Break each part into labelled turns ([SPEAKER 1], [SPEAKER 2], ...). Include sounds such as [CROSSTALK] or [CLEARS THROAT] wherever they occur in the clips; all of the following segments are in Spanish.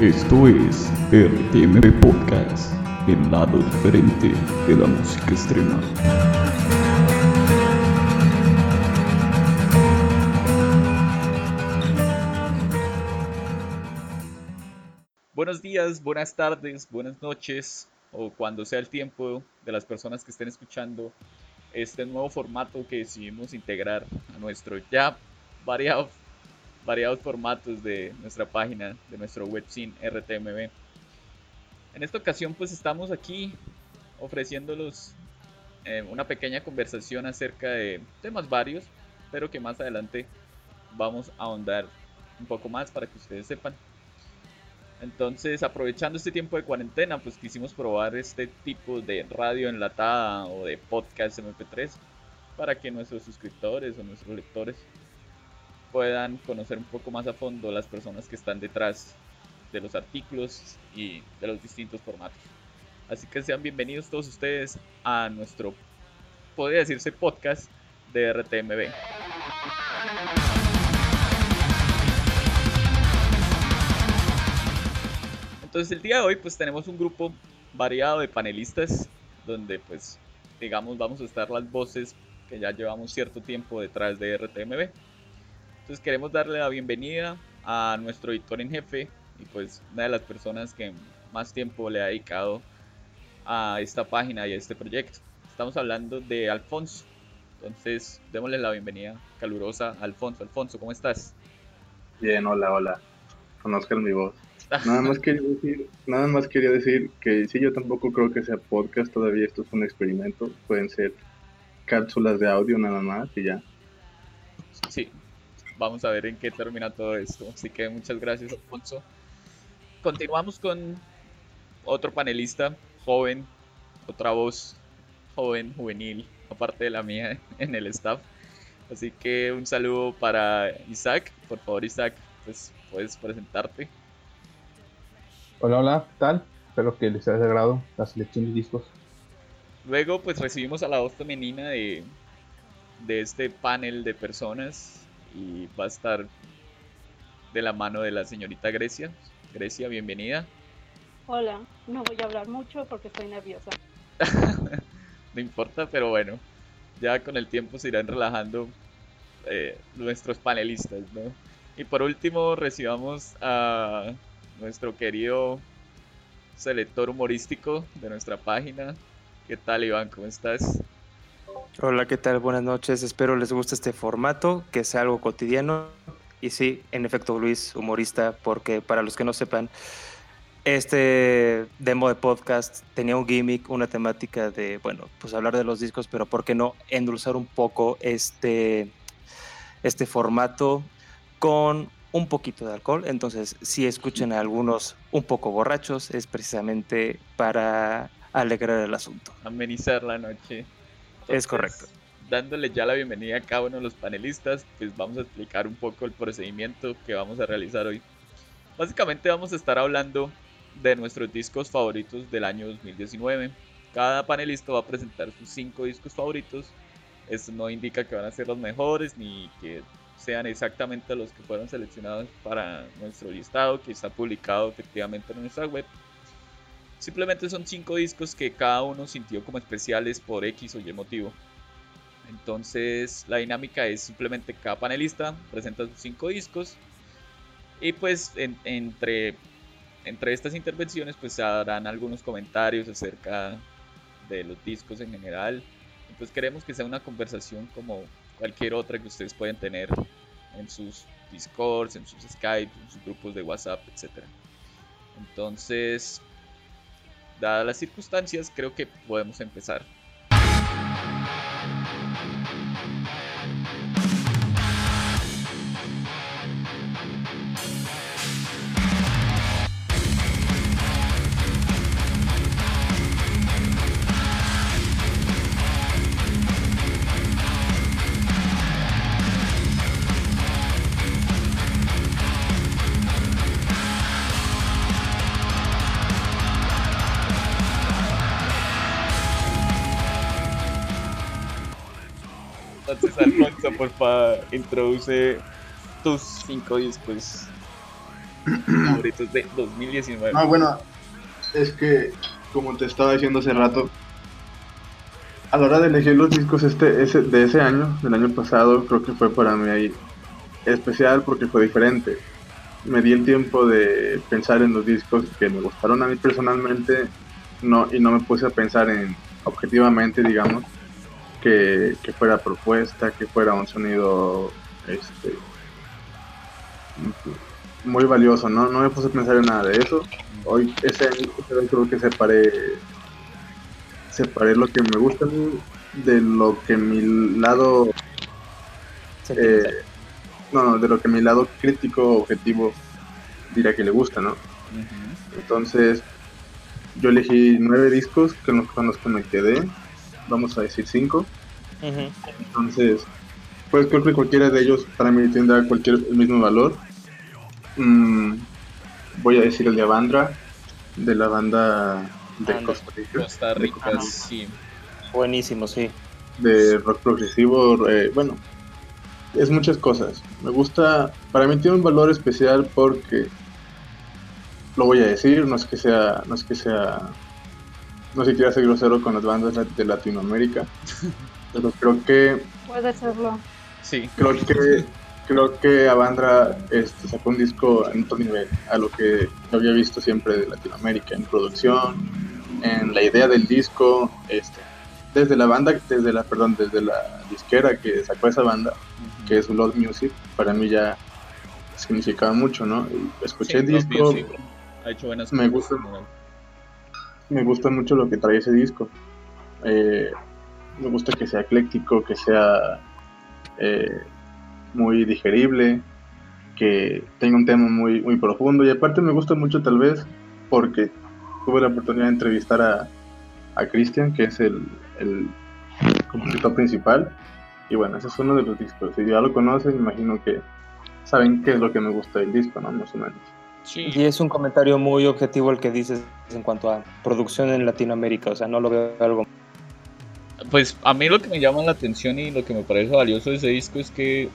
[SPEAKER 1] Esto es RTMP Podcast, el lado diferente de la música extrema.
[SPEAKER 2] Buenos días, buenas tardes, buenas noches o cuando sea el tiempo de las personas que estén escuchando este nuevo formato que decidimos integrar a nuestro ya variado, variados formatos de nuestra página, de nuestro webzine RTMB. En esta ocasión pues estamos aquí ofreciéndolos eh, una pequeña conversación acerca de temas varios, pero que más adelante vamos a ahondar un poco más para que ustedes sepan. Entonces, aprovechando este tiempo de cuarentena, pues quisimos probar este tipo de radio enlatada o de podcast MP3 para que nuestros suscriptores o nuestros lectores puedan conocer un poco más a fondo las personas que están detrás de los artículos y de los distintos formatos. Así que sean bienvenidos todos ustedes a nuestro, podría decirse, podcast de RTMB. Entonces el día de hoy pues tenemos un grupo variado de panelistas donde pues digamos vamos a estar las voces que ya llevamos cierto tiempo detrás de RTMB. Entonces queremos darle la bienvenida a nuestro editor en jefe y pues una de las personas que más tiempo le ha dedicado a esta página y a este proyecto. Estamos hablando de Alfonso. Entonces démosle la bienvenida calurosa a Alfonso. Alfonso, ¿cómo estás?
[SPEAKER 3] Bien, hola, hola. Conozcan mi voz. Nada más [LAUGHS] quería decir, nada más quería decir que sí, yo tampoco creo que sea podcast todavía, esto es un experimento, pueden ser cápsulas de audio nada más y ya.
[SPEAKER 2] Sí, vamos a ver en qué termina todo esto. Así que muchas gracias, Alfonso. Continuamos con otro panelista joven, otra voz joven, juvenil, aparte de la mía [LAUGHS] en el staff. Así que un saludo para Isaac. Por favor, Isaac, pues puedes presentarte.
[SPEAKER 4] Hola, hola, ¿qué tal? Espero que les haya agrado la selección de discos.
[SPEAKER 2] Luego, pues recibimos a la voz femenina de, de este panel de personas y va a estar de la mano de la señorita Grecia. Grecia, bienvenida.
[SPEAKER 5] Hola, no voy a hablar mucho porque estoy nerviosa. [LAUGHS]
[SPEAKER 2] no importa, pero bueno, ya con el tiempo se irán relajando eh, nuestros panelistas, ¿no? Y por último, recibamos a nuestro querido selector humorístico de nuestra página. ¿Qué tal, Iván? ¿Cómo estás?
[SPEAKER 6] Hola, ¿qué tal? Buenas noches. Espero les guste este formato, que sea algo cotidiano. Y sí, en efecto, Luis, humorista, porque para los que no sepan, este demo de podcast tenía un gimmick, una temática de, bueno, pues hablar de los discos, pero ¿por qué no endulzar un poco este, este formato con un poquito de alcohol. Entonces, si escuchan a algunos un poco borrachos, es precisamente para alegrar el asunto.
[SPEAKER 2] Amenizar la noche.
[SPEAKER 6] Es correcto.
[SPEAKER 2] Dándole ya la bienvenida a cada uno de los panelistas, pues vamos a explicar un poco el procedimiento que vamos a realizar hoy. Básicamente vamos a estar hablando de nuestros discos favoritos del año 2019. Cada panelista va a presentar sus cinco discos favoritos. Esto no indica que van a ser los mejores ni que sean exactamente los que fueron seleccionados para nuestro listado que está publicado efectivamente en nuestra web. Simplemente son cinco discos que cada uno sintió como especiales por X o Y motivo. Entonces la dinámica es simplemente cada panelista presenta sus cinco discos y pues entre, entre estas intervenciones pues se harán algunos comentarios acerca de los discos en general. Y pues queremos que sea una conversación como cualquier otra que ustedes pueden tener en sus Discords, en sus Skype, en sus grupos de WhatsApp, etc. Entonces, dadas las circunstancias, creo que podemos empezar. Alfonso, por favor, introduce tus cinco discos. favoritos de 2019.
[SPEAKER 3] No, bueno, es que, como te estaba diciendo hace rato, a la hora de elegir los discos este, ese, de ese año, del año pasado, creo que fue para mí ahí especial porque fue diferente. Me di el tiempo de pensar en los discos que me gustaron a mí personalmente no, y no me puse a pensar en objetivamente, digamos, que, que fuera propuesta, que fuera un sonido este, muy valioso, ¿no? No me puse a pensar en nada de eso. Hoy, ese año, creo que separé, separé lo que me gusta a mí de lo que mi lado... Eh, no, no, de lo que mi lado crítico objetivo diría que le gusta, ¿no? Entonces, yo elegí nueve discos que los, con los que me quedé, vamos a decir cinco. Entonces, pues creo que cualquiera de ellos para mí tendrá cualquier el mismo valor. Mm, voy a decir el de Avandra, de la banda de Costa Rica.
[SPEAKER 2] Costa Rica, sí.
[SPEAKER 6] Buenísimo, sí.
[SPEAKER 3] De rock progresivo, eh, bueno, es muchas cosas. Me gusta, para mí tiene un valor especial porque lo voy a decir, no es que sea, no es que sea, no sé si quiera ser grosero con las bandas de Latinoamérica, pero creo que
[SPEAKER 5] Puede serlo.
[SPEAKER 2] Sí.
[SPEAKER 3] creo que creo que Avandra este, sacó un disco en otro nivel a lo que yo había visto siempre de Latinoamérica en producción en la idea del disco este desde la banda desde la perdón desde la disquera que sacó esa banda que es Lord Music para mí ya significaba mucho no Y escuché el
[SPEAKER 2] Sí,
[SPEAKER 3] disco
[SPEAKER 2] Love Music Ha hecho buenas
[SPEAKER 3] Me
[SPEAKER 2] cosas,
[SPEAKER 3] gusta. Me gusta mucho lo que trae ese disco. Eh, me gusta que sea ecléctico, que sea eh, muy digerible, que tenga un tema muy, muy profundo. Y aparte me gusta mucho tal vez porque tuve la oportunidad de entrevistar a, a Christian, que es el, el compositor principal. Y bueno, ese es uno de los discos. Si ya lo conocen, imagino que saben qué es lo que me gusta del disco, ¿no? Más o menos.
[SPEAKER 2] Sí.
[SPEAKER 6] Y es un comentario muy objetivo el que dices en cuanto a producción en Latinoamérica, o sea, no lo veo algo.
[SPEAKER 2] Pues a mí lo que me llama la atención y lo que me parece valioso de ese disco es que,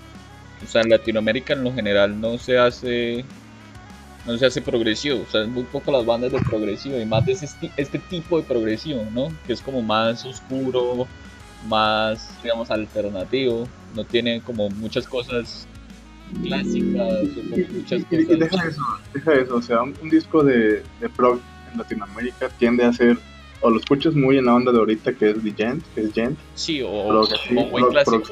[SPEAKER 2] o sea, en Latinoamérica en lo general no se hace, no se hace progresivo, o sea, es muy poco las bandas de progresivo y más de esti- este tipo de progresivo, ¿no? Que es como más oscuro, más, digamos, alternativo, no tiene como muchas cosas muchas
[SPEAKER 3] Y, y deja eso, deja eso, o sea, un, un disco de, de prog en Latinoamérica tiende a ser, o lo escuchas muy en la onda de ahorita que es The Gent, que es Gent,
[SPEAKER 2] Sí, o, o muy clásico.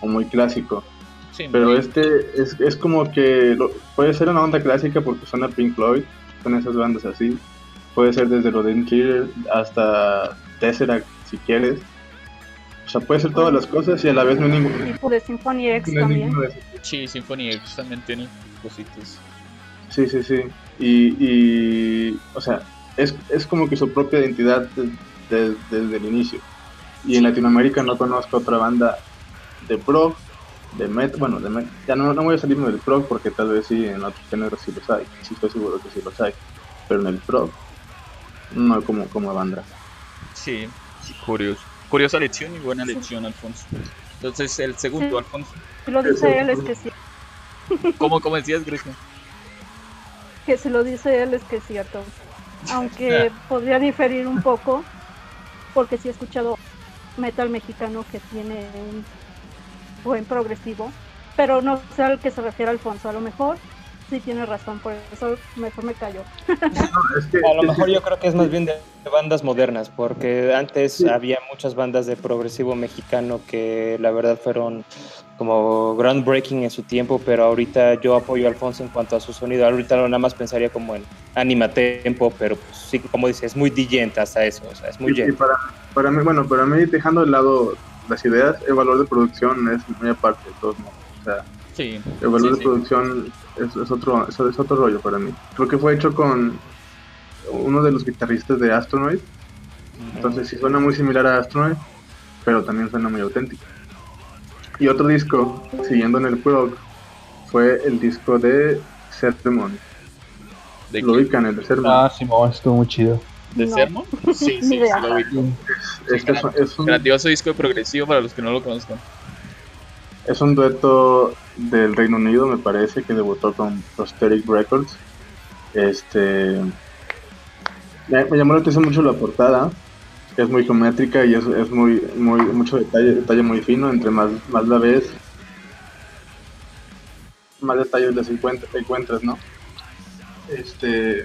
[SPEAKER 3] o muy clásico.
[SPEAKER 2] Sí,
[SPEAKER 3] Pero
[SPEAKER 2] muy-
[SPEAKER 3] este es, es como que lo- puede ser una onda clásica porque suena Pink Floyd, son esas bandas así. Puede ser desde de Killer hasta Tesseract si quieres. O sea, puede ser todas las cosas y a la vez no hay ningún,
[SPEAKER 5] Tipo de Symphony X
[SPEAKER 3] no
[SPEAKER 5] también.
[SPEAKER 2] Sí, Symphony X también tiene cositas.
[SPEAKER 3] Sí, sí, sí. Y, y o sea, es, es como que su propia identidad de- de- desde el inicio. Y en Latinoamérica no conozco otra banda de prog, de met, bueno, de met, ya no, no voy a salirme del prog porque tal vez sí en otros géneros sí los hay, sí estoy seguro que sí los hay, pero en el prog no como, como banda.
[SPEAKER 2] Sí, curioso. Curiosa lección y buena lección, Alfonso. Entonces, el segundo,
[SPEAKER 5] Sí.
[SPEAKER 2] Alfonso.
[SPEAKER 5] Si lo dice él es que sí. [LAUGHS]
[SPEAKER 2] ¿Cómo, cómo decías, Grecia?
[SPEAKER 5] Que si lo dice él es que es cierto. Aunque podría diferir un poco, porque sí he escuchado metal mexicano que tiene un buen progresivo, pero no sé al que se refiere Alfonso. A lo mejor sí tiene razón, por eso mejor me callo.
[SPEAKER 3] No, es que,
[SPEAKER 6] A lo mejor yo creo que es más bien de bandas modernas, porque antes había muchas bandas de progresivo mexicano que la verdad fueron como groundbreaking en su tiempo, pero ahorita yo apoyo a Alfonso en cuanto a su sonido. Ahorita nada más pensaría como en Anima Tempo, pero pues, sí, como dice, es muy digente hasta eso, o sea, es muy gent.
[SPEAKER 3] para, para mí, bueno, para mí dejando de lado las ideas, el valor de producción es muy aparte de todos modos. O sea,
[SPEAKER 2] Sí.
[SPEAKER 3] El valor
[SPEAKER 2] sí,
[SPEAKER 3] de
[SPEAKER 2] sí.
[SPEAKER 3] producción es, es otro es, es otro rollo para mí. Creo que fue hecho con uno de los guitarristas de Astronoid. Entonces sí suena muy similar a Astronoid, pero también suena muy auténtico. Y otro disco, siguiendo en el prog, fue el disco de Sermon.
[SPEAKER 2] ¿De,
[SPEAKER 3] Lo ubican, el de Sermon.
[SPEAKER 4] Ah, Simón, estuvo muy chido.
[SPEAKER 2] ¿De
[SPEAKER 5] No.
[SPEAKER 2] Sermon? [LAUGHS] Sí, sí, sí lo ubico.
[SPEAKER 3] Este es, es un,
[SPEAKER 2] Grandioso disco de progresivo para los que no lo conozcan.
[SPEAKER 3] Es un dueto del Reino Unido, me parece, que debutó con Prosteric Records. Este. Me, llamó la atención mucho la portada, es muy geométrica y es, muy, muy, mucho detalle, detalle muy fino. Entre más, más la ves, más detalles les encuent- encuentras, ¿no? Este.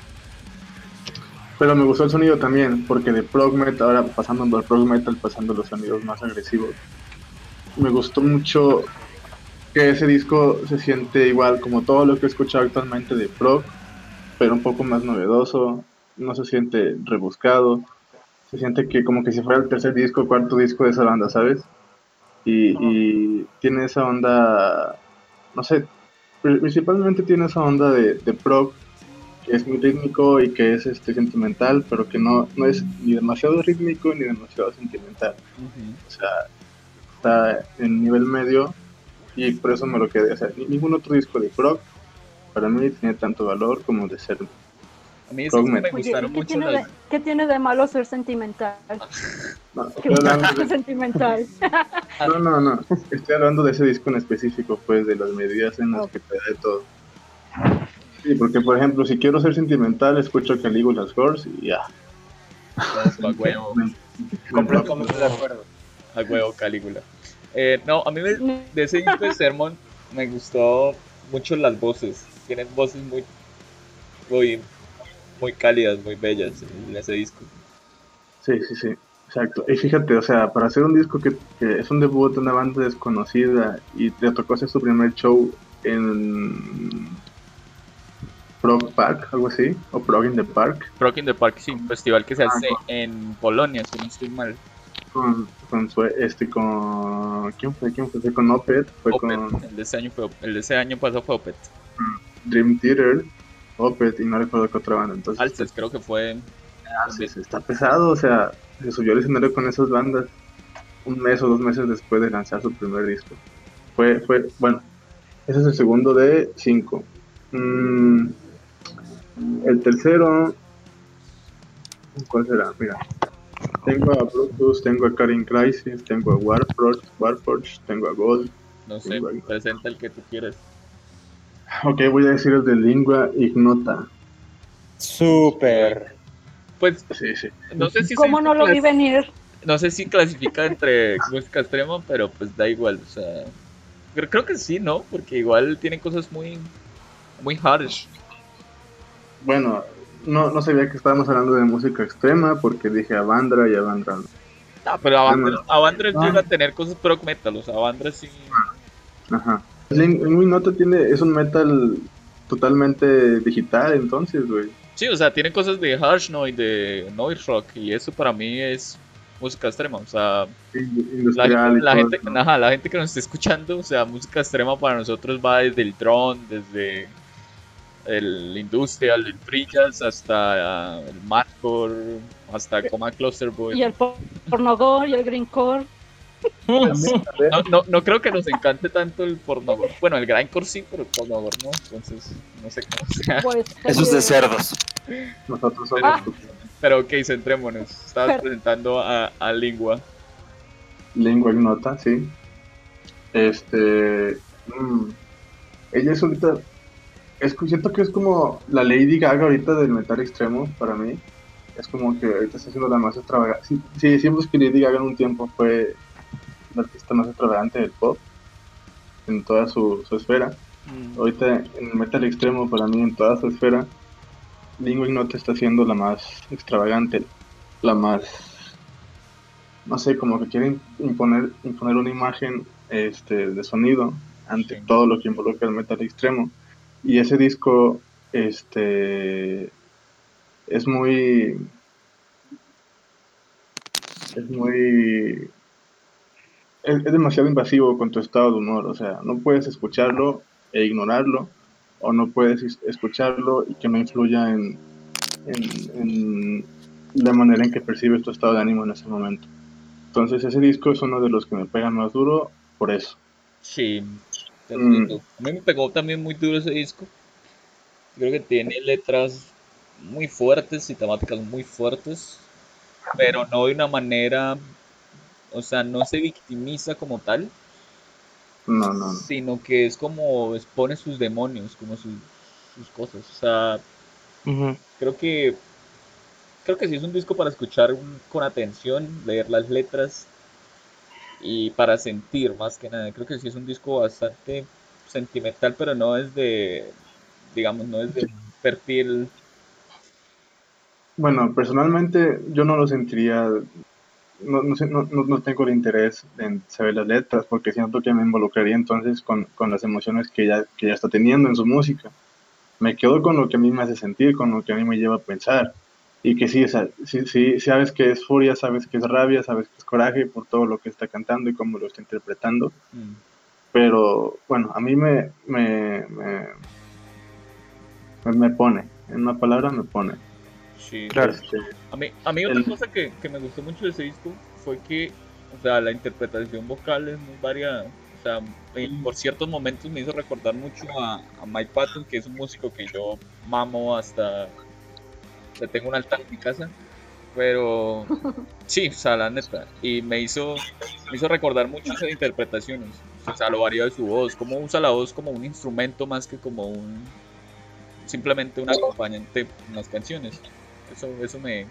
[SPEAKER 3] Pero me gustó el sonido también, porque de prog metal, ahora pasando al prog metal, pasando los sonidos más agresivos, me gustó mucho que ese disco se siente igual como todo lo que he escuchado actualmente de prog, pero un poco más novedoso, no se siente rebuscado, se siente que como que si fuera el tercer disco o cuarto disco de esa banda, ¿sabes? Y, y tiene esa onda, no sé, pri- principalmente tiene esa onda de, de prog que es muy rítmico y que es este sentimental, pero que no, no es ni demasiado rítmico ni demasiado sentimental. O sea, está en nivel medio y por eso me lo quedé. O sea, ni- ningún otro disco de prog para mí tiene tanto valor como de ser.
[SPEAKER 2] A mí
[SPEAKER 3] Prog
[SPEAKER 2] me gustaron
[SPEAKER 5] ¿y qué
[SPEAKER 2] mucho
[SPEAKER 5] tiene, de,
[SPEAKER 2] las...
[SPEAKER 5] qué tiene de malo ser sentimental?
[SPEAKER 3] No,
[SPEAKER 5] ¿Qué
[SPEAKER 3] estoy hablando de-
[SPEAKER 5] sentimental? [LAUGHS]
[SPEAKER 3] no, no, no. Estoy hablando de ese disco en específico, pues, de las medidas en las que te da de todo. Sí, porque por ejemplo, si quiero ser sentimental, escucho Caligula's Horse y ya.
[SPEAKER 2] a huevo, [LAUGHS]
[SPEAKER 3] Me- me
[SPEAKER 6] Completamente de acuerdo.
[SPEAKER 2] A huevo, Calígula. Eh, no, a mí me- de ese disco de Sermon me gustó mucho las voces. Tienen voces muy, muy, muy cálidas, muy bellas en ese disco.
[SPEAKER 3] Sí, sí, sí, exacto. Y fíjate, o sea, para hacer un disco que, que es un debut de una banda desconocida y te tocó hacer su primer show en Prog Park, algo así, o Prog in the Park,
[SPEAKER 2] Rock in the Park, sí, un festival que se
[SPEAKER 3] Ah,
[SPEAKER 2] hace en Polonia, si no estoy mal.
[SPEAKER 3] Con, con su, este, con, ¿quién fue? ¿Quién fue? Con Opeth, fue con
[SPEAKER 2] el de ese año fue, el de ese año pasó fue Opeth.
[SPEAKER 3] Dream Theater, Opeth y no recuerdo qué otra banda. Entonces,
[SPEAKER 2] Alces creo que fue
[SPEAKER 3] ah, sí, sí, está pesado, o sea, se subió al escenario con esas bandas un mes o dos meses después de lanzar su primer disco. Fue, fue, bueno, ese es el segundo de cinco. Mm, el tercero, ¿cuál será? Mira, tengo a Brutus, tengo a Karin Crisis, tengo a Warforged, Warforged tengo a Gold.
[SPEAKER 2] No sé, presenta el que tú quieras.
[SPEAKER 3] Ok, voy a decir el de Lingua Ignota.
[SPEAKER 6] Súper.
[SPEAKER 2] Pues
[SPEAKER 3] Sí, sí.
[SPEAKER 2] no sé si
[SPEAKER 5] ¿Cómo no lo vi venir?
[SPEAKER 2] no sé si clasifica entre música extrema, pero pues da igual, o sea, creo, creo que sí, ¿no? Porque igual tiene cosas muy muy harsh.
[SPEAKER 3] Bueno, no, no sabía que estábamos hablando de música extrema porque dije Avandra y Avandra. no.
[SPEAKER 2] Ah, pero Avandra,
[SPEAKER 3] no.
[SPEAKER 2] Avandra
[SPEAKER 3] Ah.
[SPEAKER 2] llega a tener cosas prog metal, o sea, Avandra sí.
[SPEAKER 3] Ajá. Ignota tiene, es un metal totalmente digital, entonces, güey.
[SPEAKER 2] Sí, o sea, tiene cosas de harsh noise, de noise rock y eso para mí es música extrema, o sea, la gente,
[SPEAKER 3] todo ¿no?
[SPEAKER 2] ajá, la gente que nos esté escuchando, o sea, música extrema para nosotros va desde el drone, desde el industrial, el free jazz, hasta ah, el mathcore, hasta Coma Cluster Boy.
[SPEAKER 5] Y el por- pornogore y el greencore. [LAUGHS]
[SPEAKER 2] No, no, no creo que nos encante tanto el pornogore. Bueno, el grindcore sí, pero el pornogore no, entonces no sé cómo sea.
[SPEAKER 5] Pues, [LAUGHS]
[SPEAKER 6] Eso es de
[SPEAKER 5] porque-
[SPEAKER 6] cerdos.
[SPEAKER 3] Nosotros somos
[SPEAKER 5] Ah.
[SPEAKER 2] Pero ok, centrémonos. Estabas
[SPEAKER 5] Pero-
[SPEAKER 2] presentando a, a Lingua.
[SPEAKER 3] Lingua Ignota, sí. Este. mm, ella es ahorita. Es, siento que es como la Lady Gaga ahorita del metal extremo para mí. Es como que ahorita está siendo la más extravagante. Sí, sí, decimos que Lady Gaga en un tiempo fue la artista más extravagante del pop en toda su, su esfera. Ahorita en el metal extremo, para mí, en toda su esfera, Lingua Ignota está siendo la más extravagante, la más. No sé, como que quieren imponer, imponer una imagen este, de sonido ante
[SPEAKER 2] Sí.
[SPEAKER 3] todo lo que involucra el metal extremo. Y ese disco este, es muy. Es muy. Es, es demasiado invasivo con tu estado de humor. O sea, no puedes escucharlo e ignorarlo, o no puedes es- escucharlo y que no influya en, en, en la manera en que percibes tu estado de ánimo en ese momento. Entonces ese disco es uno de los que me pega más duro por eso.
[SPEAKER 2] Sí,
[SPEAKER 3] Mm.
[SPEAKER 2] A mí me pegó también muy duro ese disco. Creo que tiene letras muy fuertes y temáticas muy fuertes, pero no de una manera, o sea, no se victimiza como tal,
[SPEAKER 3] No, no, no.
[SPEAKER 2] Sino que es como expone sus demonios, como sus, sus cosas. O sea, creo que creo que sí es un disco para escuchar con atención, leer las letras y para sentir más que nada. Creo que sí es un disco bastante sentimental, pero no es de, digamos, no es de perfil.
[SPEAKER 3] Bueno, personalmente yo no lo sentiría, no, no, no, no- tengo el interés en saber las letras porque siento que me involucraría entonces con, con las emociones que ella, que ella está teniendo en su música. Me quedo con lo que a mí me hace sentir, con lo que a mí me lleva a pensar. Y que sí, o sea, sí, sí, sabes que es furia, sabes que es rabia, sabes que es coraje por todo lo que está cantando y cómo lo está interpretando.
[SPEAKER 2] mm,
[SPEAKER 3] Pero bueno, a mí me, me, me, me, me pone, en una palabra me pone.
[SPEAKER 2] sí.
[SPEAKER 6] Claro.
[SPEAKER 3] Este,
[SPEAKER 2] A mí, a mí otra
[SPEAKER 3] El-
[SPEAKER 2] cosa que, que me gustó mucho de ese disco fue que, o sea, la interpretación vocal es muy variada. O sea, en- por ciertos momentos me hizo recordar mucho a, a Mike Patton, que es un músico que yo mamo hasta... Le tengo un altar en mi casa. Pero sí, o sea, la neta. Y me hizo, me hizo recordar mucho esas interpretaciones. O sea, lo variado de su voz. Cómo usa la voz como un instrumento más que como un... Simplemente un acompañante en las canciones. Eso, eso me,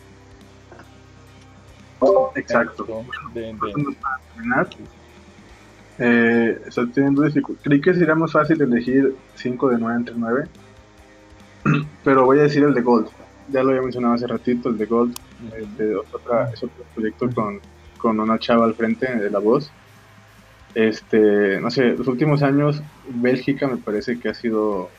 [SPEAKER 3] exacto.
[SPEAKER 2] de- de-
[SPEAKER 3] Para terminar, eh, estoy teniendo dificultad. Creí que sería más fácil elegir 5 de 9 entre 9, [CLEARS THROAT] pero voy a decir el de Gold. Ya lo había mencionado hace ratito, el de Gold. Este, es, otra- es otro proyecto con, con una chava al frente de la voz. Este, no sé, los últimos años Bélgica me parece que ha sido,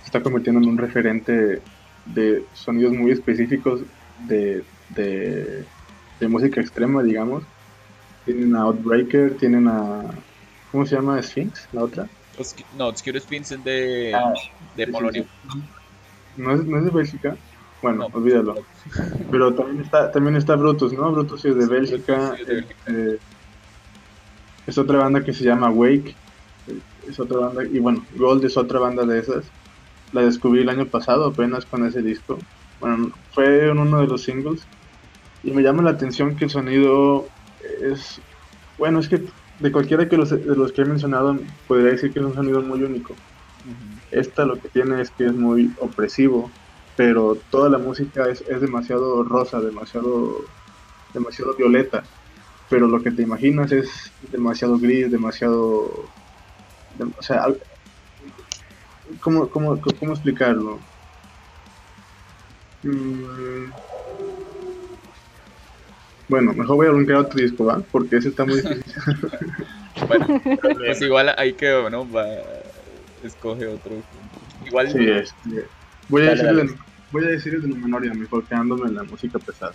[SPEAKER 3] se está convirtiendo en un referente de sonidos muy específicos de, de, de música extrema, digamos. Tienen a Outbreaker, tienen a, ¿cómo se llama? Sphinx, la otra.
[SPEAKER 2] No, Obscure Spins es de,
[SPEAKER 3] Ah,
[SPEAKER 2] de Polonia.
[SPEAKER 3] ¿No es, no es de Bélgica? Bueno,
[SPEAKER 2] No,
[SPEAKER 3] olvídalo. Pero también está, también está Brutus, ¿no? Brutus es de
[SPEAKER 2] Sí,
[SPEAKER 3] Bélgica.
[SPEAKER 2] Sí es de Bélgica.
[SPEAKER 3] eh, es otra banda que se llama Wake. Es otra banda. Y bueno, Gold es otra banda de esas. La descubrí el año pasado apenas con ese disco. Bueno, fue en uno de los singles. Y me llama la atención que el sonido es... Bueno, es que de cualquiera que los, de los que he mencionado podría decir que es un sonido muy único. Esta lo que tiene es que es muy opresivo, pero toda la música es, es demasiado rosa, demasiado, demasiado violeta. Pero lo que te imaginas es demasiado gris, demasiado... dem- o sea, ¿cómo, cómo, cómo explicarlo? Mm, Bueno, mejor voy a brincar otro disco, ¿va? Porque ese está muy [LAUGHS] difícil.
[SPEAKER 2] Bueno, [LAUGHS] pues igual ahí quedó, ¿no? Va, escoge otro. Igual,
[SPEAKER 3] Sí, este, voy, a
[SPEAKER 2] Dale,
[SPEAKER 3] decir
[SPEAKER 2] dale.
[SPEAKER 3] Voy a decir el de Numenorian, mejor quedándome en la música pesada.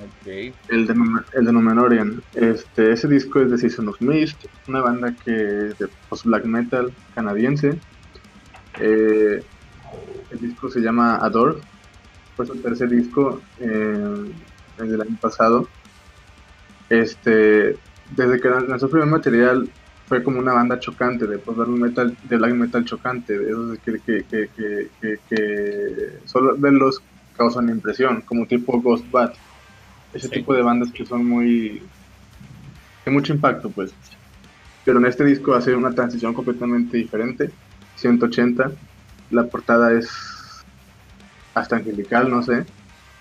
[SPEAKER 2] ok.
[SPEAKER 3] El de, el de Numenorian. Este, ese disco es de Season of Mist, una banda que es de post-black metal canadiense. Eh, el disco se llama Adore. Fue su tercer disco eh, desde el año pasado. Este, desde que lanzó el primer material fue como una banda chocante de post-black metal, de black metal chocante, de esos que, que, que, que, que- solo verlos causan impresión, como tipo Ghost Bat. Ese
[SPEAKER 2] Sí.
[SPEAKER 3] tipo de bandas que son muy de mucho impacto pues. Pero en este disco hace una transición completamente diferente 180 la portada es hasta angelical no sé.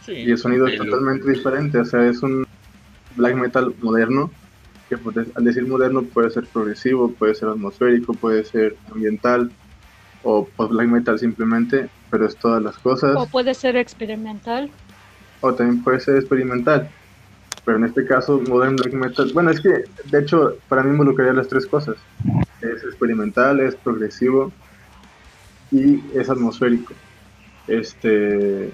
[SPEAKER 2] Sí,
[SPEAKER 3] y el sonido es totalmente diferente o sea es un black metal moderno que pues, al decir moderno puede ser progresivo puede ser atmosférico puede ser ambiental o post black metal simplemente pero es todas las cosas
[SPEAKER 5] O puede ser experimental.
[SPEAKER 3] o también puede ser experimental. Pero en este caso, Modern Black Metal, bueno, es que de hecho para mí involucraría las tres cosas. Es experimental, es progresivo y es atmosférico. Este,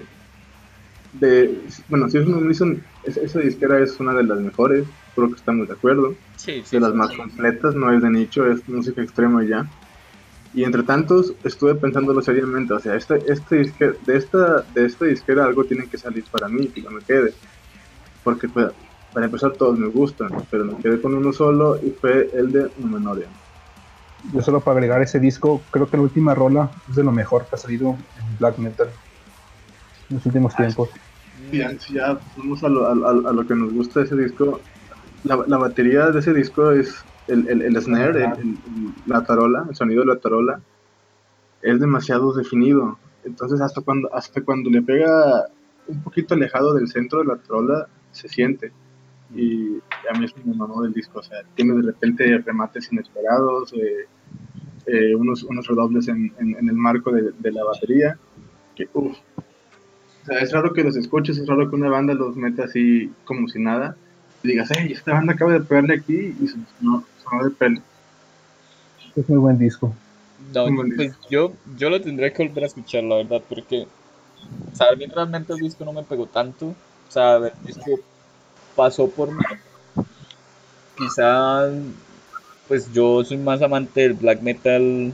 [SPEAKER 3] de, bueno, si es un esa disquera es una de las mejores, creo que estamos de acuerdo.
[SPEAKER 2] sí, sí,
[SPEAKER 3] De las
[SPEAKER 2] sí,
[SPEAKER 3] más
[SPEAKER 2] sí.
[SPEAKER 3] completas, no es de nicho, es música extrema y ya. Y entre tantos, estuve pensándolo seriamente, o sea, este, este disque- de, esta, de esta disquera algo tiene que salir para mí, que yo me quede. Porque pues, para empezar todos me gustan, pero me quedé con uno solo y fue el de Numenorian.
[SPEAKER 4] Yo solo para agregar ese disco, creo que la última rola es de lo mejor que ha salido en black metal en los últimos tiempos.
[SPEAKER 3] Y ya, si ya vamos a lo, a, a- a lo que nos gusta de ese disco, la, la batería de ese disco es el, el, el snare, el- la tarola, el sonido de la tarola, es demasiado definido. Entonces hasta cuando, hasta cuando le pega un poquito alejado del centro de la tarola, se siente. Y a mí es me mamó del disco. O sea, tiene de repente remates inesperados, eh, eh, unos, unos redobles en, en- en el marco de, de la batería. Que, uf. O sea, es raro que los escuches, es raro que una banda los meta así como si nada. Y digas, hey, esta banda acaba de pegarle aquí y sonó, sonó de pelo.
[SPEAKER 4] Es muy buen disco.
[SPEAKER 2] No,
[SPEAKER 3] buen
[SPEAKER 2] pues yo, yo lo tendré que volver a escuchar, la verdad, porque, o sea, a mí realmente el disco no me pegó tanto. O sea, el disco pasó por mí. Quizá, pues yo soy más amante del black metal,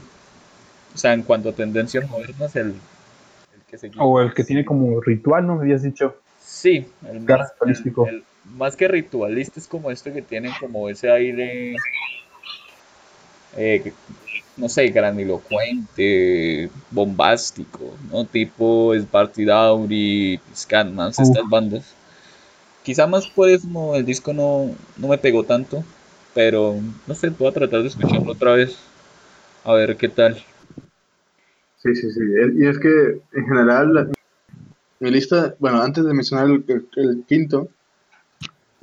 [SPEAKER 2] o sea, en cuanto a tendencias modernas, el, el que seguí.
[SPEAKER 4] O el que tiene como ritual, ¿no? Me habías dicho.
[SPEAKER 2] Sí, el más, el más que ritualista es como este que tiene como ese aire, eh, no sé, grandilocuente, bombástico, ¿no? Tipo Sparty Dowry, Scatmans,
[SPEAKER 4] Uf.
[SPEAKER 2] estas bandas. Quizá más por eso no, el disco no, no me pegó tanto, pero no sé, voy a tratar de escucharlo otra vez, a ver qué tal.
[SPEAKER 3] Sí, sí, sí. Y es que en general, la- mi lista, bueno, antes de mencionar el, el- el quinto,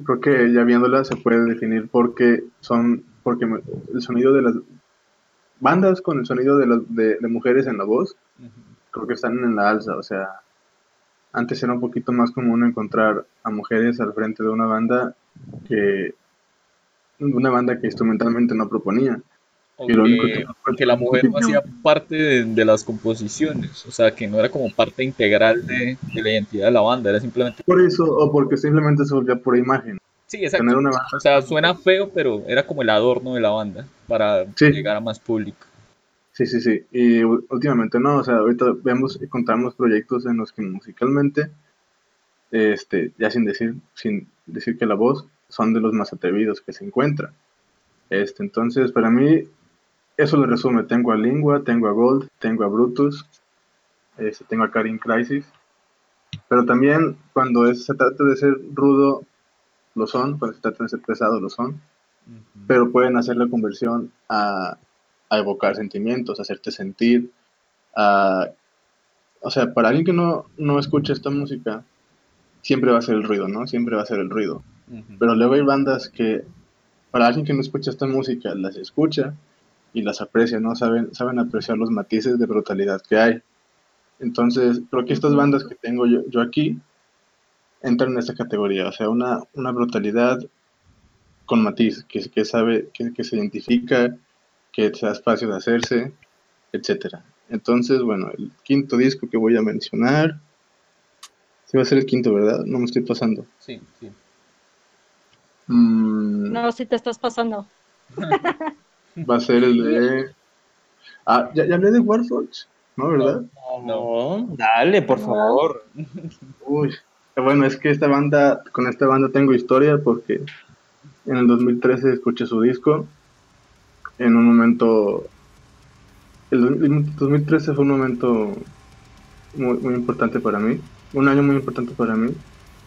[SPEAKER 3] creo que ya viéndola se puede definir porque son, porque el sonido de las bandas con el sonido de, las, de, de mujeres en la voz, creo que están en la alza. O sea, antes era un poquito más común encontrar a mujeres al frente de una banda que una banda que instrumentalmente no proponía.
[SPEAKER 2] Que,
[SPEAKER 3] que-
[SPEAKER 2] o que la mujer no hacía parte de, de las composiciones, o sea, que no era como parte integral de, de la identidad de la banda, era simplemente...
[SPEAKER 3] Por eso, o porque simplemente se volvía por imagen.
[SPEAKER 2] Sí, exacto.
[SPEAKER 3] Tener una banda.
[SPEAKER 2] O sea, suena feo, pero era como el adorno de la banda para
[SPEAKER 3] Sí.
[SPEAKER 2] llegar a más público.
[SPEAKER 3] Sí, sí, sí. Y últimamente no, o sea, ahorita vemos y contamos proyectos en los que musicalmente, este, ya sin decir, sin decir que la voz, son de los más atrevidos que se encuentran. Este, entonces, para mí, eso lo resume. Tengo a Lingua, tengo a Gold, tengo a Brutus, este, tengo a Karin Crisis. Pero también cuando es- se trata de ser rudo, lo son, cuando se trata de ser pesado, lo son pero pueden hacer la conversión a, a evocar sentimientos, a hacerte sentir, a, o sea, para alguien que no, no escucha esta música, siempre va a ser el ruido, ¿no? Siempre va a ser el ruido. Pero luego hay bandas que, para alguien que no escucha esta música, las escucha y las aprecia, ¿no? Saben, saben apreciar los matices de brutalidad que hay. Entonces, creo que estas bandas que tengo yo, yo aquí entran en esta categoría, o sea, una, una brutalidad con matiz, que, que sabe, que, que se identifica, que se da espacio de hacerse, etcétera. Entonces, bueno, el quinto disco que voy a mencionar, sí va a ser el quinto, ¿verdad? No me estoy pasando.
[SPEAKER 2] Sí, sí.
[SPEAKER 3] Mm,
[SPEAKER 5] No, si te estás pasando. [LAUGHS]
[SPEAKER 3] Va a ser el de... Ah, ya, ya hablé de Warforge, ¿no? ¿Verdad?
[SPEAKER 6] No, dale, por
[SPEAKER 5] No.
[SPEAKER 6] favor.
[SPEAKER 3] Uy, bueno, es que esta banda, con esta banda tengo historia porque en el 2013 escuché su disco. En un momento, el 2013 fue un momento muy, muy importante para mí, un año muy importante para mí.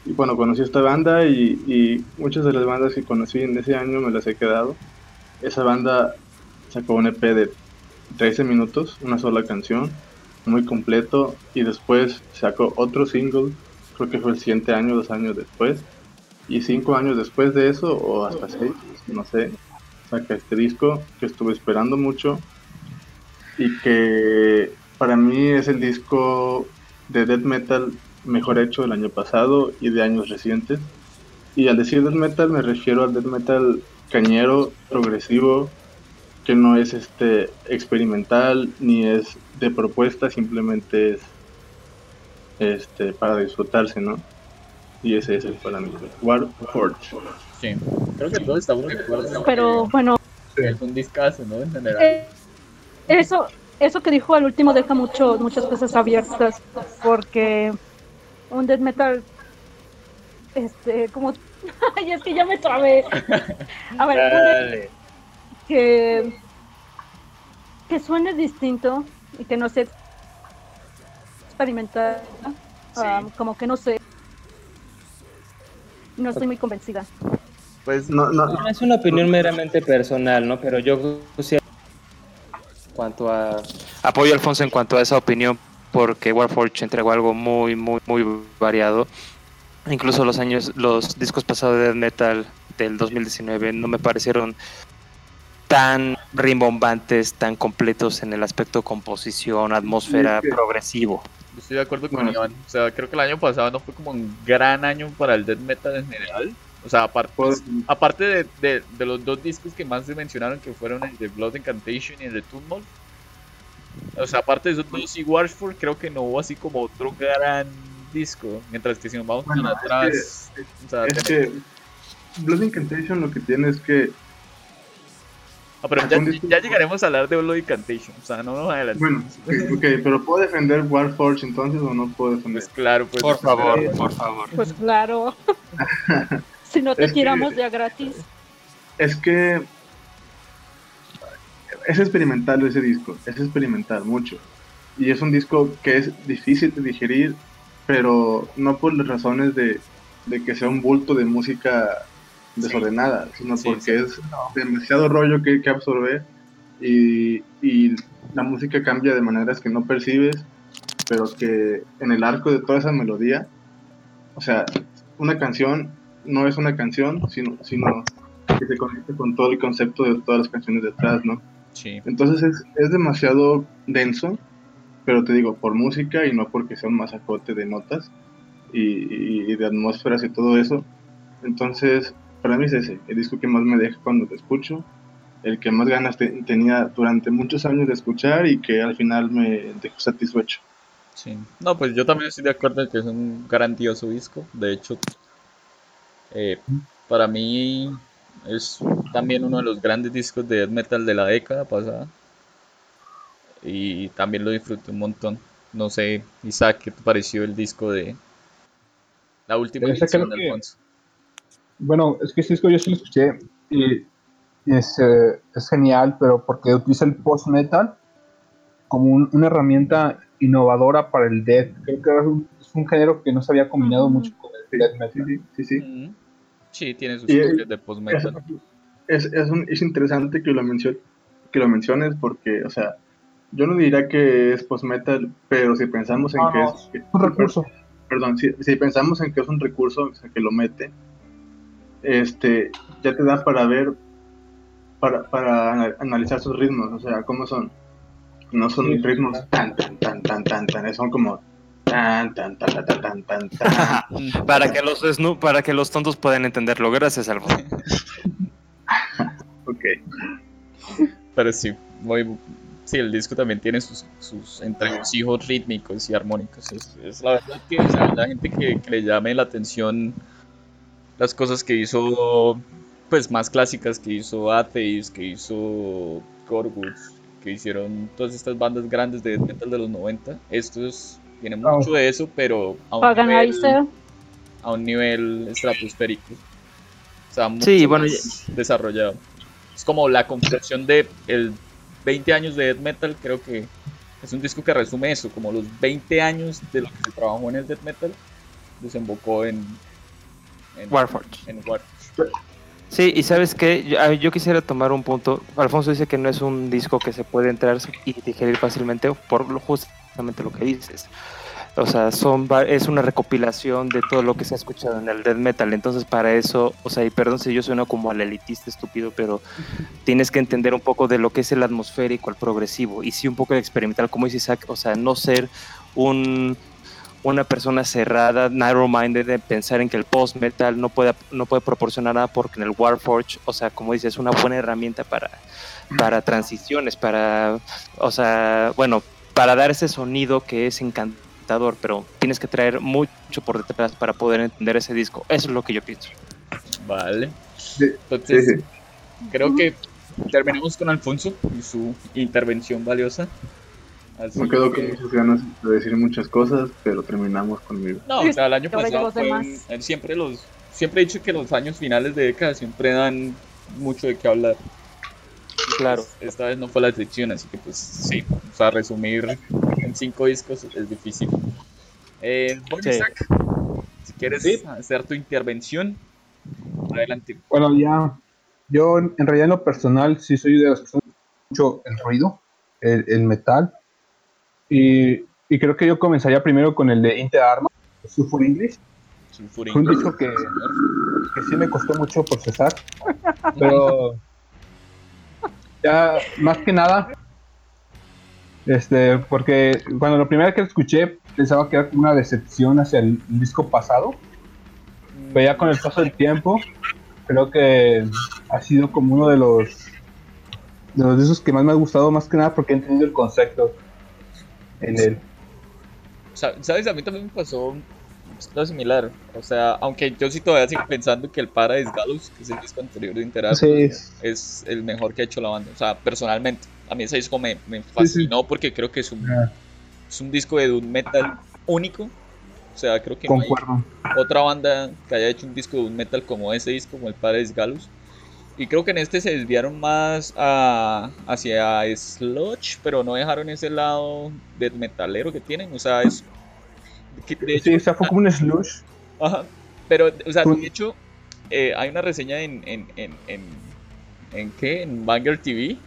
[SPEAKER 3] Y bueno, conocí esta banda y, y muchas de las bandas que conocí en ese año me las he quedado. Esa banda sacó un EP de 13 minutos, una sola canción, muy completo, y después sacó otro single creo que fue el siguiente año, dos años después. Y cinco años después de eso, o hasta seis, no sé, saca este disco que estuve esperando mucho y que para mí es el disco de death metal mejor hecho del año pasado y de años recientes. Y al decir death metal me refiero al death metal cañero, progresivo, que no es este experimental ni es de propuesta, simplemente es este para disfrutarse, ¿no? Y ese es el para mí. War Forge.
[SPEAKER 2] Sí. Creo que todos estamos de acuerdo.
[SPEAKER 5] Pero bueno,
[SPEAKER 2] Es un discazo, ¿no? En general.
[SPEAKER 5] eh, eso, eso que dijo al último deja mucho, muchas cosas abiertas. Porque un death metal, este, como. [LAUGHS] Ay, es que ya me trabé. A ver,
[SPEAKER 6] Dale.
[SPEAKER 5] que, que suene distinto y que no sea experimental, ah, como que no sé. No estoy muy convencida.
[SPEAKER 2] Pues
[SPEAKER 3] No, no,
[SPEAKER 6] Es una opinión meramente personal, ¿no? Pero yo sí, en cuanto a... Apoyo a Alfonso en cuanto a esa opinión porque Warforge entregó algo muy, muy, muy variado. Incluso los años, los discos pasados de Death Metal del 2019 no me parecieron tan rimbombantes, tan completos en el aspecto composición, atmósfera,
[SPEAKER 3] Sí, es que-
[SPEAKER 6] progresivo.
[SPEAKER 2] Estoy de acuerdo con
[SPEAKER 3] Bueno,
[SPEAKER 2] Iván. O sea, creo que el año pasado no fue como un gran año para el death metal en general. O sea, aparte,
[SPEAKER 3] Pues-
[SPEAKER 2] aparte de, de- de los dos discos que más se mencionaron, que fueron el de Blood Incantation y el de Tumult. O sea, aparte de esos dos y Warford, creo que no hubo así como otro gran disco. Mientras que si nos vamos
[SPEAKER 3] Bueno,
[SPEAKER 2] tan
[SPEAKER 3] es
[SPEAKER 2] atrás. o sea,
[SPEAKER 3] es que Blood Incantation lo que tiene es que,
[SPEAKER 2] Ah, pero ya, llegaremos a hablar de Blood Incantation. O sea, no nos adelantemos.
[SPEAKER 3] bueno, ok, ok, pero ¿puedo defender Warforge entonces o no puedo defender?
[SPEAKER 2] Pues claro, pues.
[SPEAKER 6] Por favor,
[SPEAKER 2] eh,
[SPEAKER 6] por favor.
[SPEAKER 5] Pues claro. [LAUGHS] si no te
[SPEAKER 3] Es que-
[SPEAKER 5] tiramos ya gratis.
[SPEAKER 3] Es que es experimental ese disco, es experimental mucho. Y es un disco que es difícil de digerir, pero no por las razones de, de que sea un bulto de música desordenada, sino
[SPEAKER 2] Sí,
[SPEAKER 3] porque
[SPEAKER 2] sí.
[SPEAKER 3] es demasiado rollo que, que absorber y, y la música cambia de maneras que no percibes, pero que en el arco de toda esa melodía, o sea, una canción no es una canción, sino, sino que se conecta con todo el concepto de todas las canciones detrás, ¿no?
[SPEAKER 2] Sí.
[SPEAKER 3] Entonces es, es demasiado denso, pero te digo, por música y no porque sea un masacote de notas y, de atmósferas y todo eso. Entonces, para mí es ese, el disco que más me deja cuando te escucho, el que más ganas te- tenía durante muchos años de escuchar y que al final me dejó satisfecho.
[SPEAKER 2] Sí. No, pues yo también estoy de acuerdo en que es un grandioso disco. De hecho, eh, para mí es también uno de los grandes discos de death metal de la década pasada. Y también lo disfruté un montón. No sé, Isaac, ¿qué te pareció el disco de la última edición de
[SPEAKER 4] que-
[SPEAKER 2] Alfonso?
[SPEAKER 4] Bueno, es que este disco yo sí lo escuché y es, eh, es genial, pero porque utiliza el post-metal como un- una herramienta innovadora para el death. Creo que es un, es un género que no se había combinado mucho con el death metal.
[SPEAKER 3] sí, sí. sí.
[SPEAKER 2] Mm. Sí, tiene sus
[SPEAKER 3] Y-
[SPEAKER 2] toques de post-metal.
[SPEAKER 3] Es, es, un- es interesante que lo, mencio- que lo menciones porque, o sea, yo no diría que es post-metal, pero si pensamos en
[SPEAKER 4] No,
[SPEAKER 3] que
[SPEAKER 4] no,
[SPEAKER 3] es... que-
[SPEAKER 4] un recurso.
[SPEAKER 3] perdón, si, si pensamos en que es un recurso, o sea, que lo mete, este, ya te da para ver, para, para ana- analizar sus ritmos, o sea, cómo son. No son
[SPEAKER 4] Sí.
[SPEAKER 3] ritmos tan, tan, tan, tan, tan, tan, son como tan, tan, tan, tan, tan, tan, tan, tan.
[SPEAKER 2] Mm.
[SPEAKER 6] Para que los snu- para que los tontos puedan entenderlo. Gracias, Alfonso.
[SPEAKER 3] Ok.
[SPEAKER 2] Pero sí, muy, sí, el disco también tiene sus, sus entregojos rítmicos y armónicos. Es, es la verdad que o sea, la gente que, que le llame la atención las cosas que hizo, pues más clásicas, que hizo Atheist, que hizo Gorguts, que hicieron todas estas bandas grandes de metal de los 90. Esto es, tiene mucho de eso, pero a un nivel, a un nivel estratosférico. O sea, mucho
[SPEAKER 6] Sí, bueno,
[SPEAKER 2] más desarrollado. Es como la conclusión de el 20 años de death metal, creo que es un disco que resume eso, como los 20 años de lo que se trabajó en el death metal, desembocó en, en
[SPEAKER 6] Warforge.
[SPEAKER 2] En Warforge.
[SPEAKER 6] Sí, y sabes qué, yo, yo quisiera tomar un punto. Alfonso dice que no es un disco que se puede entrar y digerir fácilmente por lo, justamente lo que dices. O sea, son es una recopilación de todo lo que se ha escuchado en el death metal. Entonces, para eso, o sea, y perdón si yo sueno como al elitista estúpido, pero tienes que entender un poco de lo que es el atmosférico, el progresivo, y sí un poco el experimental, como dice Isaac, o sea, no ser un una persona cerrada, narrow-minded, de pensar en que el post-metal no puede, no puede proporcionar nada porque en el Warforge, o sea, como dices, es una buena herramienta para, para transiciones, para, o sea, bueno, para dar ese sonido que es encantador, pero tienes que traer mucho por detrás para poder entender ese disco. Eso es lo que yo pienso.
[SPEAKER 2] Vale. Entonces,
[SPEAKER 3] sí, sí.
[SPEAKER 2] creo que terminamos con Alfonso y su intervención valiosa. Así
[SPEAKER 3] Me quedo
[SPEAKER 2] que-
[SPEAKER 3] con muchas ganas de decir muchas cosas, pero terminamos conmigo.
[SPEAKER 2] No, o sea, el año pasado
[SPEAKER 5] los
[SPEAKER 2] fue un- eh, siempre los siempre he dicho que los años finales de década siempre dan mucho de qué hablar.
[SPEAKER 6] Claro.
[SPEAKER 2] Pues, esta vez no fue la excepción, así que pues sí, o sea, resumir en cinco discos es difícil. Eh, bueno,
[SPEAKER 6] Sí.
[SPEAKER 2] Isaac, si quieres hacer tu intervención. Adelante.
[SPEAKER 4] Bueno, ya, yo en realidad en lo personal sí soy de las personas que mucho el ruido, el, el metal. Y, y, creo que yo comenzaría primero con el de Inter Arma, Sulfur English. Sulfur Fue un disco que, que sí me costó mucho procesar, pero ya más que nada, este, porque cuando la primera que lo escuché pensaba que era una decepción hacia el, disco pasado, pero ya con el paso del tiempo creo que ha sido como uno de los de los discos que más me ha gustado más que nada porque he entendido el concepto en él.
[SPEAKER 2] ¿Sabes? A mí también me pasó lo similar. O sea, aunque yo sí todavía sigo pensando que el Paradise Gallows, que es el disco anterior de Interactive, es el mejor que ha hecho la banda. O sea, personalmente, a mí ese disco me, me fascinó porque creo que es un, ah. es un disco de doom metal único. O sea, creo que no hay otra banda que haya hecho un disco de doom metal como ese disco, como el Paradise Gallows. Y creo que en este se desviaron más a, hacia sludge, pero no dejaron ese lado de metalero que tienen. O sea, es
[SPEAKER 4] sí, o sea, fue como un slush.
[SPEAKER 2] Ajá. Pero, o sea, de hecho, eh, hay una reseña en, en, en, en, en qué? En Banger TV,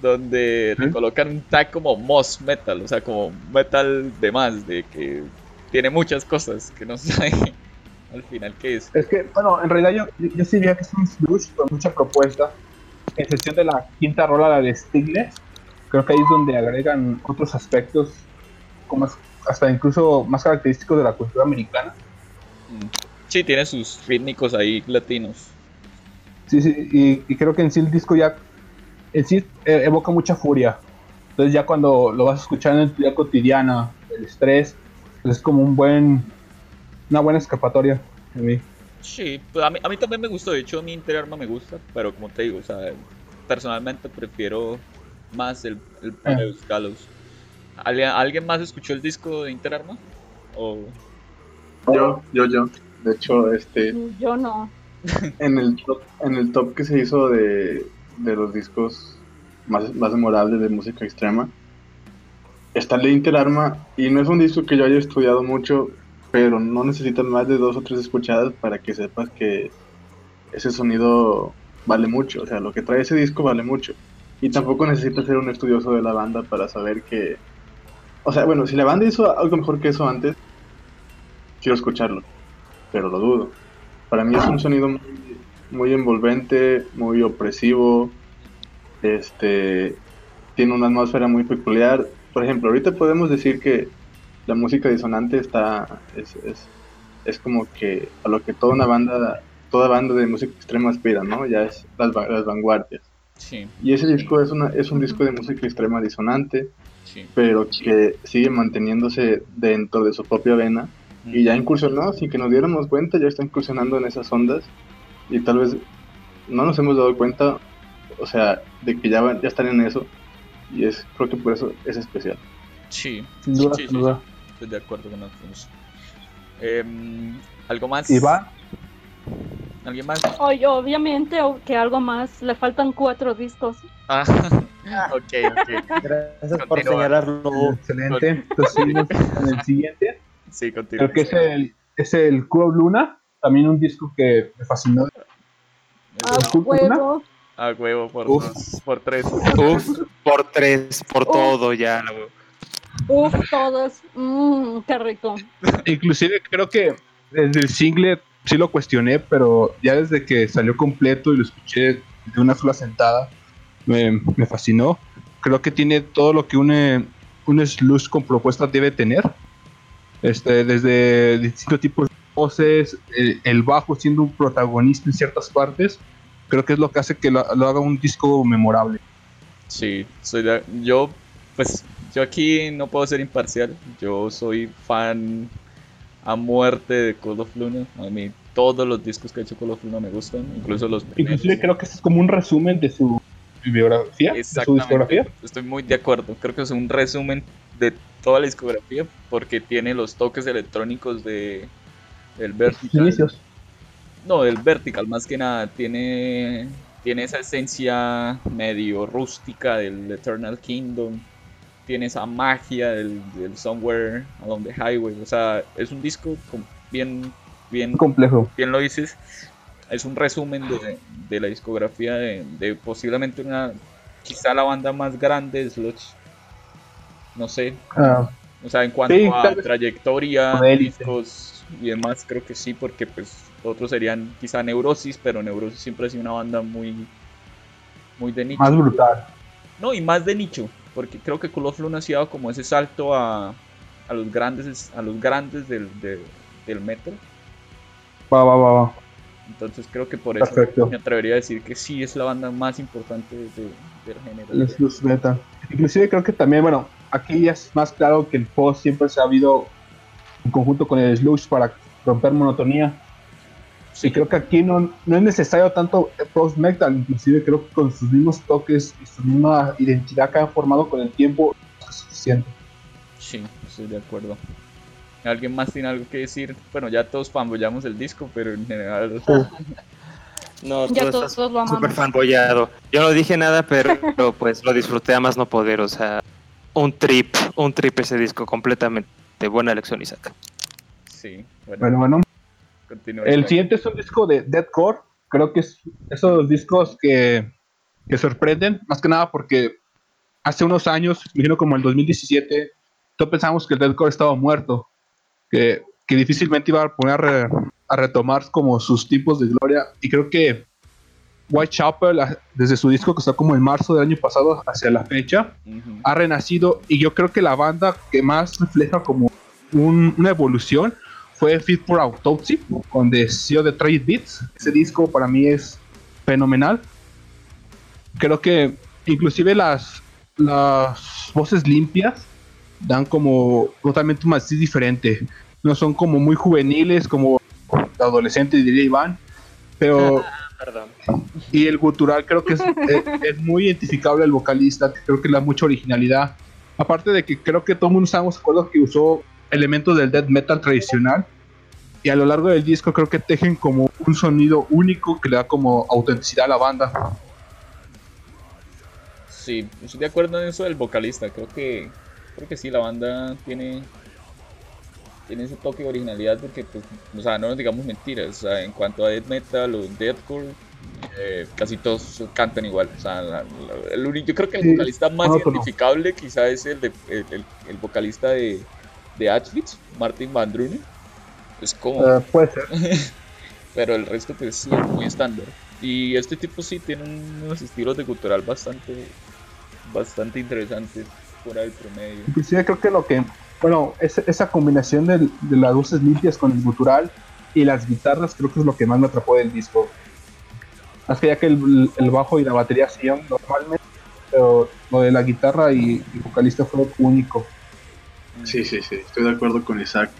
[SPEAKER 2] donde le colocan un tag como Moss Metal, o sea, como metal de más, de que tiene muchas cosas que no [LAUGHS] sabe al final qué es.
[SPEAKER 4] Es que, bueno, en realidad yo, yo, sí diría que es un slush con mucha propuesta. En sesión de la quinta rola, la de Stigler, creo que ahí es donde agregan otros aspectos como hasta incluso más característicos de la cultura americana.
[SPEAKER 2] Mm. Sí, tiene sus rítmicos ahí latinos.
[SPEAKER 4] Sí, sí, y, creo que en sí el disco ya en sí e, evoca mucha furia. Entonces ya cuando lo vas a escuchar en el día cotidiana, el estrés, pues es como un buen, una buena escapatoria a mí.
[SPEAKER 2] Sí, pues a mí, a mí también me gustó, de hecho mi interior no me gusta, pero como te digo, o sea, personalmente prefiero más el, el eh. ¿Alguien, más escuchó el disco de Interarma? ¿O...
[SPEAKER 3] Yo, yo, yo. De hecho, este.
[SPEAKER 5] Yo no.
[SPEAKER 3] En el top, en el top que se hizo de, de los discos más, más memorables de música extrema, está el de Interarma. Y no es un disco que yo haya estudiado mucho, pero no necesitas más de dos o tres escuchadas para que sepas que ese sonido vale mucho. O sea, lo que trae ese disco vale mucho. Y tampoco necesitas ser un estudioso de la banda para saber que o sea, bueno, si la banda hizo algo mejor que eso antes, quiero escucharlo, pero lo dudo. Para mí es un sonido envolvente, muy opresivo, este, tiene una atmósfera muy peculiar. Por ejemplo, ahorita podemos decir que la música disonante está, es, es, es como que a lo que toda una banda, toda banda de música extrema aspira, ¿no? Ya es las, las vanguardias. Sí. Y ese disco es, una, es un disco de música extrema disonante, pero que sigue manteniéndose dentro de su propia vena y ya incursionó, sin que nos diéramos cuenta, ya está incursionando en esas ondas y tal vez no nos hemos dado cuenta, o sea, de que ya, ya están en eso y es creo que por eso es especial.
[SPEAKER 2] Sí,
[SPEAKER 4] sin duda, duda.
[SPEAKER 2] Estoy de acuerdo con nosotros. Em, ¿Algo más?
[SPEAKER 4] va
[SPEAKER 2] ¿Alguien más?
[SPEAKER 5] Oye, obviamente que algo más. Le faltan cuatro discos.
[SPEAKER 2] Ah, [LAUGHS] ok, ok.
[SPEAKER 4] Gracias por señalarlo. Excelente. Entonces con el siguiente.
[SPEAKER 2] Sí, continúa.
[SPEAKER 4] Creo que es el, es el Club Luna. También un disco que me fascinó.
[SPEAKER 5] A huevo.
[SPEAKER 2] A huevo, por dos, por tres.
[SPEAKER 6] Uf, por tres, por todo ya.
[SPEAKER 5] Uf, todos. Mmm, qué rico.
[SPEAKER 4] Inclusive creo que desde el single sí lo cuestioné, pero ya desde que salió completo y lo escuché de una sola sentada, me, fascinó. Creo que tiene todo lo que un, un slush con propuestas debe tener. Este, desde distintos tipos de voces, el, bajo siendo un protagonista en ciertas partes, creo que es lo que hace que lo, haga un disco memorable.
[SPEAKER 2] Sí, soy yo pues yo aquí no puedo ser imparcial, yo soy fan a muerte de Call of Luna. A mí todos los discos que ha hecho Call of Luna me gustan, incluso los
[SPEAKER 4] Inclusive creo que este es como un resumen de su biografía, de su discografía.
[SPEAKER 2] Estoy muy de acuerdo. Creo que es un resumen de toda la discografía porque tiene los toques electrónicos de del Vertical. No, del Vertical más que nada tiene tiene esa esencia medio rústica del Eternal Kingdom tiene esa magia del, Somewhere Along the Highway. O sea, es un disco bien, bien
[SPEAKER 4] complejo.
[SPEAKER 2] Bien lo dices. es un resumen de, de la discografía de, de posiblemente una, quizá la banda más grande de Sludge. No sé.
[SPEAKER 4] Ah,
[SPEAKER 2] O sea, en cuanto
[SPEAKER 4] Sí,
[SPEAKER 2] a trayectoria, discos y demás, creo que sí, porque pues otros serían quizá Neurosis, pero Neurosis siempre ha sido una banda muy, muy de nicho.
[SPEAKER 4] más brutal.
[SPEAKER 2] No, y más de nicho, porque creo que Cool of Luna sí ha dado como ese salto a, a los grandes, a los grandes del, de- del metal.
[SPEAKER 4] Va, va, va, va.
[SPEAKER 2] Entonces creo que por eso
[SPEAKER 4] Perfecto.
[SPEAKER 2] me atrevería a decir que sí es la banda más importante de- del género.
[SPEAKER 4] Sludge Metal. Inclusive creo que también, bueno, aquí ya es más claro que el post siempre se ha habido en conjunto con el Sludge para romper monotonía.
[SPEAKER 2] Sí,
[SPEAKER 4] Y creo que aquí no, no es necesario tanto post metal, inclusive creo que con sus mismos toques y su misma identidad que han formado con el tiempo es suficiente.
[SPEAKER 2] sí, estoy de acuerdo. ¿Alguien más tiene algo que decir? Bueno, ya todos fanboyamos el disco, pero en general...
[SPEAKER 6] No,
[SPEAKER 5] Ya
[SPEAKER 6] tú
[SPEAKER 5] todos
[SPEAKER 6] estás
[SPEAKER 5] lo amamos.
[SPEAKER 6] súper fanboyado. Yo no dije nada, pero, pero, pues lo disfruté a más no poder. O sea, un trip, un trip ese disco completamente. Buena elección, Isaac.
[SPEAKER 2] Sí, bueno,
[SPEAKER 4] Bueno, bueno,
[SPEAKER 2] continúa.
[SPEAKER 4] el
[SPEAKER 2] Isaac.
[SPEAKER 4] siguiente es un disco de deathcore. Creo que es esos discos que, que sorprenden, más que nada porque hace unos años, me imagino como el 2017, todos pensamos que el deathcore estaba muerto, que, que difícilmente iba a poner a, re- a retomar como sus tipos de gloria. Y creo que Whitechapel, a- desde su disco que está como en marzo del año pasado hacia la fecha, ha renacido y yo creo que la banda que más refleja como un- una evolución fue Fit for Autopsy con The CEO de Trade Beats. Ese disco para mí es fenomenal. Creo que inclusive las, las voces limpias dan como totalmente un matiz diferente. No son como muy juveniles como de adolescente diría Iván, pero
[SPEAKER 6] Perdón.
[SPEAKER 4] Y el gutural creo que es, es- es muy identificable el vocalista, creo que le da mucha originalidad. Aparte de que creo que todo el mundo de acuerdo que usó elementos del death metal tradicional. Y a lo largo del disco creo que tejen como un sonido único que le da como autenticidad a la banda.
[SPEAKER 2] Sí, estoy de acuerdo en eso del vocalista. Creo que, creo que sí, la banda tiene, tiene ese toque de originalidad porque, pues, o sea, no nos digamos mentiras. O sea, en cuanto a death metal o deathcore, eh, casi todos cantan igual. O sea, la- la- el único, yo creo que el
[SPEAKER 4] Sí,
[SPEAKER 2] vocalista más
[SPEAKER 4] monótono.
[SPEAKER 2] identificable quizá es el, de, el, el- el vocalista de, de Auschwitz, Martin Van Drunen. Es como...
[SPEAKER 4] Eh, puede ser. [LAUGHS]
[SPEAKER 2] pero el resto pues sí es muy estándar. Y este tipo sí tiene unos estilos de cultural bastante bastante interesantes fuera del promedio.
[SPEAKER 4] Inclusive creo que lo que, bueno, es- esa combinación del- de, las voces limpias con el gutural y las guitarras creo que es lo que más me atrapó del disco. Más que ya que el, bajo y la batería iban normalmente, pero lo de la guitarra y vocalista fue único.
[SPEAKER 3] Sí, sí, sí, estoy de acuerdo con Isaac.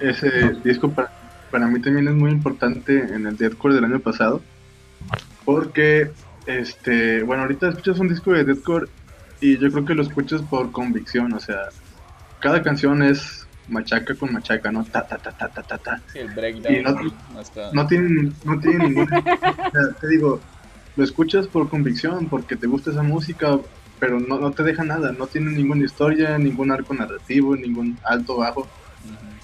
[SPEAKER 3] Ese disco para, para mí también es muy importante en el deathcore del año pasado, porque, este, bueno, ahorita escuchas un disco de deathcore y yo creo que lo escuchas por convicción, o sea, cada canción es machaca con machaca, ¿no? Ta, ta, ta, ta, ta, ta, ta.
[SPEAKER 2] Sí, el breakdown
[SPEAKER 3] Y no-
[SPEAKER 2] hasta
[SPEAKER 3] No tienen, no tienen ninguna, [LAUGHS] o sea, te digo, lo escuchas por convicción, porque te gusta esa música, pero no, no te deja nada, no tiene ninguna historia, ningún arco narrativo, ningún alto bajo.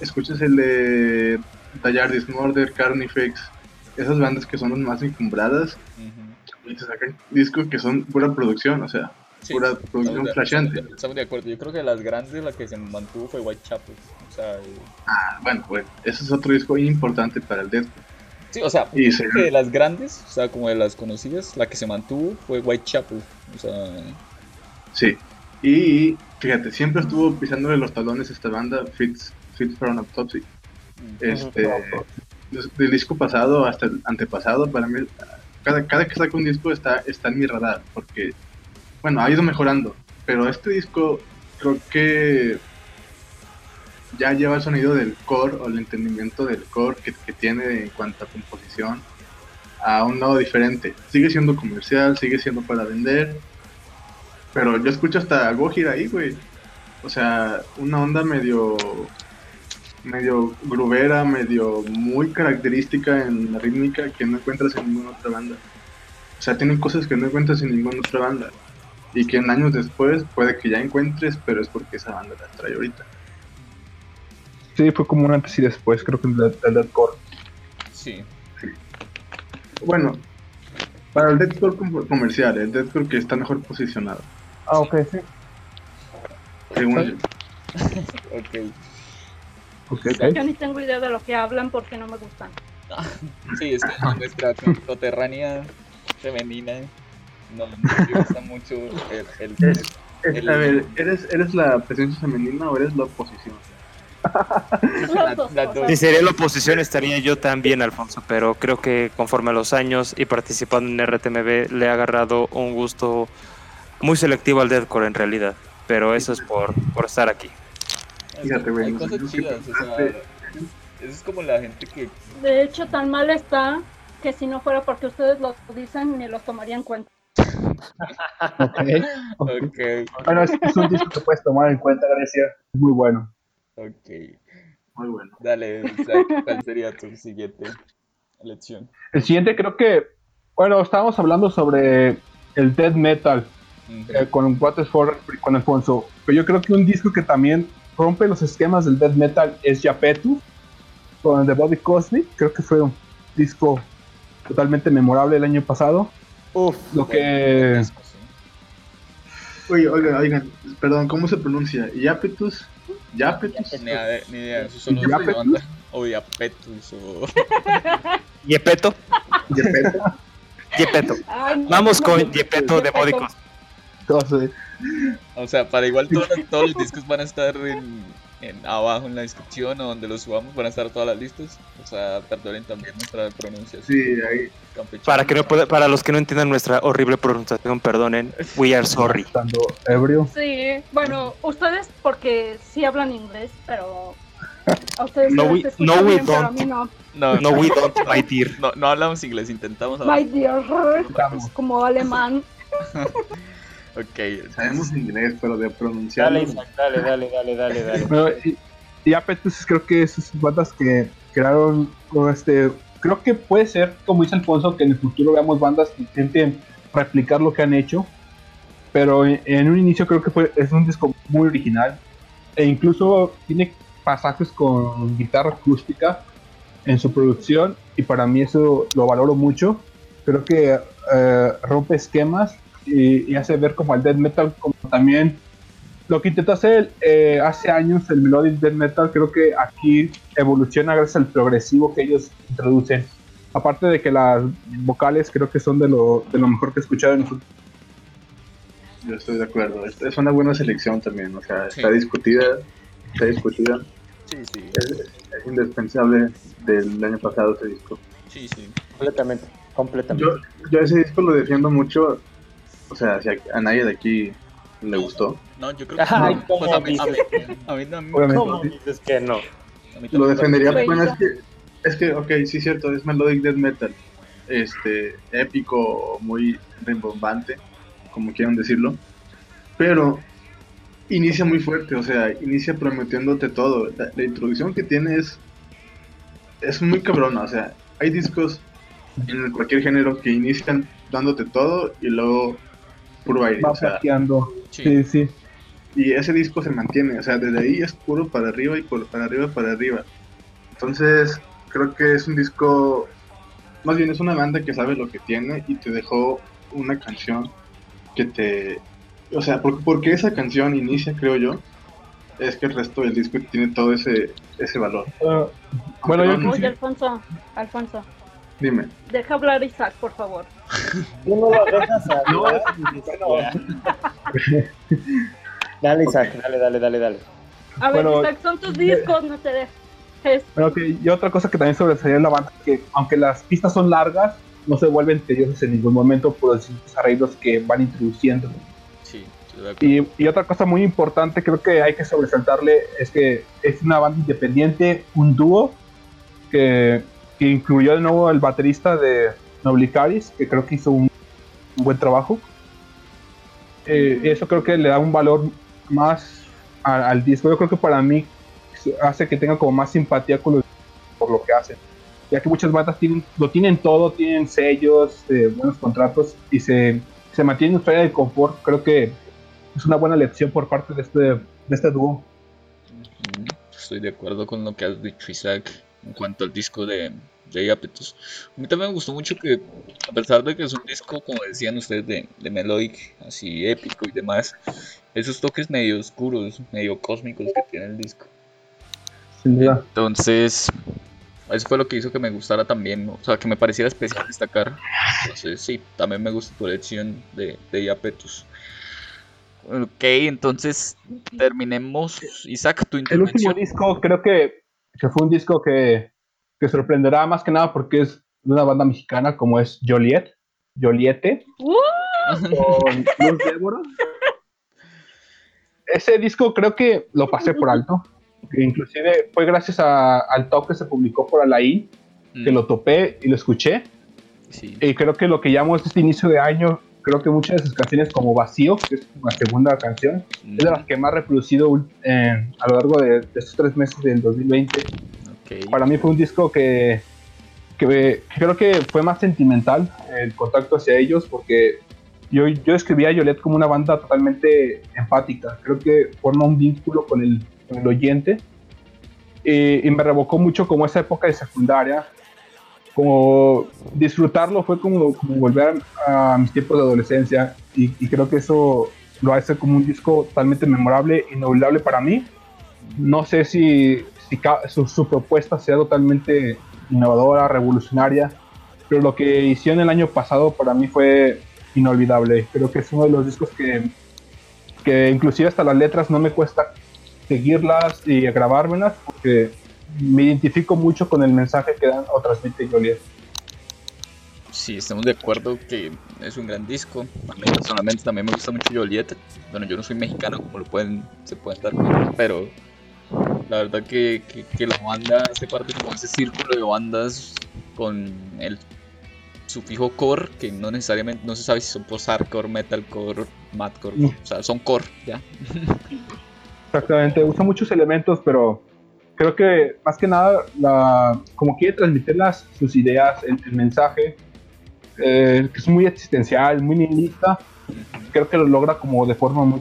[SPEAKER 3] Escuchas el de Tallar Dismorder, Carnifex, esas bandas que son las más encumbradas y te sacan discos que son pura producción, o sea, pura
[SPEAKER 2] estamos
[SPEAKER 3] producción
[SPEAKER 2] de-
[SPEAKER 3] flasheante.
[SPEAKER 2] estamos de- acuerdo. Yo creo que las grandes la que se mantuvo fue Whitechapel. O sea,
[SPEAKER 3] Ah, bueno, bueno, ese es otro disco importante para el deathcore.
[SPEAKER 2] sí, o sea,
[SPEAKER 3] Y se-
[SPEAKER 2] de las grandes, o sea, como de las conocidas, la que se mantuvo fue Whitechapel. O sea,
[SPEAKER 3] Sí. Y fíjate, siempre estuvo pisándole los talones a esta banda, Fits, Fits for an Autopsy. Este, del disco pasado hasta el antepasado, para mí, cada, cada que saca un disco está, está en mi radar, porque, bueno, ha ido mejorando, pero este disco creo que ya lleva el sonido del core o el entendimiento del core que, tiene en cuanto a composición a un lado diferente. Sigue siendo comercial, sigue siendo para vender, pero yo escucho hasta Gojir ahí, güey. O sea, una onda medio medio grubera, medio muy característica en la rítmica que no encuentras en ninguna otra banda. O sea, tienen cosas que no encuentras en ninguna otra banda. Y que en años después puede que ya encuentres, pero es porque esa banda las trae ahorita.
[SPEAKER 4] Sí, fue como un antes y después, creo que el, de- el deathcore.
[SPEAKER 2] sí.
[SPEAKER 3] Bueno, para el deathcore com- comercial, el deathcore que está mejor posicionado.
[SPEAKER 4] Ah, ok, sí.
[SPEAKER 3] Según yo. [LAUGHS]
[SPEAKER 2] Ok.
[SPEAKER 4] Ok, ok.
[SPEAKER 5] Yo ni tengo idea de lo que hablan porque no me gustan. [LAUGHS]
[SPEAKER 2] Sí, es que nuestra coterránea [LAUGHS] femenina no, le gusta [LAUGHS] mucho el, el-
[SPEAKER 3] Es- es- a ver, ¿eres, ¿eres la presencia femenina o eres la oposición? [LAUGHS]
[SPEAKER 5] Cosas.
[SPEAKER 6] Si sería la oposición estaría yo también, Alfonso, pero creo que conforme a los años y participando en RTMB le ha agarrado un gusto muy selectivo al deathcore en realidad. Pero eso es por, por estar aquí.
[SPEAKER 3] Fíjate, güey,
[SPEAKER 2] Hay
[SPEAKER 3] nosotros
[SPEAKER 2] cosas
[SPEAKER 3] que
[SPEAKER 2] chidas, o sea,
[SPEAKER 3] participaste-
[SPEAKER 2] eso es como la gente que
[SPEAKER 5] De hecho, tan mal está que si no fuera porque ustedes lo dicen, ni los tomaría en cuenta.
[SPEAKER 4] Ok. ok.
[SPEAKER 2] Ok,
[SPEAKER 4] Bueno, es, es un disco que puedes tomar en cuenta, Grecia. Es muy bueno.
[SPEAKER 2] ok.
[SPEAKER 3] Muy bueno.
[SPEAKER 2] Dale, ¿cuál sería tu siguiente elección?
[SPEAKER 4] El siguiente creo que, bueno, estábamos hablando sobre el death metal eh, con Waterford y con Alfonso, pero yo creo que un disco que también rompe los esquemas del death metal es Japetus con The Body Cosmic. Creo que fue un disco totalmente memorable el año pasado.
[SPEAKER 6] Uf,
[SPEAKER 4] Lo que.
[SPEAKER 3] Oye, oigan, oigan, perdón, ¿cómo se pronuncia? ¿Yapetus? ¿Yapetus?
[SPEAKER 2] Ni idea, ni idea, eso solo
[SPEAKER 4] ¿Yapetus?
[SPEAKER 2] banda. O Yapetus, o...
[SPEAKER 6] Yepeto. Yepeto.
[SPEAKER 5] Ay,
[SPEAKER 6] Vamos
[SPEAKER 5] no,
[SPEAKER 6] con
[SPEAKER 5] no,
[SPEAKER 6] Yepeto de
[SPEAKER 4] entonces,
[SPEAKER 2] O sea, para igual todos, todos los discos van a estar en, en abajo en la descripción o donde los subamos van a estar todas las listas. O sea, perdonen también nuestra pronunciación.
[SPEAKER 3] Sí, ahí.
[SPEAKER 6] Para, que no para los que no entiendan nuestra horrible pronunciación, perdonen, we are sorry.
[SPEAKER 4] estando ebrio.
[SPEAKER 5] Sí, bueno, ustedes porque sí hablan inglés, pero a ustedes
[SPEAKER 6] No,
[SPEAKER 5] se
[SPEAKER 6] we- no, we
[SPEAKER 5] bien,
[SPEAKER 6] don't.
[SPEAKER 5] mí no.
[SPEAKER 2] No,
[SPEAKER 6] No, we don't, my dear.
[SPEAKER 2] no, no hablamos inglés, intentamos
[SPEAKER 5] My
[SPEAKER 2] hablar.
[SPEAKER 5] dear,
[SPEAKER 4] Estamos.
[SPEAKER 5] como alemán. [LAUGHS]
[SPEAKER 2] Ok,
[SPEAKER 3] Sabemos inglés, pero de pronunciar.
[SPEAKER 6] dale, dale, dale, dale, dale.
[SPEAKER 4] Bueno, y, y Apetus creo que esas bandas que crearon con este creo que puede ser como dice Alfonso que en el futuro veamos bandas que intenten replicar lo que han hecho pero en, en un inicio creo que fue es un disco muy original e incluso tiene pasajes con guitarra acústica en su producción y para mí eso lo valoro mucho creo que eh, rompe esquemas y, y hace ver como al death metal como también lo que intentó hacer eh, hace años el melodic death metal creo que aquí evoluciona gracias al progresivo que ellos introducen aparte de que las vocales creo que son de lo, de lo mejor que he escuchado en los últimos
[SPEAKER 3] Yo estoy de acuerdo. Es, es una buena selección también. O sea,
[SPEAKER 2] Sí.
[SPEAKER 3] está discutida. Está discutida.
[SPEAKER 2] sí, sí,
[SPEAKER 3] Es, es indispensable del año pasado ese disco.
[SPEAKER 2] sí, sí.
[SPEAKER 6] Completamente, completamente.
[SPEAKER 3] Yo, yo ese disco lo defiendo mucho. O sea, si a, a nadie de aquí le gustó.
[SPEAKER 2] No, yo creo que
[SPEAKER 6] Ay,
[SPEAKER 2] no.
[SPEAKER 6] ¿cómo
[SPEAKER 2] Pues a mí, a mí,
[SPEAKER 6] dices?
[SPEAKER 2] a mí también.
[SPEAKER 4] Obviamente.
[SPEAKER 6] ¿Cómo dices que no?
[SPEAKER 2] a mí
[SPEAKER 3] Lo defendería. Bueno, es que, es que, ok, sí, cierto, es melodic death metal. Este, épico, muy rimbombante, como quieran decirlo. Pero inicia muy fuerte, o sea, inicia prometiéndote todo. La, la introducción que tiene es, es muy cabrona, o sea, hay discos en cualquier género que inician dándote todo y luego puro aire.
[SPEAKER 4] va
[SPEAKER 3] O sea,
[SPEAKER 2] Sí.
[SPEAKER 4] sí sí
[SPEAKER 3] y ese disco se mantiene, o sea, desde ahí es puro para arriba y por para arriba para arriba. Entonces, creo que es un disco, más bien es una banda que sabe lo que tiene y te dejó una canción que te, o sea, porque, porque esa canción inicia, creo yo, es que el resto del disco tiene todo ese ese valor.
[SPEAKER 4] Ah, bueno yo
[SPEAKER 5] Oye, Alfonso, Alfonso,
[SPEAKER 3] dime.
[SPEAKER 5] deja hablar Isaac, por favor. [LAUGHS]
[SPEAKER 6] Tú no lo dejas hablar. [LAUGHS] Dale, Isaac, dale, dale, dale, dale.
[SPEAKER 5] A ver,
[SPEAKER 4] Bueno,
[SPEAKER 5] Isaac, son tus discos, no te dejes.
[SPEAKER 4] Bueno, que y otra cosa que también sobresalía en la banda que aunque las pistas son largas no se vuelven tediosas en ningún momento por los distintos arreglos que van introduciendo
[SPEAKER 2] Sí, estoy de acuerdo.
[SPEAKER 4] Y, y otra cosa muy importante, creo que hay que sobresaltarle, es que es una banda independiente, un dúo, que, que incluyó de nuevo el baterista de Noblicaris, que creo que hizo un, un buen trabajo. Eh. Eso creo que le da un valor más a- al disco. Yo creo que para mí hace que tenga como más simpatía con los, por lo que hacen. Ya que muchas bandas tienen, lo tienen todo, tienen sellos, eh, buenos contratos y se, se mantienen en su área de confort. Creo que es una buena lección por parte de este, de este dúo.
[SPEAKER 2] Estoy de acuerdo con lo que has dicho, Isaac, en cuanto al disco de. Apetus. A mí también me gustó mucho que, a pesar de que es un disco, como decían ustedes, de, de melodic, así épico y demás, esos toques medio oscuros, medio cósmicos que tiene el disco.
[SPEAKER 4] Sin duda.
[SPEAKER 2] Entonces, eso fue lo que hizo que me gustara también, o sea, que me pareciera especial destacar. Entonces, sí, también me gusta tu elección de, de Iapetus. Ok, entonces terminemos. Isaac, tu
[SPEAKER 4] El último
[SPEAKER 2] intervención.
[SPEAKER 4] disco creo que, que fue un disco que, que sorprenderá más que nada porque es de una banda mexicana como es Joliet, Joliete,
[SPEAKER 5] ¡Uh!
[SPEAKER 4] con Luz Débora. Ese disco creo que lo pasé por alto. que inclusive fue gracias a- al top que se publicó por Alain que
[SPEAKER 2] Mm,
[SPEAKER 4] lo topé y lo escuché.
[SPEAKER 2] sí.
[SPEAKER 4] Y creo que lo que llamamos este inicio de año, creo que muchas de sus canciones como Vacío, que es la segunda canción, es de las que más reproducido eh, a lo largo de, de estos tres meses del 2020.
[SPEAKER 2] Ok.
[SPEAKER 4] Para mí fue un disco que, que, creo que fue más sentimental el contacto hacia ellos porque yo, yo describía a Yolette como una banda totalmente empática. Creo que forma un vínculo con el, con el oyente y, y me revocó mucho como esa época de secundaria. Como disfrutarlo fue como, volver a, mis tiempos de adolescencia y, creo que eso lo hace como un disco totalmente memorable, inolvidable para mí. No sé si, su, propuesta sea totalmente innovadora, revolucionaria, pero lo que hicieron el año pasado para mí fue inolvidable. Creo que es uno de los discos que, que inclusive hasta las letras no me cuesta seguirlas y grabármelas me identifico mucho con el mensaje que dan o transmite Joliet.
[SPEAKER 2] Sí, estamos de acuerdo que es un gran disco. A mí personalmente también me gusta mucho Joliet. Bueno, yo no soy mexicano, como lo pueden, se pueden dar cuenta, pero la verdad que, que, que la banda hace parte como ese círculo de bandas con el sufijo core, que no necesariamente, no se sabe si son post-hardcore, metalcore, madcore,
[SPEAKER 4] Mm.
[SPEAKER 2] o sea, son core, ya.
[SPEAKER 4] Exactamente, usa muchos elementos, pero creo que más que nada, la, como quiere transmitir las, sus ideas, el, el mensaje, eh, que es muy existencial, muy nihilista, creo que lo logra como de forma muy,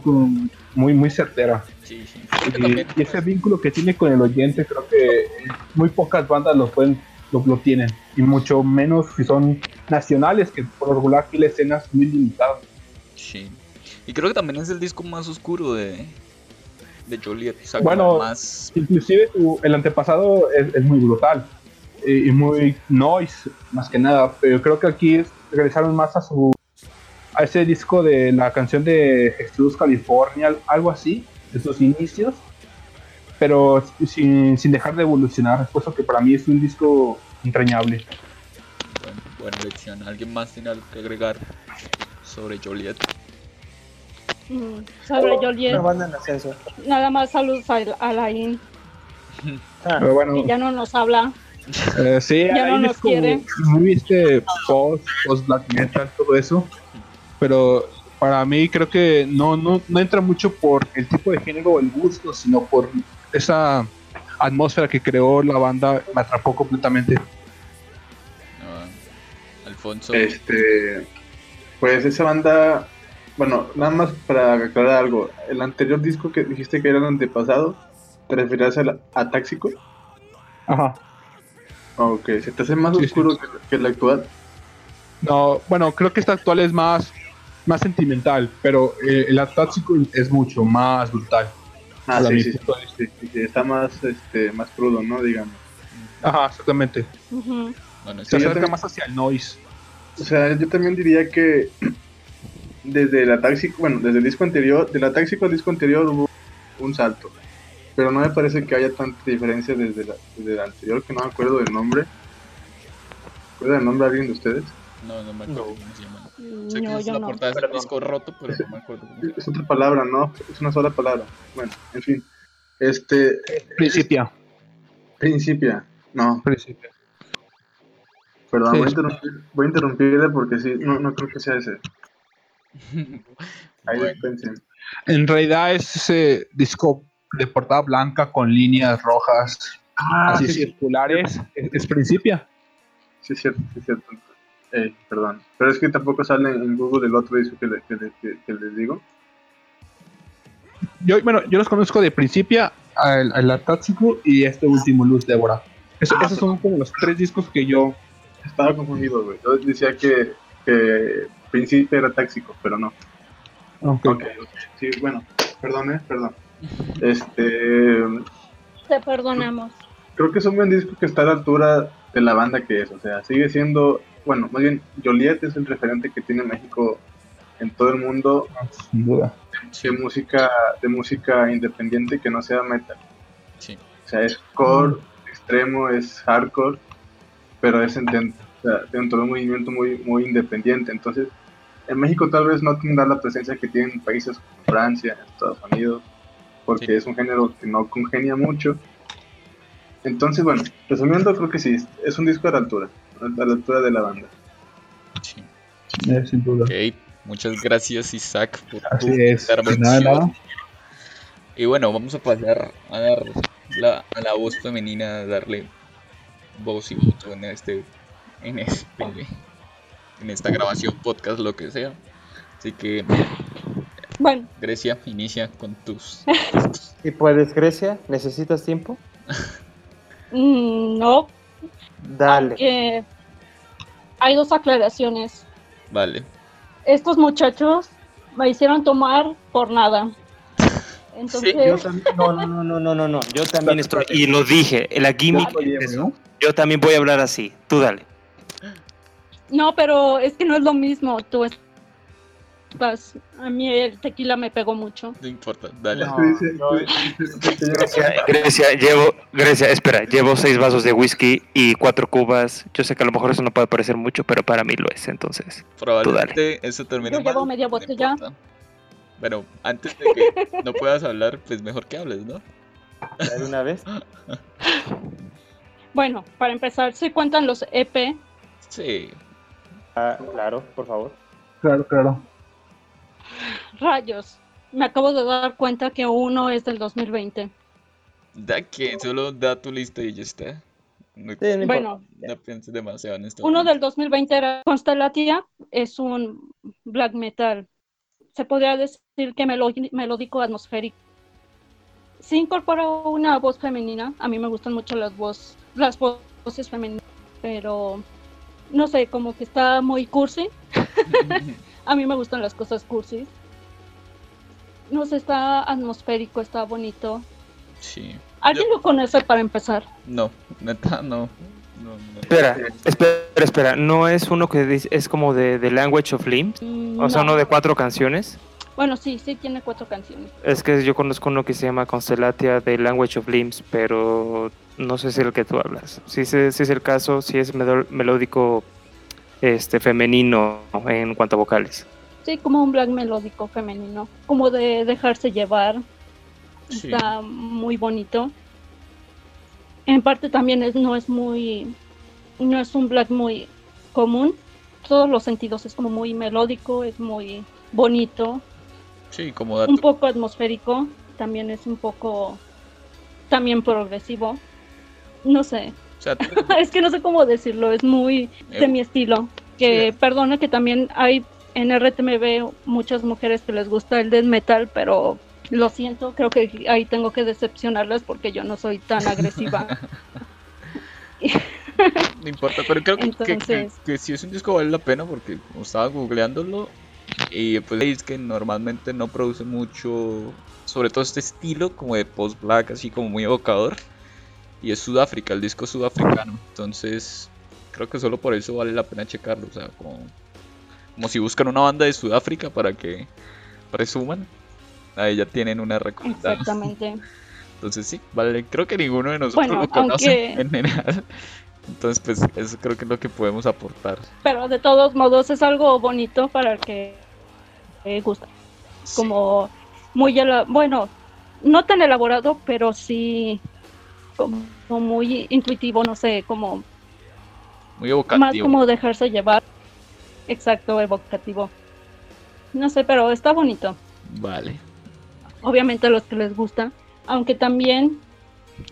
[SPEAKER 4] muy, muy certera.
[SPEAKER 2] Sí, sí.
[SPEAKER 4] Y, ese vínculo que tiene con el oyente, creo que muy pocas bandas lo pueden lo, lo tienen, y mucho menos si son nacionales, que por regular aquí la escena es muy limitada.
[SPEAKER 2] sí. Y creo que también es el disco más oscuro de, de Joliet. O sea,
[SPEAKER 4] Bueno,
[SPEAKER 2] más...
[SPEAKER 4] Inclusive su- el antepasado es, es muy brutal y, y muy noise, más que nada, pero creo que aquí es- regresaron más a su a ese disco de la canción de Jesús California, algo así, de sus inicios, pero sin, sin dejar de evolucionar, es cosa que para mí es un disco entrañable.
[SPEAKER 2] Bueno, buena elección. ¿Alguien más tiene algo que agregar sobre Joliet?
[SPEAKER 5] Sobre Joliet,
[SPEAKER 6] Una banda en ascenso.
[SPEAKER 5] nada más saludos a Alain,
[SPEAKER 6] Ah,
[SPEAKER 4] Pero bueno,
[SPEAKER 5] que ya no nos habla.
[SPEAKER 4] Eh, sí,
[SPEAKER 5] Ya no nos
[SPEAKER 4] es como
[SPEAKER 5] quiere.
[SPEAKER 4] muy este post, post black metal, todo eso. Pero para mí creo que no, no, no entra mucho por el tipo de género o el gusto, sino por esa atmósfera que creó la banda, me atrapó completamente.
[SPEAKER 2] No, Alfonso.
[SPEAKER 3] Este, pues esa banda, bueno, nada más para aclarar algo, el anterior disco que dijiste que era el antepasado, ¿te referías al Atáxico?
[SPEAKER 4] Ajá.
[SPEAKER 3] Ok, ¿se te hace más
[SPEAKER 4] Sí, sí.
[SPEAKER 3] oscuro que, que el actual?
[SPEAKER 4] No, bueno, creo que esta actual es más, más sentimental, pero eh, el Atáxico es mucho más brutal.
[SPEAKER 3] Ah, sí, sí, sí, está más, este, más crudo, ¿no? Digamos.
[SPEAKER 4] Ajá, exactamente.
[SPEAKER 2] Bueno,
[SPEAKER 4] Se acerca
[SPEAKER 3] también-
[SPEAKER 4] más hacia el noise.
[SPEAKER 3] O sea, yo también diría que desde el Atáxico, bueno, desde el disco anterior, del Atáxico al disco anterior hubo un salto. Pero no me parece que haya tanta diferencia desde, la, desde el anterior, que no me acuerdo del nombre. ¿Recuerda el nombre de alguien de ustedes?
[SPEAKER 2] no, no me acuerdo
[SPEAKER 6] No.
[SPEAKER 2] cómo se llama. Sé que
[SPEAKER 5] No,
[SPEAKER 2] es
[SPEAKER 5] yo
[SPEAKER 2] la
[SPEAKER 5] no.
[SPEAKER 2] portada de
[SPEAKER 6] Perdón.
[SPEAKER 2] disco roto, pero no me acuerdo cómo se llama.
[SPEAKER 3] Es otra palabra, ¿no? Es una sola palabra. Bueno, en fin. Este,
[SPEAKER 4] Principia.
[SPEAKER 3] Principia. No,
[SPEAKER 4] Principia.
[SPEAKER 3] perdón,
[SPEAKER 4] Sí,
[SPEAKER 3] voy, a interrumpir, voy a interrumpirle porque sí, no, no creo que sea ese. [LAUGHS] Ahí
[SPEAKER 2] Bueno.
[SPEAKER 3] dispensen.
[SPEAKER 4] En realidad es ese disco de portada blanca con líneas rojas
[SPEAKER 3] Ah,
[SPEAKER 4] así
[SPEAKER 3] sí, sí,
[SPEAKER 4] circulares. Es, es Principia.
[SPEAKER 3] sí, es cierto, sí, es cierto. Eh, perdón. Pero es que tampoco sale en Google el otro disco que, le- que, le- que- que les digo.
[SPEAKER 4] Yo, bueno, yo los conozco de Principia, al, al Atáxico y este último Luz Débora. Eso-
[SPEAKER 3] Ah,
[SPEAKER 4] esos son como los tres discos que yo.
[SPEAKER 3] Estaba confundido, güey. Yo decía que, que Príncipe era táxico, pero no.
[SPEAKER 4] Ok.
[SPEAKER 3] Ok, ok. Sí, bueno, perdón, eh, perdón. Este,
[SPEAKER 5] Te perdonamos.
[SPEAKER 3] creo que es un buen disco que está a la altura de la banda que es. O sea, sigue siendo, bueno, más bien, Joliet es el referente que tiene México en todo el mundo
[SPEAKER 4] Sin duda.
[SPEAKER 3] de música, de música independiente que no sea metal.
[SPEAKER 2] Sí.
[SPEAKER 3] O sea, es core, extremo, es hardcore, pero es en- den- o sea, dentro de un movimiento muy, muy independiente. Entonces, en México tal vez no tendrá la presencia que tienen países como Francia, Estados Unidos, porque
[SPEAKER 2] Sí.
[SPEAKER 3] es un género que no congenia mucho. Entonces, bueno, resumiendo, creo que sí, es un disco a la altura, a la altura de la banda.
[SPEAKER 2] Sí.
[SPEAKER 4] Eh, sin duda.
[SPEAKER 2] Ok, muchas gracias Isaac por tu
[SPEAKER 4] Así es. Pues
[SPEAKER 2] intervención.
[SPEAKER 4] nada, nada.
[SPEAKER 2] Y bueno, vamos a pasar a dar la, a la voz femenina, a darle voz y voto en este, en este, en esta grabación, podcast, lo que sea. Así que
[SPEAKER 5] Bueno,
[SPEAKER 2] Grecia, inicia con tus. [LAUGHS]
[SPEAKER 6] ¿Y puedes, Grecia? ¿Necesitas tiempo?
[SPEAKER 5] mm, no,
[SPEAKER 6] Dale.
[SPEAKER 5] hay dos aclaraciones.
[SPEAKER 2] Vale.
[SPEAKER 5] Estos muchachos me hicieron tomar por nada. [LAUGHS] Entonces,
[SPEAKER 6] Yo también, no, no, no, no, no, no, no. Yo también estoy, y lo dije, la gimmick, yo también voy a hablar así. Tú dale.
[SPEAKER 5] No, pero es que no es lo mismo. Tú estás, a mí el tequila me pegó mucho.
[SPEAKER 2] No importa, dale.
[SPEAKER 6] No, no. Grecia, Grecia, llevo, Grecia, espera, llevo seis vasos de whisky y cuatro cubas. Yo sé que a lo mejor eso no puede parecer mucho, pero para mí lo es, entonces.
[SPEAKER 2] Probablemente eso termine
[SPEAKER 5] Yo llevo
[SPEAKER 2] mal,
[SPEAKER 5] media
[SPEAKER 2] no
[SPEAKER 5] botella.
[SPEAKER 2] importa. Bueno, antes de que [LAUGHS] no puedas hablar, pues mejor que hables, ¿no?
[SPEAKER 6] ¿Ya de una vez? [LAUGHS]
[SPEAKER 5] Bueno, para empezar, se cuentan los EP.
[SPEAKER 2] Sí.
[SPEAKER 6] Ah, claro, por favor.
[SPEAKER 4] Claro, claro.
[SPEAKER 5] Rayos. Me acabo de dar cuenta que uno es del 2020.
[SPEAKER 2] Da que solo da tu lista y ya está. No,
[SPEAKER 6] Sí, no
[SPEAKER 5] Bueno,
[SPEAKER 2] no pienses demasiado en esto.
[SPEAKER 5] uno del 2020 era Constellatia, es un black metal. Se podría decir que melo- melódico atmosférico. Sí incorpora una voz femenina. A mí me gustan mucho las, voz, las vo- voces femeninas, pero no sé, como que está muy cursi. [LAUGHS] A mí me gustan las cosas cursis. No sé, está atmosférico, está bonito.
[SPEAKER 2] Sí.
[SPEAKER 5] ¿Alguien lo conoce para empezar?
[SPEAKER 2] No, neta, no. No, no.
[SPEAKER 6] Espera, espera, espera. ¿No es uno que dice- es como de The Language of Limbs? O sea,
[SPEAKER 5] no.
[SPEAKER 6] uno de cuatro canciones.
[SPEAKER 5] Bueno, sí, sí tiene cuatro canciones.
[SPEAKER 6] Es que yo conozco uno que se llama Constellatia de Language of Limbs, pero no sé si es el que tú hablas. Si, es- si es el caso, si es medo- melódico este femenino en cuanto a vocales.
[SPEAKER 5] Sí, como un black melódico femenino, como de dejarse llevar.
[SPEAKER 2] Sí.
[SPEAKER 5] Está muy bonito. En parte también es, no es muy, no es un black muy común. Todos los sentidos es como muy melódico, es muy bonito,
[SPEAKER 2] Sí, como dato.
[SPEAKER 5] un poco atmosférico, también es un poco, también progresivo. No sé,
[SPEAKER 2] O sea, [LAUGHS] tú-
[SPEAKER 5] es que no sé cómo decirlo, es muy de mi estilo. Que
[SPEAKER 2] Sí.
[SPEAKER 5] perdona que también hay en RTMB muchas mujeres que les gusta el death metal, pero lo siento, creo que ahí tengo que decepcionarlas porque yo no soy tan agresiva. [LAUGHS]
[SPEAKER 2] no importa, pero creo que, que- que,
[SPEAKER 5] Entonces-
[SPEAKER 2] que si es un disco vale la pena porque como estaba googleándolo y pues es que normalmente no produce mucho, sobre todo este estilo como de post-black, así como muy evocador. Y es Sudáfrica, el disco sudafricano. Entonces, creo que solo por eso vale la pena checarlo. O sea, como, como si buscan una banda de Sudáfrica para que presuman. Ahí ya tienen una recomendada.
[SPEAKER 5] Exactamente.
[SPEAKER 2] Entonces sí, vale, creo que ninguno de nosotros
[SPEAKER 5] Bueno,
[SPEAKER 2] lo conoce
[SPEAKER 5] aunque-
[SPEAKER 2] en general. Entonces pues eso creo que es lo que podemos aportar.
[SPEAKER 5] Pero de todos modos es algo bonito para el que le gusta. Como muy, bueno, no tan elaborado, pero sí como muy intuitivo, no sé, como
[SPEAKER 2] Muy evocativo.
[SPEAKER 5] más como dejarse llevar. Exacto, evocativo. No sé, pero está bonito.
[SPEAKER 2] Vale.
[SPEAKER 5] Obviamente a los que les gusta. Aunque también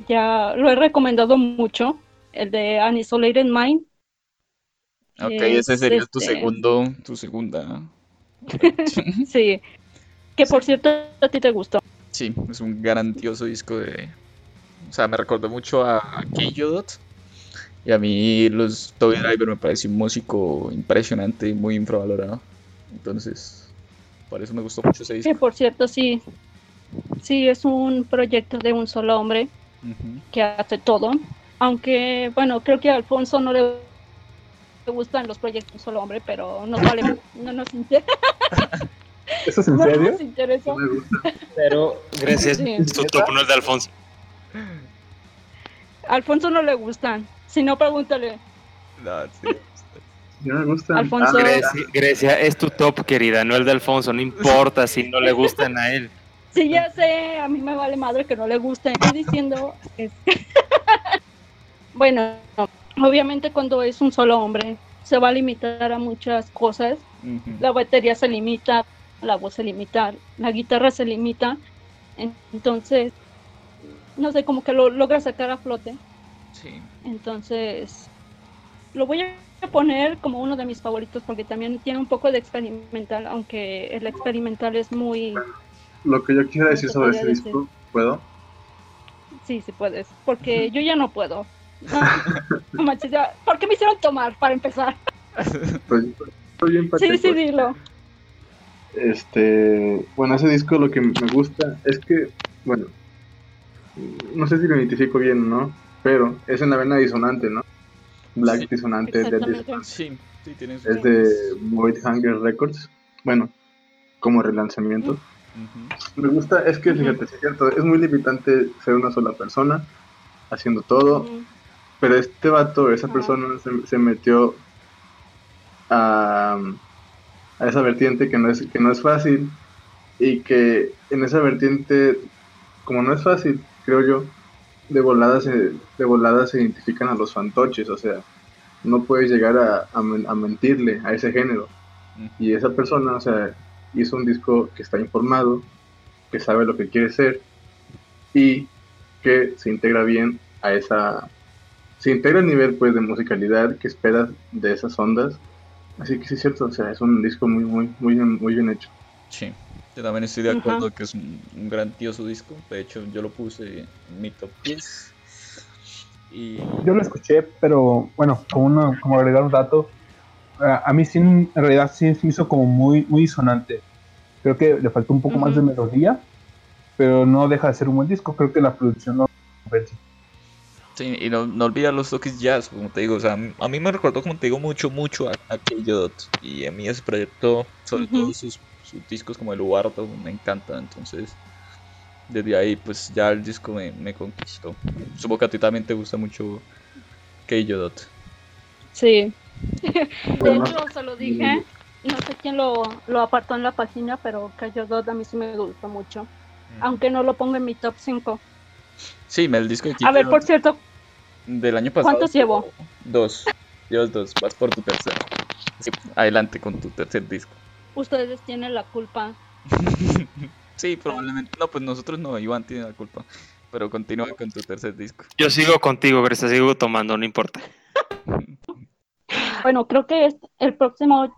[SPEAKER 5] ya lo he recomendado mucho. El de An Isolated Mind.
[SPEAKER 2] Ok,
[SPEAKER 5] Es,
[SPEAKER 2] ese sería tu
[SPEAKER 5] este-
[SPEAKER 2] segundo, tu segunda. [LAUGHS]
[SPEAKER 5] Sí. Que por cierto a ti te gustó.
[SPEAKER 2] Sí, es un grandioso disco de... O sea, me recordó mucho a Keyodot, Y a mí los Toby Driver me parece un músico impresionante y muy infravalorado. Entonces, por eso me gustó mucho ese disco.
[SPEAKER 5] Que por cierto, sí. Sí, es un proyecto de un solo hombre que hace todo. Aunque, bueno, creo que a Alfonso no le gustan los proyectos de un solo hombre, pero no, vale, no, nos, inter- [LAUGHS]
[SPEAKER 4] ¿Eso es en
[SPEAKER 5] no
[SPEAKER 4] serio?
[SPEAKER 5] nos interesa.
[SPEAKER 3] No me gusta.
[SPEAKER 6] Pero gracias.
[SPEAKER 5] Sí.
[SPEAKER 6] Es tu top, no el de Alfonso.
[SPEAKER 5] A Alfonso no le gustan. Si no, pregúntale.
[SPEAKER 2] No, sí.
[SPEAKER 3] No me gusta.
[SPEAKER 5] Alfonso-
[SPEAKER 3] Ah,
[SPEAKER 6] Grecia, Grecia, es tu top, querida, no el de Alfonso. No importa si no le gustan a él.
[SPEAKER 5] Sí, ya sé, a mí me vale madre que no le guste. Estoy diciendo. es- [LAUGHS] bueno, obviamente cuando es un solo hombre, se va a limitar a muchas cosas. La batería se limita, la voz se limita, la guitarra se limita. En- Entonces, no sé, como que lo logra sacar a flote.
[SPEAKER 2] Sí.
[SPEAKER 5] Entonces, lo voy a poner como uno de mis favoritos porque también tiene un poco de experimental, aunque el experimental es muy...
[SPEAKER 3] Lo que yo quisiera decir sobre ese
[SPEAKER 5] decir?
[SPEAKER 3] disco, ¿puedo?
[SPEAKER 5] Sí, sí puedes, porque yo ya no puedo. No, [LAUGHS] no manches, ya- ¿Por qué me hicieron tomar para empezar? [LAUGHS]
[SPEAKER 3] Estoy, estoy bien
[SPEAKER 5] Sí, sí, dilo.
[SPEAKER 3] Este, bueno, ese disco lo que me gusta es que, bueno, no sé si lo identifico bien o no, pero es en la vena disonante, ¿no? Black
[SPEAKER 2] Sí.
[SPEAKER 3] disonante de
[SPEAKER 5] Exactamente.
[SPEAKER 2] Sí, sí, tienes
[SPEAKER 3] es de Void Hunger Records. Bueno, como relanzamiento. Me gusta, es que fíjate, es cierto, es muy limitante ser una sola persona haciendo todo,
[SPEAKER 5] Mm,
[SPEAKER 3] pero este vato, esa persona se, se metió a, a esa vertiente que no, es, que no es fácil y que en esa vertiente, como no es fácil, creo yo, de volada se, de volada se identifican a los fantoches, o sea, no puedes llegar a, a a mentirle a ese género. Y esa persona, o sea, hizo un disco que está informado, que sabe lo que quiere ser y que se integra bien a esa... Se integra al nivel pues de musicalidad que esperas de esas ondas. Así que sí es cierto, o sea, es un disco muy, muy, muy, bien- muy bien hecho.
[SPEAKER 2] Sí, yo también estoy de acuerdo
[SPEAKER 5] Ajá.
[SPEAKER 2] que es un, un grandioso disco. De hecho, yo lo puse en mi top 10. Y
[SPEAKER 4] Yo lo escuché, pero bueno, como, una- como agregar un dato, a, a mí sí, en realidad sí se hizo como muy, muy disonante. Creo que le faltó un poco más de melodía, pero no deja de ser un buen disco. Creo que la producción no convence.
[SPEAKER 2] Sí, y no, no olvidar los toques jazz, como te digo, o sea, a mí- me recordó, como te digo, mucho, mucho a, a. Y a mí ese proyecto, sobre todo sus, sus discos como el Luardo, me encanta, entonces, desde ahí, pues ya el disco me, me conquistó. Supongo que a ti también te gusta mucho K.J.
[SPEAKER 5] Sí. [LAUGHS] De hecho, se lo dije. No sé quién lo, lo apartó en la página, pero Cayo Dot a mí sí me gustó mucho. Aunque no lo pongo en mi top 5.
[SPEAKER 2] Sí, me el disco de
[SPEAKER 5] A ver, por cierto,
[SPEAKER 2] del año pasado.
[SPEAKER 5] ¿cuántos llevo?
[SPEAKER 2] Dos. Llevas dos, vas por tu tercero. Sí, adelante con tu tercer disco.
[SPEAKER 5] Ustedes tienen la culpa. [LAUGHS]
[SPEAKER 2] Sí, probablemente. No, pues nosotros no, Iván tiene la culpa. Pero continúa con tu tercer disco.
[SPEAKER 6] Yo sigo contigo, Grecia, sigo tomando, no importa.
[SPEAKER 5] Bueno, creo que es el próximo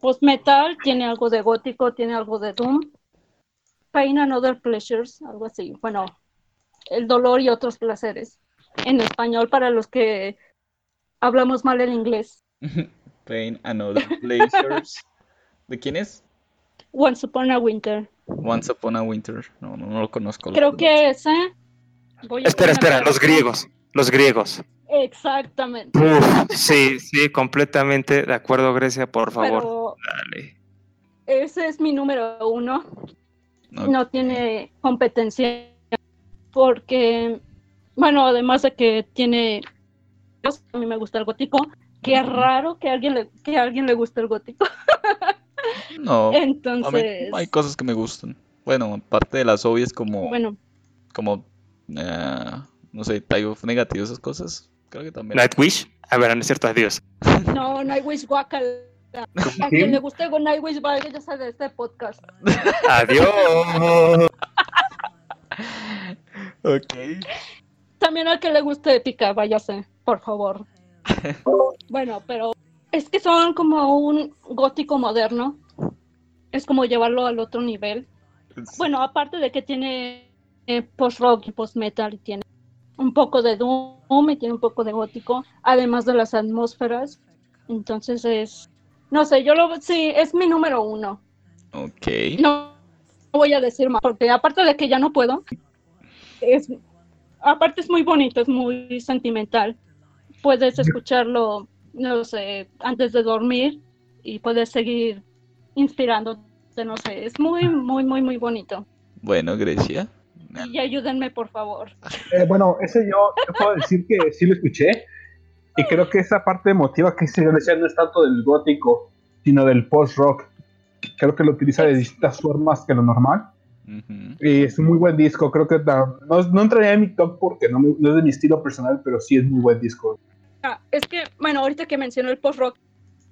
[SPEAKER 5] post metal tiene algo de gótico, tiene algo de doom. Pain and Other Pleasures, algo así. Bueno, el dolor y otros placeres. En español para los que hablamos mal el inglés. [LAUGHS]
[SPEAKER 2] Pain and Other Pleasures. ¿De quién es?
[SPEAKER 5] Once Upon a Winter.
[SPEAKER 2] Once Upon a Winter. No, no, no lo conozco.
[SPEAKER 5] Creo que ese. voy
[SPEAKER 6] Espera, espera, los griegos. Los griegos.
[SPEAKER 5] Exactamente.
[SPEAKER 6] Uf, sí, sí, completamente de acuerdo, Grecia, por favor.
[SPEAKER 5] Pero
[SPEAKER 6] Dale.
[SPEAKER 5] ese es mi número uno. No tiene competencia porque, bueno, además de que tiene, a mí me gusta el gótico, qué raro que a alguien le, que a alguien le guste el gótico. [LAUGHS]
[SPEAKER 2] No, a mí
[SPEAKER 5] Entonces,
[SPEAKER 2] hay cosas que me gustan. Bueno, aparte de las obvias como,
[SPEAKER 5] bueno,
[SPEAKER 2] como eh, no sé, Type of Negative, esas cosas. Creo que también.
[SPEAKER 6] Nightwish. A ver, no es cierto, adiós. [LAUGHS]
[SPEAKER 5] no, Nightwish Guacal. A quien le guste con Nightwish vaya ya de este podcast.
[SPEAKER 6] Adiós.
[SPEAKER 2] Ok.
[SPEAKER 5] También al que le guste Épica, váyase, por favor. [LAUGHS] Bueno, pero es que son como un gótico moderno. Es como llevarlo al otro nivel. Bueno, aparte de que tiene eh, post-rock y post-metal, y tiene un poco de doom, me tiene un poco de gótico, además de las atmósferas. Entonces es, no sé, yo lo, sí, es mi número uno.
[SPEAKER 2] Ok.
[SPEAKER 5] No, no voy a decir más, porque aparte de que ya no puedo, es, aparte es muy bonito, es muy sentimental. Puedes escucharlo, no sé, antes de dormir y puedes seguir inspirándote, no sé, es muy, muy, muy, muy bonito.
[SPEAKER 2] Bueno, Grecia.
[SPEAKER 5] Y ayúdenme, por favor. [LAUGHS]
[SPEAKER 4] Eh, bueno, ese yo, yo puedo decir que sí lo escuché. Y creo que esa parte emotiva que se decía no es tanto del gótico, sino del post-rock. Creo que lo utiliza de distintas formas que lo normal. Y es un muy buen disco. Creo que no, no entraría en mi top porque no, me- no es de mi estilo personal, pero sí es muy buen disco.
[SPEAKER 5] Ah, es que, bueno, ahorita que mencionó el post-rock,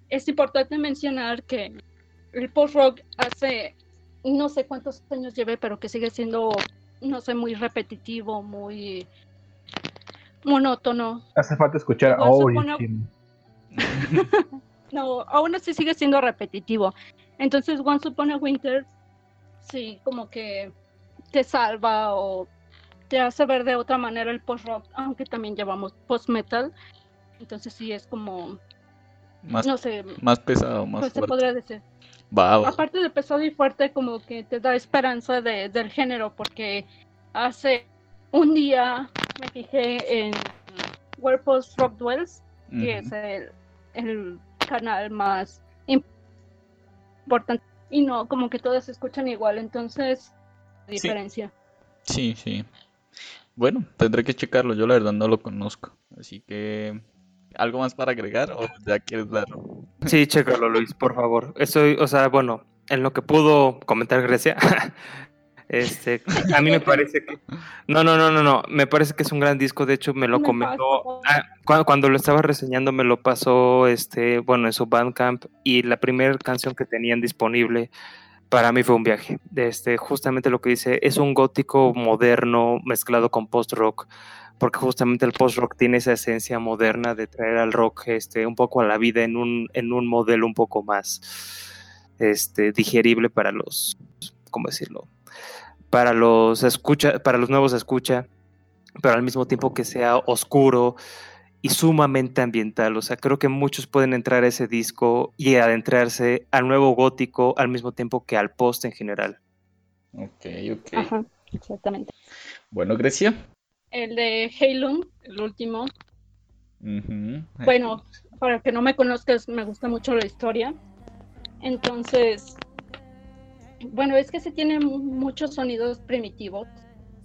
[SPEAKER 5] es importante mencionar que el post-rock hace no sé cuántos años lleve, pero que sigue siendo, no sé, muy repetitivo, muy monótono.
[SPEAKER 4] Hace falta escuchar a [LAUGHS]
[SPEAKER 5] No, aún así sigue siendo repetitivo. Entonces, Once Upon a Winter, sí, como que te salva o te hace ver de otra manera el post-rock, aunque también llevamos post-metal. Entonces, sí es como,
[SPEAKER 2] Más,
[SPEAKER 5] no sé,
[SPEAKER 2] más pesado, más
[SPEAKER 5] pues se
[SPEAKER 2] fuerte.
[SPEAKER 5] podría decir.
[SPEAKER 2] Va, va.
[SPEAKER 5] Aparte de pesado y fuerte, como que te da esperanza de- del género, porque hace un día me fijé en Where Post Rock Dwells, que es el, el canal más importante. Y no, como que todos se escuchan igual, entonces, diferencia.
[SPEAKER 2] Sí, sí. Bueno, tendré que checarlo. Yo la verdad no lo conozco. Así que, ¿algo más para agregar o ya quieres dar?
[SPEAKER 6] Sí, chécalo, Luis, por favor. Estoy, o sea, bueno, en lo que pudo comentar Grecia, [LAUGHS] este, a mí me parece que, no, no, no, no, no, me parece que es un gran disco. De hecho, me lo
[SPEAKER 5] Me
[SPEAKER 6] comentó ah, cua- cuando, lo estaba reseñando, me lo pasó, este, bueno, en su Bandcamp y la primera canción que tenían disponible para mí fue un viaje. Este, justamente lo que dice es un gótico moderno mezclado con post rock porque justamente el post-rock tiene esa esencia moderna de traer al rock este, un poco a la vida en un, en un modelo un poco más este, digerible para los, ¿cómo decirlo? Para los escucha, para los nuevos escucha, pero al mismo tiempo que sea oscuro y sumamente ambiental. O sea, creo que muchos pueden entrar a ese disco y adentrarse al nuevo gótico al mismo tiempo que al post en general.
[SPEAKER 2] Ok, ok.
[SPEAKER 5] Ajá, exactamente.
[SPEAKER 2] Bueno, Grecia.
[SPEAKER 5] El de Heilung, el último. Bueno, para el que no me conozcas, me gusta mucho la historia. Entonces, bueno, es que se tienen mu- muchos sonidos primitivos.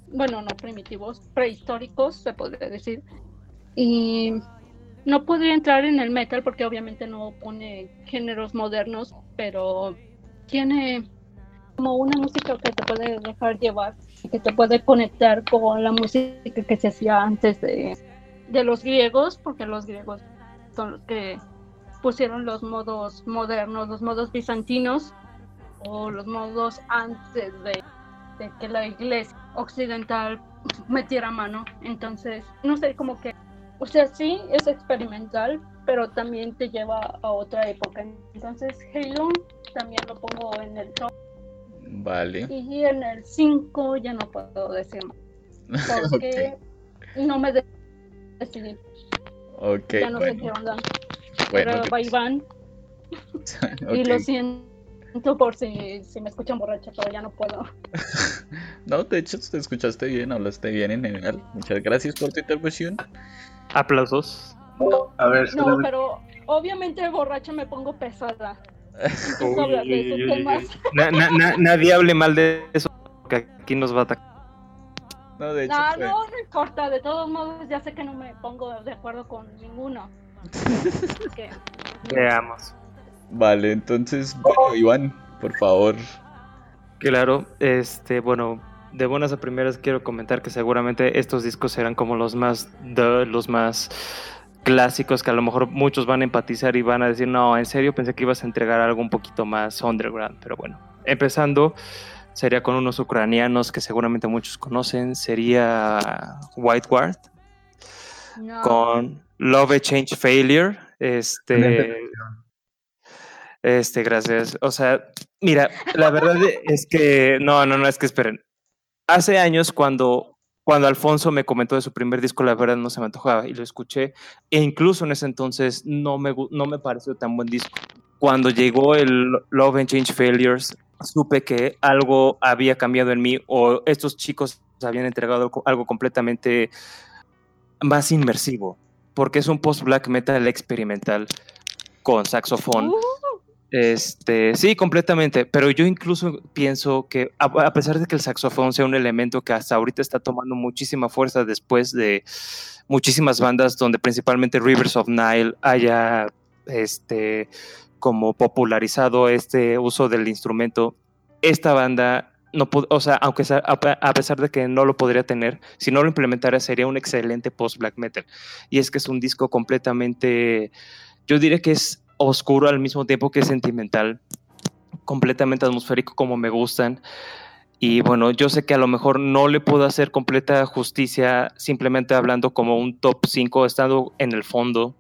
[SPEAKER 5] Bueno, no primitivos, prehistóricos, se podría decir. Y no podría entrar en el metal porque obviamente no pone géneros modernos, pero tiene como una música que te puede dejar llevar, que te puede conectar con la música que se hacía antes de los griegos, porque los griegos son los que pusieron los modos modernos, los modos bizantinos o los modos antes de, de que la iglesia occidental metiera mano. Entonces, no sé, como que, o sea, sí es experimental, pero también te lleva a otra época. Entonces, Halo también lo pongo en el top
[SPEAKER 2] Vale.
[SPEAKER 5] y en el 5 ya no puedo decir más, porque [LAUGHS] no me de- decidí,
[SPEAKER 2] Ok,
[SPEAKER 5] ya no sé qué onda.
[SPEAKER 2] Bueno,
[SPEAKER 5] Pero va Iván. [LAUGHS] Y
[SPEAKER 2] ok.
[SPEAKER 5] lo siento por si, si me escuchan borracha, pero ya no puedo. [LAUGHS]
[SPEAKER 2] No, de hecho, te escuchaste bien, hablaste bien en general. Muchas gracias por tu intervención.
[SPEAKER 6] Aplausos.
[SPEAKER 3] A ver,
[SPEAKER 5] No,
[SPEAKER 3] espérame.
[SPEAKER 5] pero obviamente borracha me pongo pesada. [LAUGHS]
[SPEAKER 6] Uy,
[SPEAKER 5] de
[SPEAKER 6] uy,
[SPEAKER 5] temas.
[SPEAKER 6] Na- na- na- nadie hable mal de eso, que aquí nos va a atacar.
[SPEAKER 2] No, de hecho,
[SPEAKER 5] No,
[SPEAKER 2] fue-
[SPEAKER 5] no, no importa. De todos modos, ya sé que no me pongo de acuerdo con ninguno. [LAUGHS]
[SPEAKER 6] Veamos.
[SPEAKER 2] Vale, entonces, bueno, Iván, por favor.
[SPEAKER 6] Claro, este, bueno, de buenas a primeras quiero comentar que seguramente estos discos serán como los más, de, los más clásicos que a lo mejor muchos van a empatizar y van a decir, no, en serio pensé que ibas a entregar algo un poquito más underground, pero bueno, empezando sería con unos ucranianos que seguramente muchos conocen, sería White Guard
[SPEAKER 5] no.
[SPEAKER 6] con Love Change Failure, este, este, gracias. O sea, mira, la verdad es que, no, no, no, es que esperen. Hace años cuando cuando Alfonso me comentó de su primer disco, la verdad no se me antojaba y lo escuché. E incluso en ese entonces no me, no me pareció tan buen disco. Cuando llegó el Love and Change Failures, supe que algo había cambiado en mí o estos chicos habían entregado algo completamente más inmersivo, porque es un post-black metal experimental con saxofón. Uh. Este, sí, completamente, pero yo incluso pienso que a, pesar de que el saxofón sea un elemento que hasta ahorita está tomando muchísima fuerza después de muchísimas bandas donde principalmente Rivers of Nile haya este como popularizado este uso del instrumento, esta banda no o sea, aunque a pesar de que no lo podría tener, si no lo implementara sería un excelente post black metal. Y es que es un disco completamente yo diría que es oscuro al mismo tiempo que sentimental, completamente atmosférico como me gustan. Y bueno, yo sé que a lo mejor no le puedo hacer completa justicia simplemente hablando como un top 5, estando en el fondo,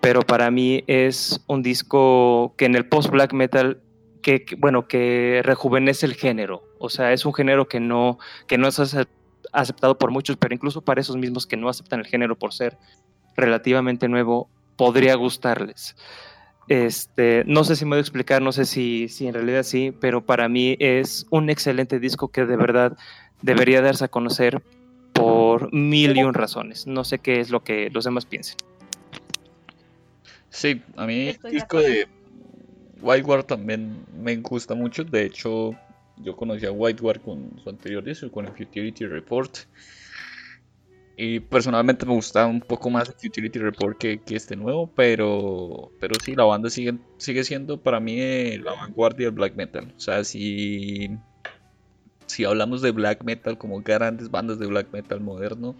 [SPEAKER 6] pero para mí es un disco que en el post-black metal, que, bueno, que rejuvenece el género. O sea, es un género que no, que no es aceptado por muchos, pero incluso para esos mismos que no aceptan el género por ser relativamente nuevo, podría gustarles. Este, no sé si me voy a explicar, no sé si, si en realidad sí, pero para mí es un excelente disco que de verdad debería darse a conocer por mil y un razones. No sé qué es lo que los demás piensen.
[SPEAKER 2] Sí, a mí el disco de Whiteward también me gusta mucho. De hecho, yo conocí a Whiteward con su anterior disco, con el Futility Report. Y personalmente me gusta un poco más el Futility Report que, este nuevo, pero, pero sí, la banda sigue, sigue siendo para mí eh, la vanguardia del black metal. O sea, si, si hablamos de black metal como grandes bandas de black metal moderno,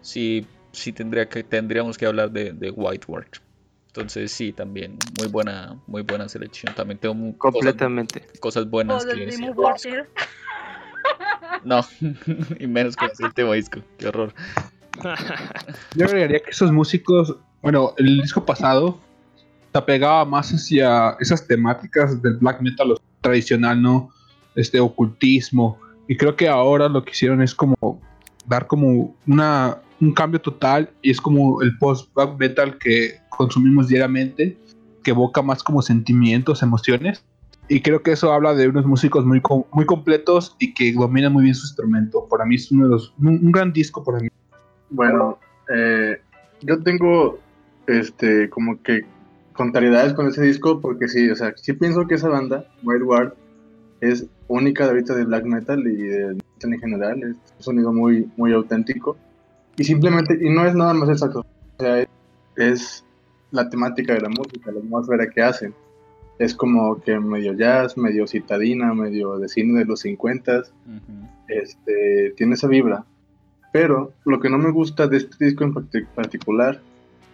[SPEAKER 2] sí, sí tendría que, tendríamos que hablar de, de Whiteward. Entonces sí, también muy buena, muy buena selección. También tengo
[SPEAKER 6] completamente
[SPEAKER 2] cosas, buenas que decir. No, [LAUGHS] y menos con el último disco. Qué horror.
[SPEAKER 4] Yo agregaría que esos músicos, bueno, el disco pasado se apegaba más hacia esas temáticas del black metal tradicional, ¿no? Este ocultismo. Y creo que ahora lo que hicieron es como dar como una, un cambio total y es como el post-black metal que consumimos diariamente, que evoca más como sentimientos, emociones y creo que eso habla de unos músicos muy, muy completos y que dominan muy bien su instrumento. Para mí es uno de los, un, gran disco para mí.
[SPEAKER 3] Bueno, eh, yo tengo este como que contrariedades con ese disco porque sí, o sea, sí pienso que esa banda, White Ward, es única de ahorita de black metal y de metal en general, es un sonido muy, muy auténtico. Y simplemente, y no es nada más exacto, o sea, es, es la temática de la música, la atmósfera que hacen es como que medio jazz, medio citadina, medio de cine de los 50, este, tiene esa vibra. Pero lo que no me gusta de este disco en particular,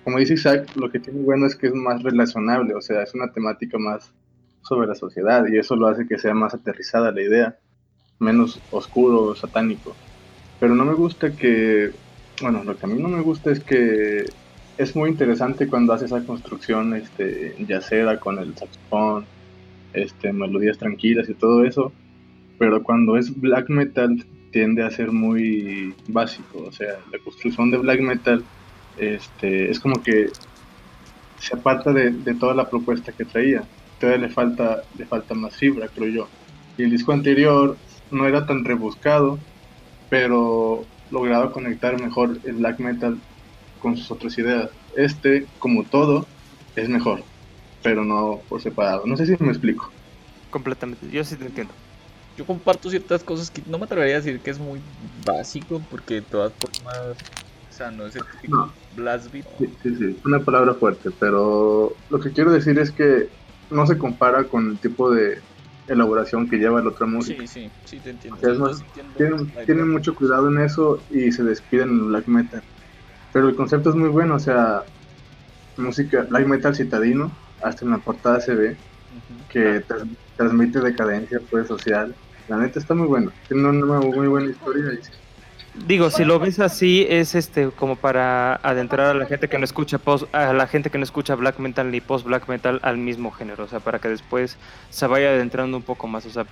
[SPEAKER 3] como dice Isaac, lo que tiene bueno es que es más relacionable, o sea, es una temática más sobre la sociedad y eso lo hace que sea más aterrizada la idea, menos oscuro, satánico. Pero no me gusta que, bueno, lo que a mí no me gusta es que es muy interesante cuando hace esa construcción este, yacera con el saxofón, este, melodías tranquilas y todo eso, pero cuando es black metal tiende a ser muy básico, o sea, la construcción de black metal este, es como que se aparta de, toda la propuesta que traía, todavía le falta, le falta más fibra, creo yo. Y el disco anterior no era tan rebuscado, pero lograba conectar mejor el black metal con sus otras ideas. Este, como todo, es mejor, pero no por separado. No sé si me explico.
[SPEAKER 6] Completamente, yo sí te entiendo.
[SPEAKER 2] Yo comparto ciertas cosas que no me atrevería a decir que es muy básico, porque de todas formas, o sea, no es el típico blast beat.
[SPEAKER 3] Sí, sí, sí, una palabra fuerte, pero lo que quiero decir es que no se compara con el tipo de elaboración que lleva la otra música.
[SPEAKER 2] Sí, sí, sí, te entiendo.
[SPEAKER 3] tienen, tienen, mucho cuidado en eso y se despiden en el black metal. Pero el concepto es muy bueno, o sea, música, black metal citadino, hasta en la portada se ve, que transmite decadencia pues social. La neta está muy bueno, tiene una muy buena historia.
[SPEAKER 6] Digo, si lo ves así, es este como para adentrar a la gente que no escucha post, a la gente que no escucha black metal ni post black metal al mismo género, o sea, para que después se vaya adentrando un poco más, o sea,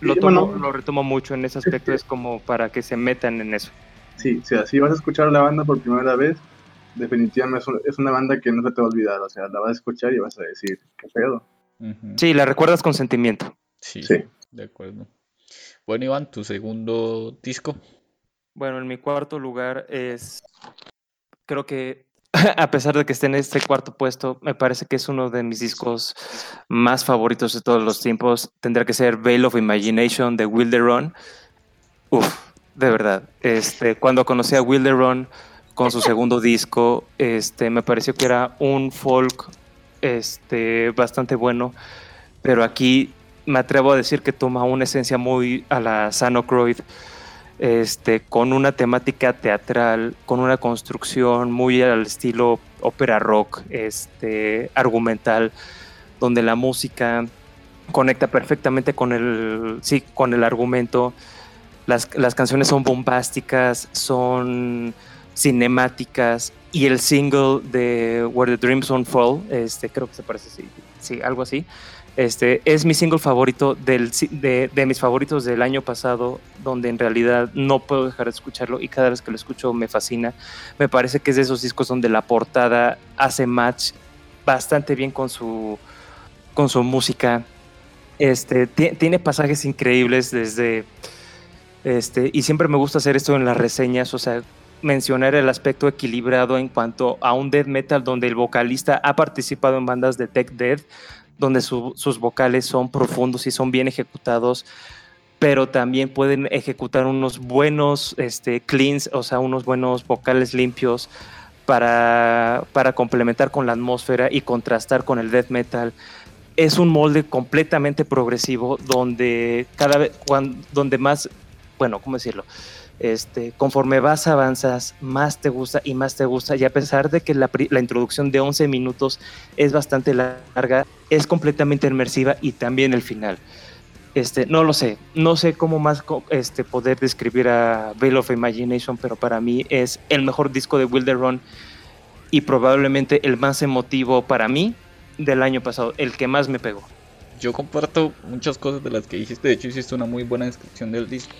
[SPEAKER 6] lo, tomo-
[SPEAKER 3] bueno.
[SPEAKER 6] lo retomo mucho en ese aspecto, es como para que se metan en eso.
[SPEAKER 3] Sí, o sea, si vas a escuchar a la banda por primera vez, definitivamente es, un- es una banda que no se te va a olvidar. O sea, la vas a escuchar y vas a decir, ¿qué pedo?
[SPEAKER 6] Sí, la recuerdas con sentimiento.
[SPEAKER 2] Sí,
[SPEAKER 3] Sí.
[SPEAKER 2] de acuerdo. Bueno, Iván, tu segundo disco.
[SPEAKER 6] Bueno, en mi cuarto lugar es, creo que [LAUGHS] a pesar de que esté en este cuarto puesto, me parece que es uno de mis discos más favoritos de todos los tiempos. Tendrá que ser Veil of Imagination de Wilderon. Uf, de verdad. Este, cuando conocí a Wilderon con su segundo [LAUGHS] disco, este, me pareció que era un folk este, bastante bueno, pero aquí me atrevo a decir que toma una esencia muy a la Sano Croyd este, con una temática teatral, con una construcción muy al estilo ópera rock, este, argumental, donde la música conecta perfectamente con el, sí, con el argumento. Las, las canciones son bombásticas, son cinemáticas y el single de Where the Dreams Don't Fall, este, creo que se parece así, sí, algo así, este, es mi single favorito del, de, de mis favoritos del año pasado, donde en realidad no puedo dejar de escucharlo y cada vez que lo escucho me fascina. Me parece que es de esos discos donde la portada hace match bastante bien con su, con su música. Este, ti- tiene pasajes increíbles desde... Este, y siempre me gusta hacer esto en las reseñas, o sea, mencionar el aspecto equilibrado en cuanto a un death metal donde el vocalista ha participado en bandas de tech death, donde su- sus vocales son profundos y son bien ejecutados, pero también pueden ejecutar unos buenos este, cleans, o sea, unos buenos vocales limpios para, para complementar con la atmósfera y contrastar con el death metal. Es un molde completamente progresivo donde cada vez, cuan- donde más, bueno, ¿cómo decirlo? Este, conforme vas avanzas, más te gusta y más te gusta. Y a pesar de que la, la introducción de 11 minutos es bastante larga, es completamente inmersiva y también el final. Este, no lo sé, no sé cómo más este, poder describir a Veil of Imagination, pero para mí es el mejor disco de Wilderon y probablemente el más emotivo para mí del año pasado, el que más me pegó.
[SPEAKER 2] Yo comparto muchas cosas de las que dijiste. De hecho, hiciste una muy buena descripción del disco.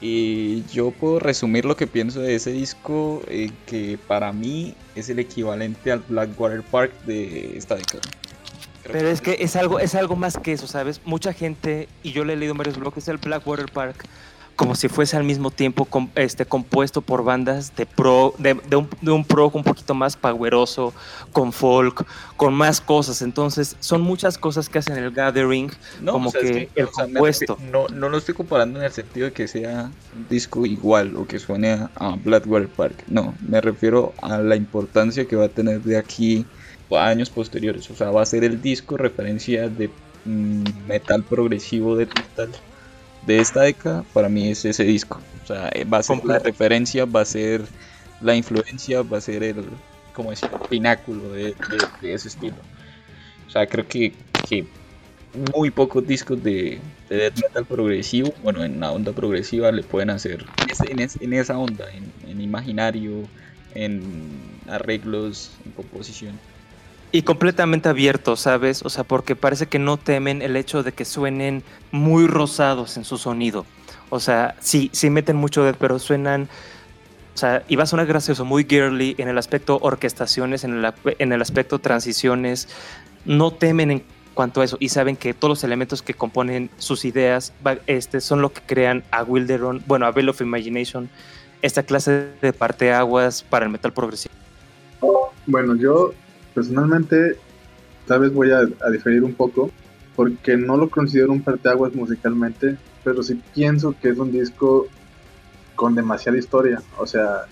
[SPEAKER 2] Y yo puedo resumir lo que pienso de ese disco, eh, que para mí es el equivalente al Blackwater Park de esta década. Creo
[SPEAKER 6] Pero es que es algo, es algo más que eso, ¿sabes? Mucha gente, y yo le he leído en varios bloques, el Blackwater Park como si fuese al mismo tiempo com- este, compuesto por bandas de pro, de, de un, de un pro un poquito más poweroso, con folk, con más cosas. Entonces, son muchas cosas que hacen el Gathering,
[SPEAKER 2] No,
[SPEAKER 6] como
[SPEAKER 2] o sea, es
[SPEAKER 6] que el
[SPEAKER 2] o sea, me
[SPEAKER 6] compuesto.
[SPEAKER 2] no, no lo estoy comparando en el sentido de que sea un disco igual o que suene a, a Blackwater Park. No, me refiero a la importancia que va a tener de aquí a años posteriores. O sea, va a ser el disco referencia de mm, metal progresivo de metal de esta década. Para mí es ese disco. O sea, eh, va a ser la referencia, va a ser la influencia, va a ser el, como decir, el pináculo de, de- de ese estilo. O sea, creo que, que muy pocos discos de, de death metal progresivo, bueno, en la onda progresiva le pueden hacer en, ese- en es- en esa onda, en, en imaginario, en arreglos, en composición.
[SPEAKER 6] Y completamente abierto, ¿sabes? O sea, porque parece que no temen el hecho de que suenen muy rosados en su sonido. O sea, sí, sí meten mucho de, pero suenan. O sea, y va a sonar gracioso, muy girly en el aspecto orquestaciones, en el, en el aspecto transiciones. No temen en cuanto a eso y saben que todos los elementos que componen sus ideas este, son lo que crean a Wilderon, bueno, a Veil of Imagination, esta clase de parteaguas para el metal progresivo.
[SPEAKER 3] Bueno, yo personalmente tal vez voy a, diferir un poco porque no lo considero un parteaguas musicalmente, pero sí pienso que es un disco con demasiada historia. O sea,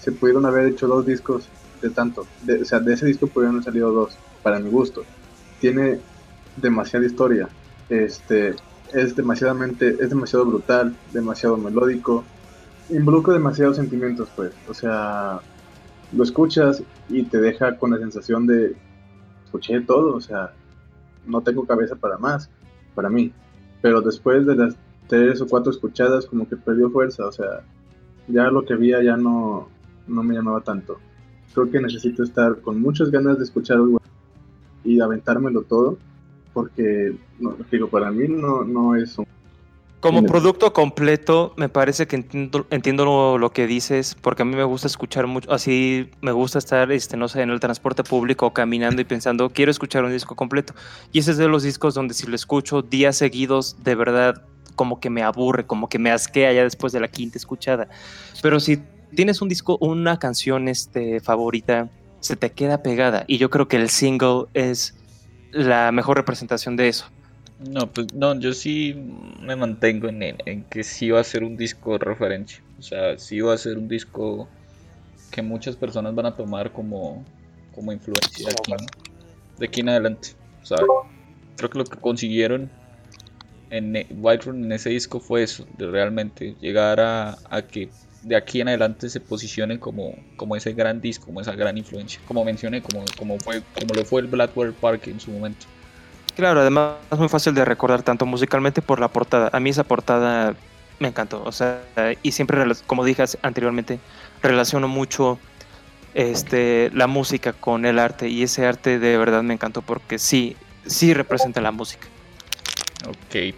[SPEAKER 3] se pudieron haber hecho dos discos de tanto. O sea, de ese disco pudieron haber salido dos, para mi gusto. Tiene demasiada historia. Este, es demasiadamente, es demasiado brutal, demasiado melódico. Involucra demasiados sentimientos, pues. O sea, lo escuchas y te deja con la sensación de escuché todo, o sea, no tengo cabeza para más, para mí. Pero después de las tres o cuatro escuchadas, como que perdió fuerza, o sea, ya lo que veía ya no, no me llamaba tanto. Creo que necesito estar con muchas ganas de escuchar algo y aventármelo todo, porque, no, digo, para mí no, no es un
[SPEAKER 6] Como producto completo, me parece que entiendo, entiendo lo, lo, que dices, porque a mí me gusta escuchar mucho, así me gusta estar, este, no sé, en el transporte público caminando y pensando, quiero escuchar un disco completo. Y ese es de los discos donde si lo escucho días seguidos, de verdad, como que me aburre, como que me asquea ya después de la quinta escuchada. Pero si tienes un disco, una canción este, favorita, se te queda pegada. Y yo creo que el single es la mejor representación de eso.
[SPEAKER 2] No, pues no, yo sí me mantengo en, en, que sí va a ser un disco de referencia. O sea, sí va a ser un disco que muchas personas van a tomar como, como influencia de aquí, en adelante. O sea, creo que lo que consiguieron en White Room en ese disco fue eso, de realmente llegar a, a que de aquí en adelante se posicione como, como ese gran disco, como esa gran influencia, como mencioné, como, como, fue, como lo fue el Blackbird Park en su momento.
[SPEAKER 6] Claro, además es muy fácil de recordar tanto musicalmente por la portada. A mí esa portada me encantó, o sea, y siempre, como dije anteriormente, relaciono mucho este, la música con el arte y ese arte de verdad me encantó porque sí, sí representa la música.
[SPEAKER 2] Ok.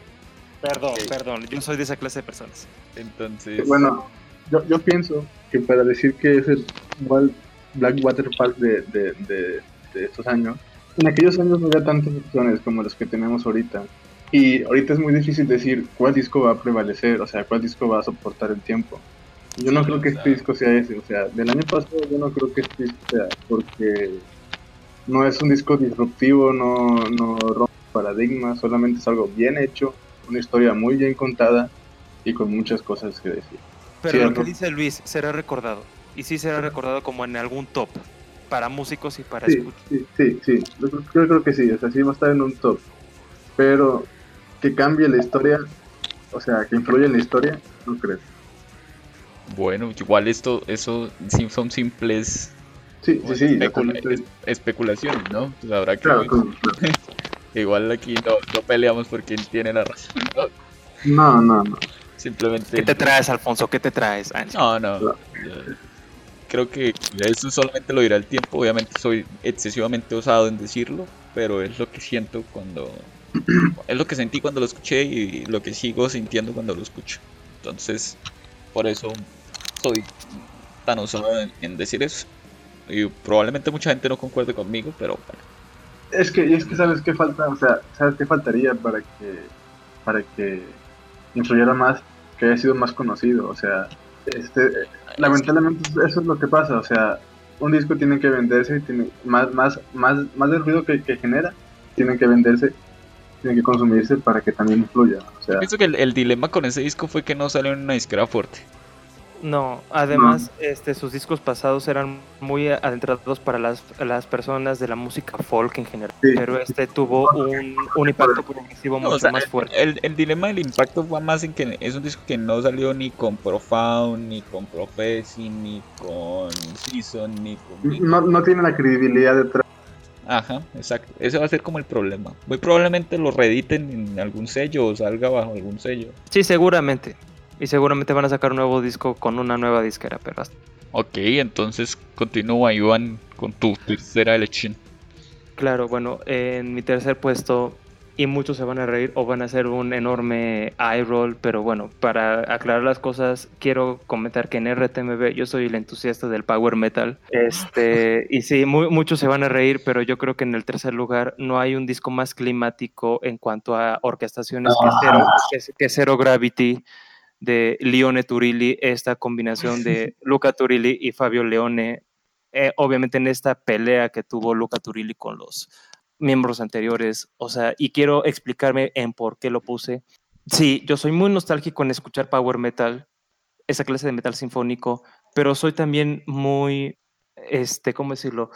[SPEAKER 6] Perdón, perdón, yo soy de esa clase de personas.
[SPEAKER 2] Entonces...
[SPEAKER 3] Bueno, yo, yo pienso que para decir que es el Blackwater Park de, de, de, de estos años, en aquellos años no había tantas opciones como las que tenemos ahorita. Y ahorita es muy difícil decir cuál disco va a prevalecer, o sea, cuál disco va a soportar el tiempo. Yo no creo que este disco sea ese, o sea, del año pasado yo no creo que este disco sea, porque no es un disco disruptivo, no, no rompe paradigmas, solamente es algo bien hecho, una historia muy bien contada y con muchas cosas que decir.
[SPEAKER 6] Pero lo que dice Luis será recordado, y sí será recordado como en algún top para músicos y para
[SPEAKER 3] sí, Sí, sí, sí. Yo, creo que sí, o sea, sí va a estar en un top. Pero que cambie la historia, o sea, que influya en la historia, no creo.
[SPEAKER 2] Bueno, igual esto, eso son simples
[SPEAKER 3] sí, sí, sí,
[SPEAKER 2] especulaciones, ¿no? Pues habrá que claro, [LAUGHS] igual aquí no, no, peleamos por quién tiene la razón.
[SPEAKER 3] No, no, no.
[SPEAKER 2] Simplemente.
[SPEAKER 6] ¿Qué te traes, Alfonso? ¿Qué te traes?
[SPEAKER 2] Ah, no, no. no creo que eso solamente lo dirá el tiempo. Obviamente soy excesivamente osado en decirlo, pero es lo que siento cuando... [CLEARS THROAT] Es lo que sentí cuando lo escuché y lo que sigo sintiendo cuando lo escucho. Entonces, por eso soy tan osado en, decir eso. Y probablemente mucha gente no concuerde conmigo, pero bueno.
[SPEAKER 3] Es que, es que sabes qué falta, o sea, sabes qué faltaría para que, para que influyera más, que haya sido más conocido, o sea, este, lamentablemente eso es lo que pasa, o sea, un disco tiene que venderse, tiene más, más, más, más del ruido que, genera, tiene que venderse, tiene que consumirse para que también influya.
[SPEAKER 2] Pienso que el, dilema con ese disco fue que no salió en una disquera fuerte.
[SPEAKER 6] No, además, este, sus discos pasados eran muy adentrados para las, las personas de la música folk en general, pero este tuvo un, un impacto progresivo mucho más fuerte.
[SPEAKER 2] El, el, dilema del impacto fue más en que es un disco que no salió ni con Profound, ni con Prophecy, ni con Season, ni con...
[SPEAKER 3] No, no tiene la credibilidad detrás.
[SPEAKER 2] Ajá, exacto. Ese va a ser como el problema. Muy probablemente lo reediten en algún sello o salga bajo algún sello.
[SPEAKER 6] Sí, seguramente. Y seguramente van a sacar un nuevo disco con una nueva disquera, pero
[SPEAKER 2] Ok, entonces continúa Iván con tu tercera elección.
[SPEAKER 6] Claro, bueno, en mi tercer puesto, y muchos se van a reír o van a hacer un enorme eye roll, pero bueno, para aclarar las cosas, quiero comentar que en RTMB yo soy el entusiasta del power metal. Este, [LAUGHS] y sí, muchos se van a reír, pero yo creo que en el tercer lugar no hay un disco más climático en cuanto a orquestaciones que, cero, que Zero Gravity de Lione Turilli, esta combinación de [LAUGHS] Luca Turilli y Fabio Leone, eh, obviamente en esta pelea que tuvo Luca Turilli con los miembros anteriores, o sea, y quiero explicarme en por qué lo puse. Sí, yo soy muy nostálgico en escuchar power metal, esa clase de metal sinfónico, pero soy también muy, este, ¿cómo decirlo?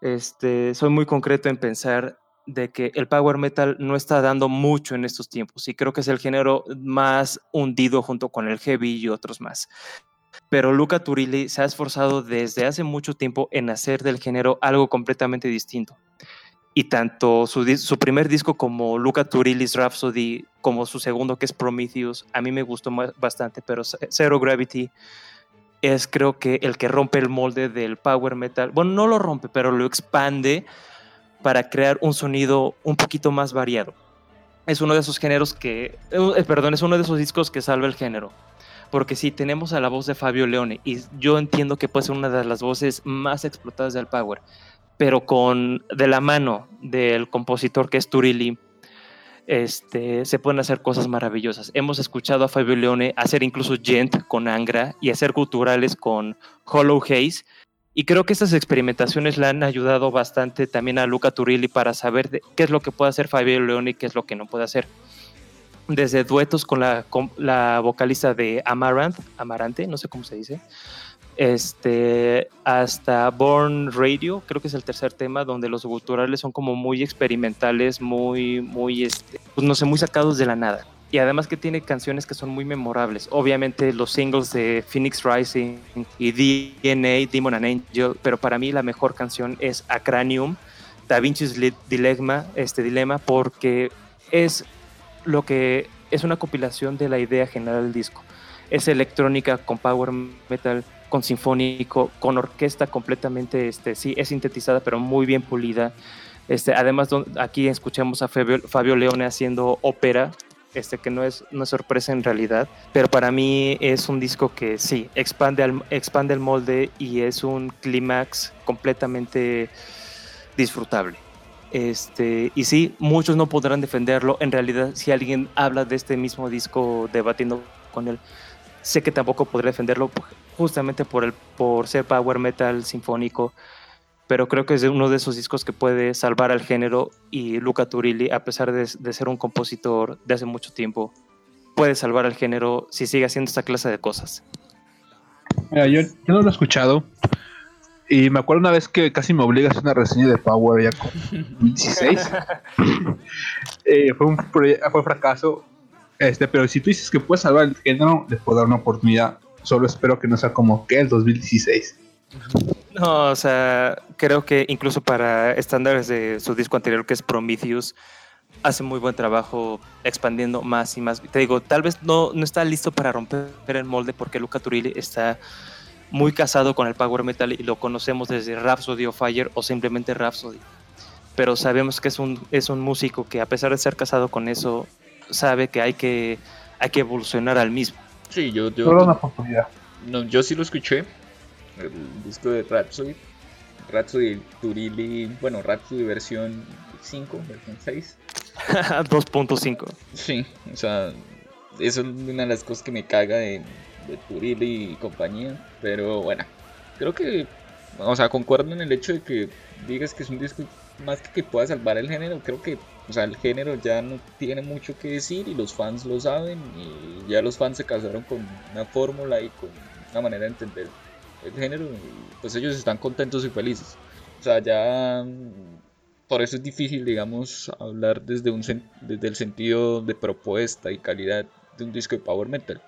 [SPEAKER 6] Este, soy muy concreto en pensar de que el power metal no está dando mucho en estos tiempos y creo que es el género más hundido junto con el heavy y otros más. Pero Luca Turilli se ha esforzado desde hace mucho tiempo en hacer del género algo completamente distinto. Y tanto su, su primer disco como Luca Turilli's Rhapsody, como su segundo que es Prometheus, a mí me gustó bastante, pero Zero Gravity es creo que el que rompe el molde del power metal. Bueno, no lo rompe, pero lo expande para crear un sonido un poquito más variado. es uno de esos géneros que, eh, perdón, es uno de esos discos que salva el género. Porque si tenemos a la voz de Fabio Leone, y yo entiendo que puede ser una de las voces más explotadas del Power, pero con de la mano del compositor que es Turilli, este, se pueden hacer cosas maravillosas. Hemos escuchado a Fabio Leone hacer incluso Gent con Angra y hacer culturales con Hollow Haze. Y creo que estas experimentaciones le han ayudado bastante también a Luca Turilli para saber qué es lo que puede hacer Fabio Leone y qué es lo que no puede hacer. Desde duetos con la, con la vocalista de Amaranth, Amarante, no sé cómo se dice, este, hasta Born Radio, creo que es el tercer tema, donde los guturales son como muy experimentales, muy, muy, este, pues no sé, muy sacados de la nada. Y además que tiene canciones que son muy memorables. Obviamente los singles de Phoenix Rising y DNA, Demon and Angel, pero para mí la mejor canción es Acranium, Da Vinci's Dilemma, este dilema, porque es lo que es una compilación de la idea general del disco. Es electrónica con power metal, con sinfónico, con orquesta completamente, este, sí, es sintetizada, pero muy bien pulida. Este, además, aquí escuchamos a Fabio, Leone haciendo ópera, este, que no es una sorpresa en realidad, pero para mí es un disco que sí, expande, expande el molde y es un clímax completamente disfrutable. Este, y sí, muchos no podrán defenderlo. En realidad, si alguien habla de este mismo disco debatiendo con él, sé que tampoco podré defenderlo justamente por, el, por ser power metal sinfónico, pero creo que es uno de esos discos que puede salvar al género y Luca Turilli, a pesar de, ser un compositor de hace mucho tiempo, puede salvar al género si sigue haciendo esta clase de cosas.
[SPEAKER 4] Mira, yo, no lo he escuchado y me acuerdo una vez que casi me obligas a hacer una reseña de Power ya con 16. [LAUGHS] Eh, fue un fue fracaso, este, pero si tú dices que puedes salvar el género, le puedo dar una oportunidad. Solo espero que no sea como que el 2016.
[SPEAKER 6] No, o sea, creo que incluso para estándares de su disco anterior, que es Prometheus, hace muy buen trabajo expandiendo más y más. Te digo, tal vez no, no está listo para romper el molde porque Luca Turilli está muy casado con el power metal y lo conocemos desde Rhapsody of Fire o simplemente Rhapsody. Pero sabemos que es un, es un músico que a pesar de ser casado con eso, sabe que hay que, hay que evolucionar al mismo.
[SPEAKER 2] Sí, yo, yo, No, yo sí lo escuché. El disco de Rhapsody. Rhapsody Turili. Bueno, Rhapsody versión 5, versión 6.
[SPEAKER 6] 2.5. [LAUGHS]
[SPEAKER 2] Sí, o sea, eso es una de las cosas que me caga de, de Turili y compañía. Pero bueno, creo que, o sea, concuerdo en el hecho de que digas que es un disco más que que pueda salvar el género. Creo que o sea, el género ya no tiene mucho que decir y los fans lo saben y ya los fans se casaron con una fórmula y con una manera de entender el género pues ellos están contentos y felices. O sea, ya por eso es difícil, digamos, hablar desde, un, desde el sentido de propuesta y calidad de un disco de power metal.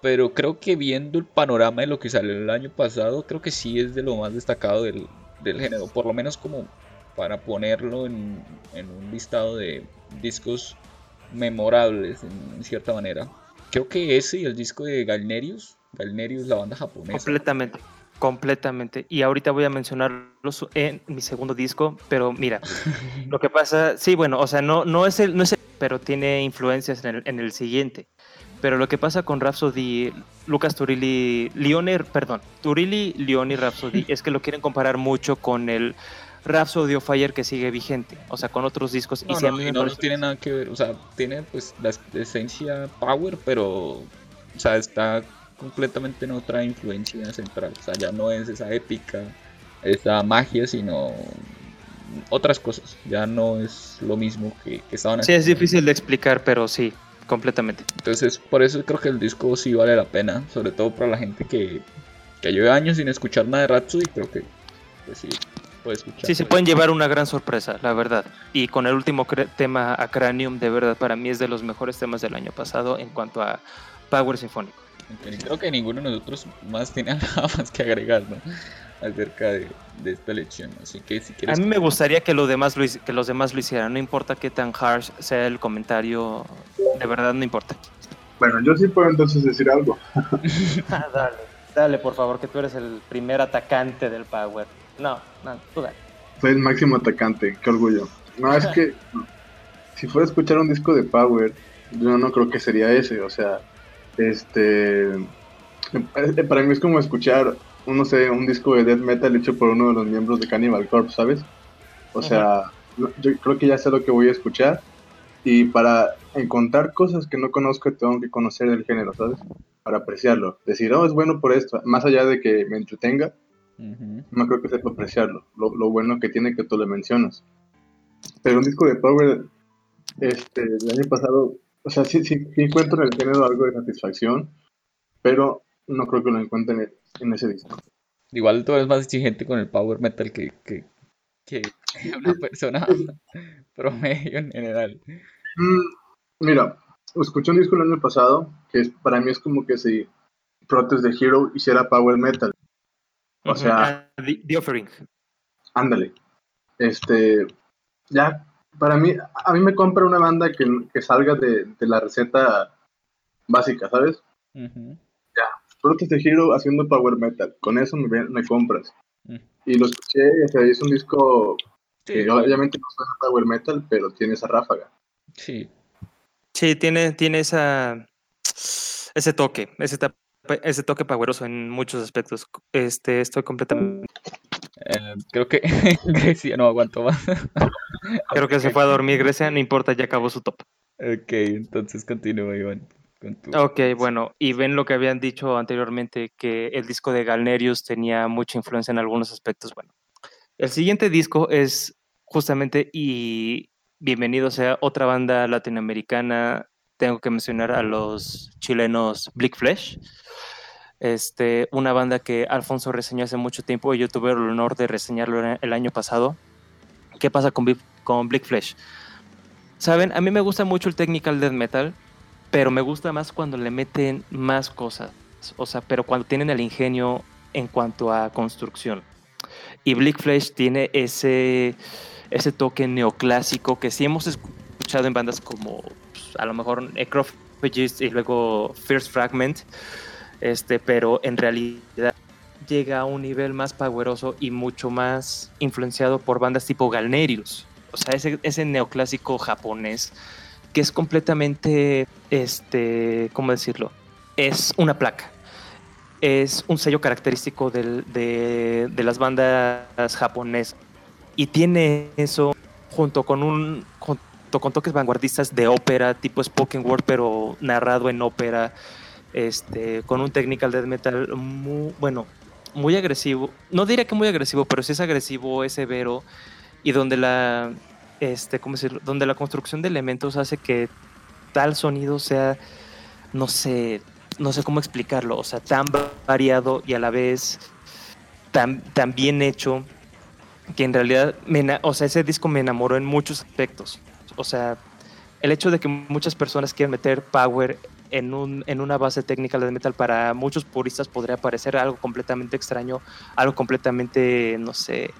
[SPEAKER 2] Pero creo que viendo el panorama de lo que salió el año pasado, creo que sí es de lo más destacado del, del género, por lo menos como para ponerlo en, un listado de discos memorables en cierta manera. Creo que ese y el disco de Galnerius, Galnerius la banda japonesa.
[SPEAKER 6] Completamente, completamente. Y ahorita voy a mencionarlos en mi segundo disco, pero mira, [LAUGHS] lo que pasa, sí, bueno, o sea, no, no es el, no es el, pero tiene influencias en el, en el siguiente. Pero lo que pasa con Rhapsody, Lucas Turilli, Leone, perdón, Turilli, Leone y Rhapsody [LAUGHS] es que lo quieren comparar mucho con el Rhapsody of Fire que sigue vigente, o sea, con otros discos.
[SPEAKER 2] y si a mí no, no tiene nada que ver, o sea, tiene pues la esencia power, pero, o sea, está completamente en otra influencia central, o sea, ya no es esa épica, esa magia, sino otras cosas, ya no es lo mismo que, que estaban
[SPEAKER 6] Sí, es difícil de explicar, pero sí, completamente.
[SPEAKER 2] Entonces, por eso creo que el disco sí vale la pena, sobre todo para la gente que, que lleva años sin escuchar nada de Rhapsody, creo que pues sí,
[SPEAKER 6] Sí, se pueden llevar una gran sorpresa, la verdad. Y con el último tema, Acranium, de verdad, para mí es de los mejores temas del año pasado en cuanto a Power Sinfónico.
[SPEAKER 2] Creo que ninguno de nosotros más tiene [LAUGHS] nada más que agregar, ¿no? acerca de, esta lección. Así que si quieres...
[SPEAKER 6] A mí me gustaría que, lo demás lo, que los demás lo hicieran. No importa qué tan harsh sea el comentario, de verdad no importa.
[SPEAKER 3] Bueno, yo sí puedo entonces decir algo. [LAUGHS] [LAUGHS]
[SPEAKER 6] Ah, dale, dale, por favor, que tú eres el primer atacante del Power. No, no, tú
[SPEAKER 3] Soy el máximo atacante, qué orgullo. No, es que si fuera a escuchar un disco de Power, yo no creo que sería ese, o sea, este, eh, para mí es como escuchar, no sé, un disco de death metal hecho por uno de los miembros de Cannibal Corpse, ¿sabes? O sea, yo creo que ya sé lo que voy a escuchar y para encontrar cosas que no conozco tengo que conocer el género, ¿sabes? Para apreciarlo, decir, oh, es bueno por esto, más allá de que me entretenga, no creo que sepa apreciarlo, lo, lo bueno que tiene que tú le mencionas. Pero un disco de Power este, el año pasado, o sea, sí, sí, encuentro en el género algo de satisfacción, pero no creo que lo encuentre en, ese disco.
[SPEAKER 2] Igual tú eres más exigente con el power metal que, que, que [LAUGHS] una persona [LAUGHS] promedio en general.
[SPEAKER 3] Mm, mira, escuché un disco el año pasado que es, para mí es como que si Protest the Hero hiciera power metal. O sea,
[SPEAKER 6] ah, the, Offering.
[SPEAKER 3] Ándale. Este, ya para mí, a mí me compra una banda que, que salga de, de, la receta básica, ¿sabes? Ya, Protest the Hero haciendo power metal, con eso me, me compras. Y lo escuché, o sea, es un disco que obviamente no suena power metal, pero tiene esa ráfaga.
[SPEAKER 2] Sí.
[SPEAKER 6] Sí, tiene, tiene esa, ese toque, ese, ese toque poweroso en muchos aspectos. Este, estoy completamente
[SPEAKER 2] eh, creo que [LAUGHS] Grecia no aguantó más. [LAUGHS] [LAUGHS]
[SPEAKER 6] creo que se fue a dormir Grecia, no importa, ya acabó su top.
[SPEAKER 2] Ok, entonces continúa, Iván.
[SPEAKER 6] Ok, bueno, y ven lo que habían dicho anteriormente, que el disco de Galnerius tenía mucha influencia en algunos aspectos. Bueno, el siguiente disco es justamente, y bienvenido sea otra banda latinoamericana, tengo que mencionar a los chilenos Blick Flesh este, una banda que Alfonso reseñó hace mucho tiempo y yo tuve el honor de reseñarlo el año pasado. ¿Qué pasa con, con Blick Flesh? Saben, a mí me gusta mucho el technical death metal, pero me gusta más cuando le meten más cosas. O sea, pero cuando tienen el ingenio en cuanto a construcción. Y Blick Flesh tiene ese, ese toque neoclásico que sí hemos escuchado en bandas como pues, a lo mejor Necrophagist y luego First Fragment este, pero en realidad llega a un nivel más poderoso y mucho más influenciado por bandas tipo Galnerius. O sea, ese, neoclásico japonés que es completamente, este, ¿cómo decirlo? Es una placa. Es un sello característico de, de, las bandas japonesas. Y tiene eso junto con un junto con toques vanguardistas de ópera, tipo spoken word, pero narrado en ópera este, con un technical death metal muy, bueno, muy agresivo. No diría que muy agresivo, pero sí es agresivo, es severo y donde la, este, ¿cómo decirlo? Donde la construcción de elementos hace que tal sonido sea, no sé, no sé cómo explicarlo, o sea, tan variado y a la vez tan, tan bien hecho que en realidad, o sea, ese disco me enamoró en muchos aspectos. O sea, el hecho de que muchas personas quieran meter power en, un, en una base técnica de metal para muchos puristas podría parecer algo completamente extraño, algo completamente, no sé,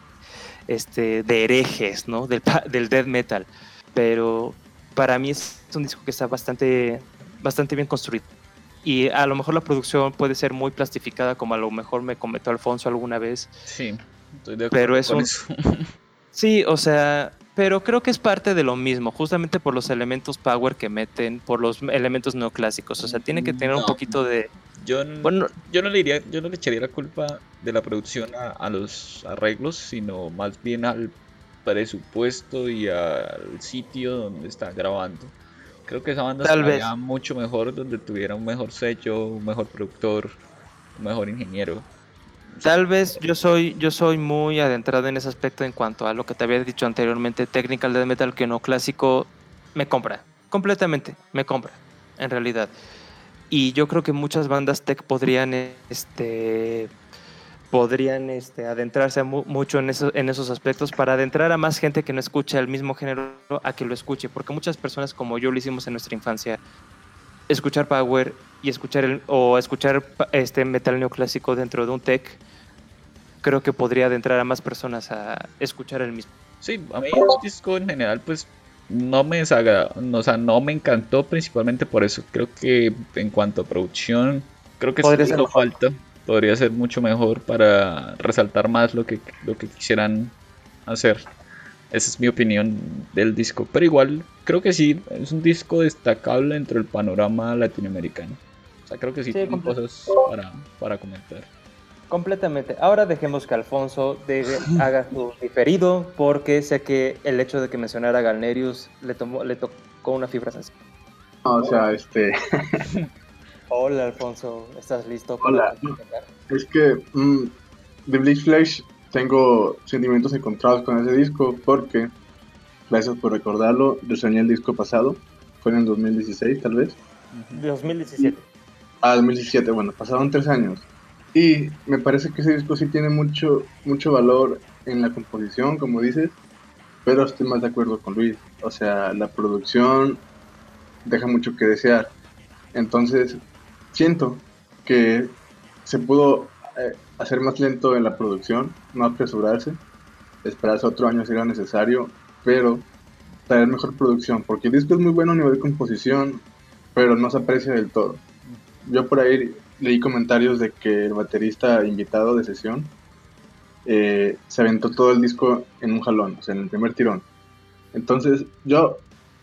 [SPEAKER 6] este, de herejes, ¿no? Del, [LAUGHS] del death metal. Pero para mí es un disco que está bastante, bastante bien construido. Y a lo mejor la producción puede ser muy plastificada, como a lo mejor me comentó Alfonso alguna vez.
[SPEAKER 2] Sí,
[SPEAKER 6] estoy de acuerdo pero es [LAUGHS] Sí, o sea, pero creo que es parte de lo mismo, justamente por los elementos power que meten, por los elementos neoclásicos. O sea, tiene que tener un poquito de.
[SPEAKER 2] Yo, bueno, yo no le diría, yo no le echaría la culpa de la producción a, los arreglos, sino más bien al presupuesto y al sitio donde está grabando. Creo que esa banda estaría mucho mejor donde tuviera un mejor sello, un mejor productor, un mejor ingeniero.
[SPEAKER 6] Tal vez yo soy, yo soy muy adentrado en ese aspecto en cuanto a lo que te había dicho anteriormente, Technical Death Metal que no clásico, me compra, completamente, me compra, en realidad. Y yo creo que muchas bandas tech podrían, este, podrían este, adentrarse mucho en, en esos aspectos para adentrar a más gente que no escucha el mismo género a que lo escuche, porque muchas personas como yo lo hicimos en nuestra infancia, escuchar power y escuchar el, o escuchar este metal neoclásico dentro de un tech, creo que podría adentrar a más personas a escuchar el mismo.
[SPEAKER 2] Sí, a mí el disco en general pues no me desagrada, o sea, no me encantó principalmente por eso. Creo que en cuanto a producción, creo que podría ser falta. Podría ser mucho mejor para resaltar más lo que, lo que quisieran hacer. Esa es mi opinión del disco. Pero igual, creo que sí, es un disco destacable dentro del panorama latinoamericano. O sea, creo que sí,
[SPEAKER 6] Sí,
[SPEAKER 2] tiene
[SPEAKER 6] completo.
[SPEAKER 2] cosas para, para comentar.
[SPEAKER 6] Completamente. Ahora dejemos que Alfonso de- haga su diferido, porque sé que el hecho de que mencionara a Galnerius le, tomó, le tocó una fibra sensible.
[SPEAKER 3] No, o sea, este, [LAUGHS]
[SPEAKER 6] Hola, Alfonso, ¿estás listo?
[SPEAKER 3] Hola.
[SPEAKER 6] para-
[SPEAKER 3] es que mm, de Bleach Flash tengo sentimientos encontrados con ese disco porque, gracias por recordarlo, reseñé el disco pasado, fue en el 2016 tal vez.
[SPEAKER 6] 2017.
[SPEAKER 3] Ah, 2017, bueno, pasaron tres años. Y me parece que ese disco sí tiene mucho, mucho valor en la composición, como dices, pero estoy más de acuerdo con Luis. O sea, la producción deja mucho que desear. Entonces, siento que se pudo eh, hacer más lento en la producción, no apresurarse, esperarse otro año si era necesario, pero traer mejor producción, porque el disco es muy bueno a nivel de composición, pero no se aprecia del todo. Yo por ahí leí comentarios de que el baterista invitado de sesión eh, se aventó todo el disco en un jalón, o sea, en el primer tirón. Entonces, yo,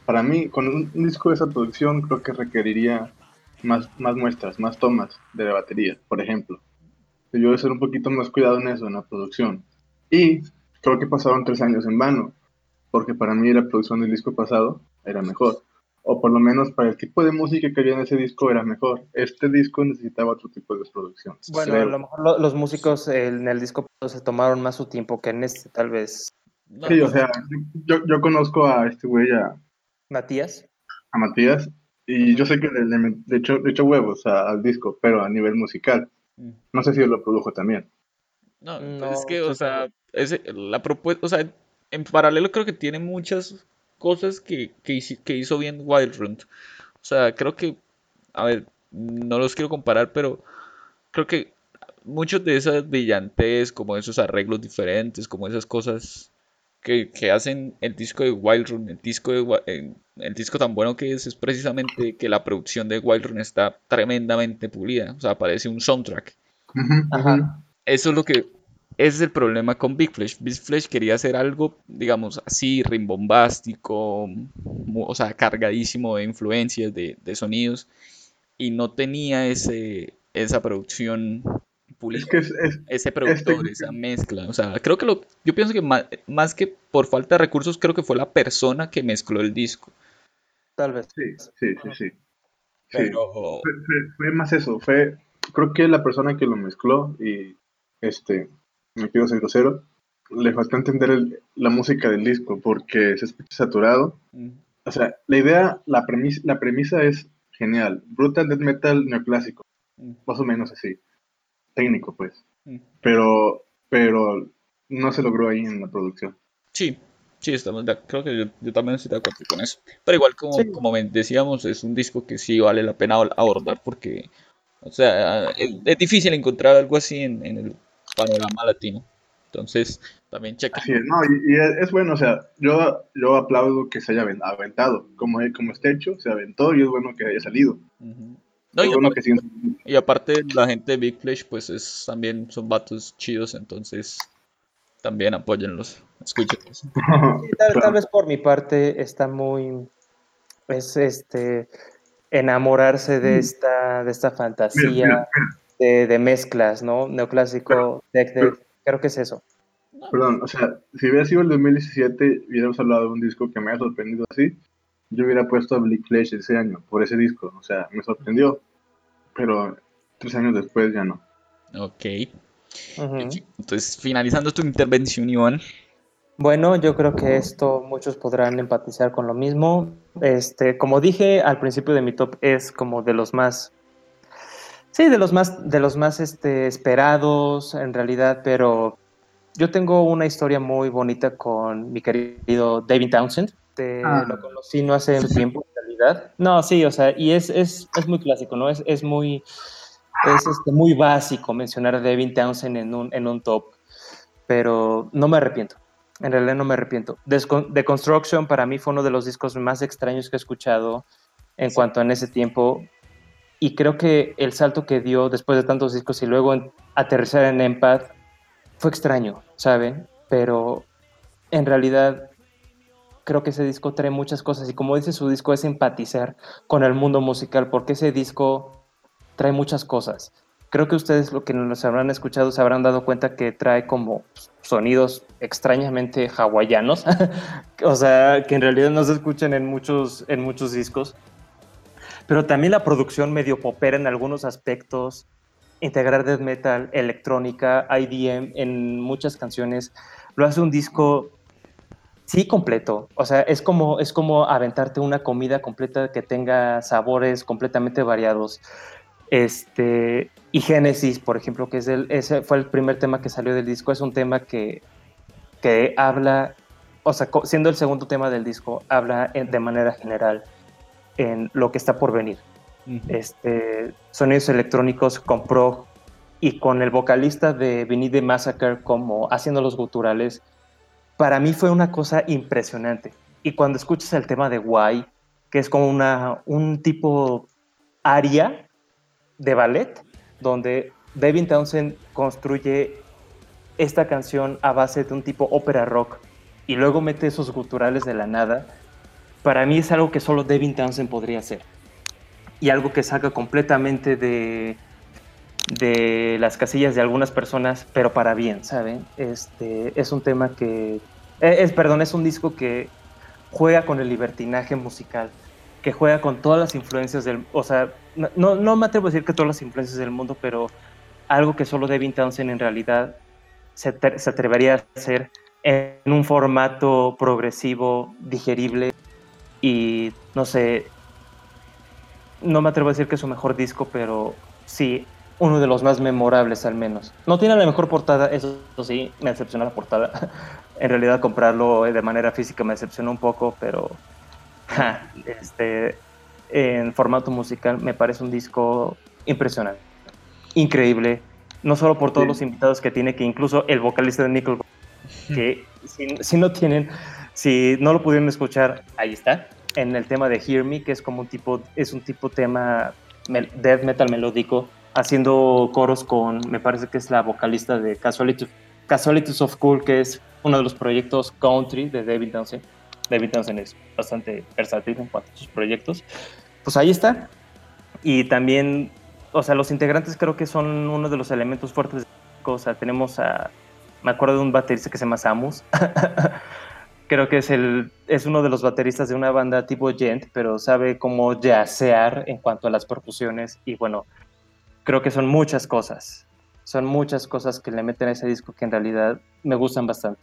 [SPEAKER 3] para mí, con un, un disco de esa producción, creo que requeriría más, más muestras, más tomas de la batería, por ejemplo. Yo voy a ser un poquito más cuidado en eso, en la producción. Y creo que pasaron tres años en vano, porque para mí la producción del disco pasado era mejor o por lo menos para el tipo de música que había en ese disco era mejor. Este disco necesitaba otro tipo de producción.
[SPEAKER 6] Bueno,
[SPEAKER 3] creo.
[SPEAKER 6] a lo mejor lo- los músicos en el disco se tomaron más su tiempo que en este, tal vez.
[SPEAKER 3] Sí, o sea, yo, yo conozco a este güey, a,
[SPEAKER 6] Matías.
[SPEAKER 3] a Matías, y yo sé que le, le, le echó, le echó huevos a- al disco, pero a nivel musical. No sé si él lo produjo también.
[SPEAKER 2] No, pues
[SPEAKER 6] No,
[SPEAKER 2] es que, o sea, ese, la propuesta, o sea, en paralelo creo que tiene muchas cosas que, que, que hizo bien Wild Run. O sea, creo que, a ver, no los quiero comparar, pero creo que muchos de esas brillantes, como esos arreglos diferentes, como esas cosas que, que hacen el disco de Wild Run, el disco de, Wi- el, el disco tan bueno que es, es precisamente que la producción de Wild Run está tremendamente pulida. O sea, parece un soundtrack. Eso es lo que. Ese es el problema con Big Flash. Big Flash quería hacer algo, digamos, así, rimbombástico, o sea, cargadísimo de influencias, de, de sonidos, y no tenía ese, esa producción pulida,
[SPEAKER 3] Es que es, es-
[SPEAKER 2] ese productor, esa mezcla. O sea, creo que lo. Yo pienso que más, más que por falta de recursos, creo que fue la persona que mezcló el disco.
[SPEAKER 6] Tal vez.
[SPEAKER 3] sí, sí, sí, sí. Sí.
[SPEAKER 2] Pero.
[SPEAKER 3] Fue, fue- fue más eso, fue, creo que la persona que lo mezcló y, este, me quiero ser grosero, le faltó entender el- la música del disco porque se escucha saturado.
[SPEAKER 2] mm,
[SPEAKER 3] O sea, la idea, la premisa, la premisa es genial. Brutal Death Metal neoclásico,
[SPEAKER 2] mm,
[SPEAKER 3] más o menos así. Técnico, pues.
[SPEAKER 2] mm.
[SPEAKER 3] Pero, pero no se logró ahí en la producción.
[SPEAKER 2] Sí, sí, estamos de creo que yo, yo también estoy de acuerdo con eso. Pero igual, como,
[SPEAKER 6] Sí.
[SPEAKER 2] como decíamos, es un disco que sí vale la pena abor- abordar porque, o sea, es, es difícil encontrar algo así en, en el panorama latino. Entonces, también checa.
[SPEAKER 3] Así es, no, y, y es, es bueno, o sea, yo, yo aplaudo que se haya aven- aventado. Como, como está hecho, se aventó y es bueno que haya salido.
[SPEAKER 2] Ujú. No, y, aparte,
[SPEAKER 3] que
[SPEAKER 2] y aparte la gente de Big Flash, pues es también son vatos chidos, entonces también apóyenlos, escúchenlos. [LAUGHS]
[SPEAKER 6] Sí, tal, tal vez por mi parte está muy. Es este. Enamorarse de esta, de esta fantasía
[SPEAKER 3] Mira, mira,
[SPEAKER 6] De, de mezclas, ¿no? Neoclásico, Death Death. Creo que es eso.
[SPEAKER 3] Perdón, o sea, si hubiera sido el 2017, hubiéramos hablado de un disco que me ha sorprendido así, yo hubiera puesto a Bleak Flash ese año, por ese disco, o sea, me sorprendió, pero tres años después ya no.
[SPEAKER 2] Ok, entonces finalizando tu intervención, Iván.
[SPEAKER 6] Bueno, yo creo que esto muchos podrán empatizar con lo mismo. Este, como dije al principio de mi top, es como de los más, sí, de los más, de los más este, esperados en realidad, pero yo tengo una historia muy bonita con mi querido David Townsend. Este,
[SPEAKER 4] Ah.
[SPEAKER 6] Lo conocí no hace tiempo, en realidad. No, sí, o sea, y es, es, es muy clásico, ¿no? Es, es muy, es este, muy básico mencionar a David Townsend en un, en un top, pero no me arrepiento. En realidad no me arrepiento. The Construction para mí fue uno de los discos más extraños que he escuchado en cuanto a en ese tiempo. Y creo que el salto que dio después de tantos discos y luego aterrizar en Empath fue extraño, ¿saben? Pero en realidad creo que ese disco trae muchas cosas y como dice su disco es empatizar con el mundo musical porque ese disco trae muchas cosas. Creo que ustedes lo que nos habrán escuchado se habrán dado cuenta que trae como sonidos extrañamente hawaianos, [LAUGHS] o sea, que en realidad no se escuchan en muchos, en muchos discos, pero también la producción medio popera en algunos aspectos, integrar death metal, electrónica, IDM en muchas canciones, lo hace un disco sí completo, o sea, es como, es como aventarte una comida completa que tenga sabores completamente variados. Este, y Génesis, por ejemplo, que es el, ese fue el primer tema que salió del disco, es un tema que, que habla, o sea, siendo el segundo tema del disco, habla de manera general en lo que está por venir. Este, sonidos electrónicos con prog y con el vocalista de Vinny Massacre como haciendo los guturales, para mí fue una cosa impresionante. Y cuando escuchas el tema de Why, que es como una, un tipo aria de ballet, donde David Townsend construye esta canción a base de un tipo ópera rock y luego mete esos guturales de la nada, para mí es algo que solo David Townsend podría hacer. Y algo que saca completamente de, de las casillas de algunas personas, pero para bien, ¿saben? Este, es un tema que... Eh, es, perdón, es un disco que juega con el libertinaje musical que juega con todas las influencias del... O sea, no, no me atrevo a decir que todas las influencias del mundo, pero algo que solo Devin Townsend en realidad se, se atrevería a hacer en un formato progresivo, digerible y no sé, no me atrevo a decir que es su mejor disco, pero sí, uno de los más memorables al menos. No tiene la mejor portada, eso sí, me decepcionó la portada. [LAUGHS] en realidad comprarlo de manera física me decepcionó un poco, pero [LAUGHS] este, en formato musical me parece un disco impresionante, increíble, no solo por todos los invitados que tiene, que incluso el vocalista de Nickel, que [LAUGHS] si, no tienen, si no lo pudieron escuchar, ahí está, en el tema de Hear Me, que es como un tipo, es un tipo tema death metal melódico, haciendo coros con, me parece que es la vocalista de Casualties of Cool, que es uno de los proyectos country de David Townsend David Townsend es bastante versátil en cuanto a sus proyectos. Pues ahí está. Y también, o sea, los integrantes creo que son uno de los elementos fuertes. O sea, tenemos a, me acuerdo de un baterista que se llama Samus. [LAUGHS] creo que es, el, es uno de los bateristas de una banda tipo Gent, pero sabe cómo jazzear en cuanto a las percusiones. Y bueno, creo que son muchas cosas. Son muchas cosas que le meten a ese disco que en realidad me gustan bastante.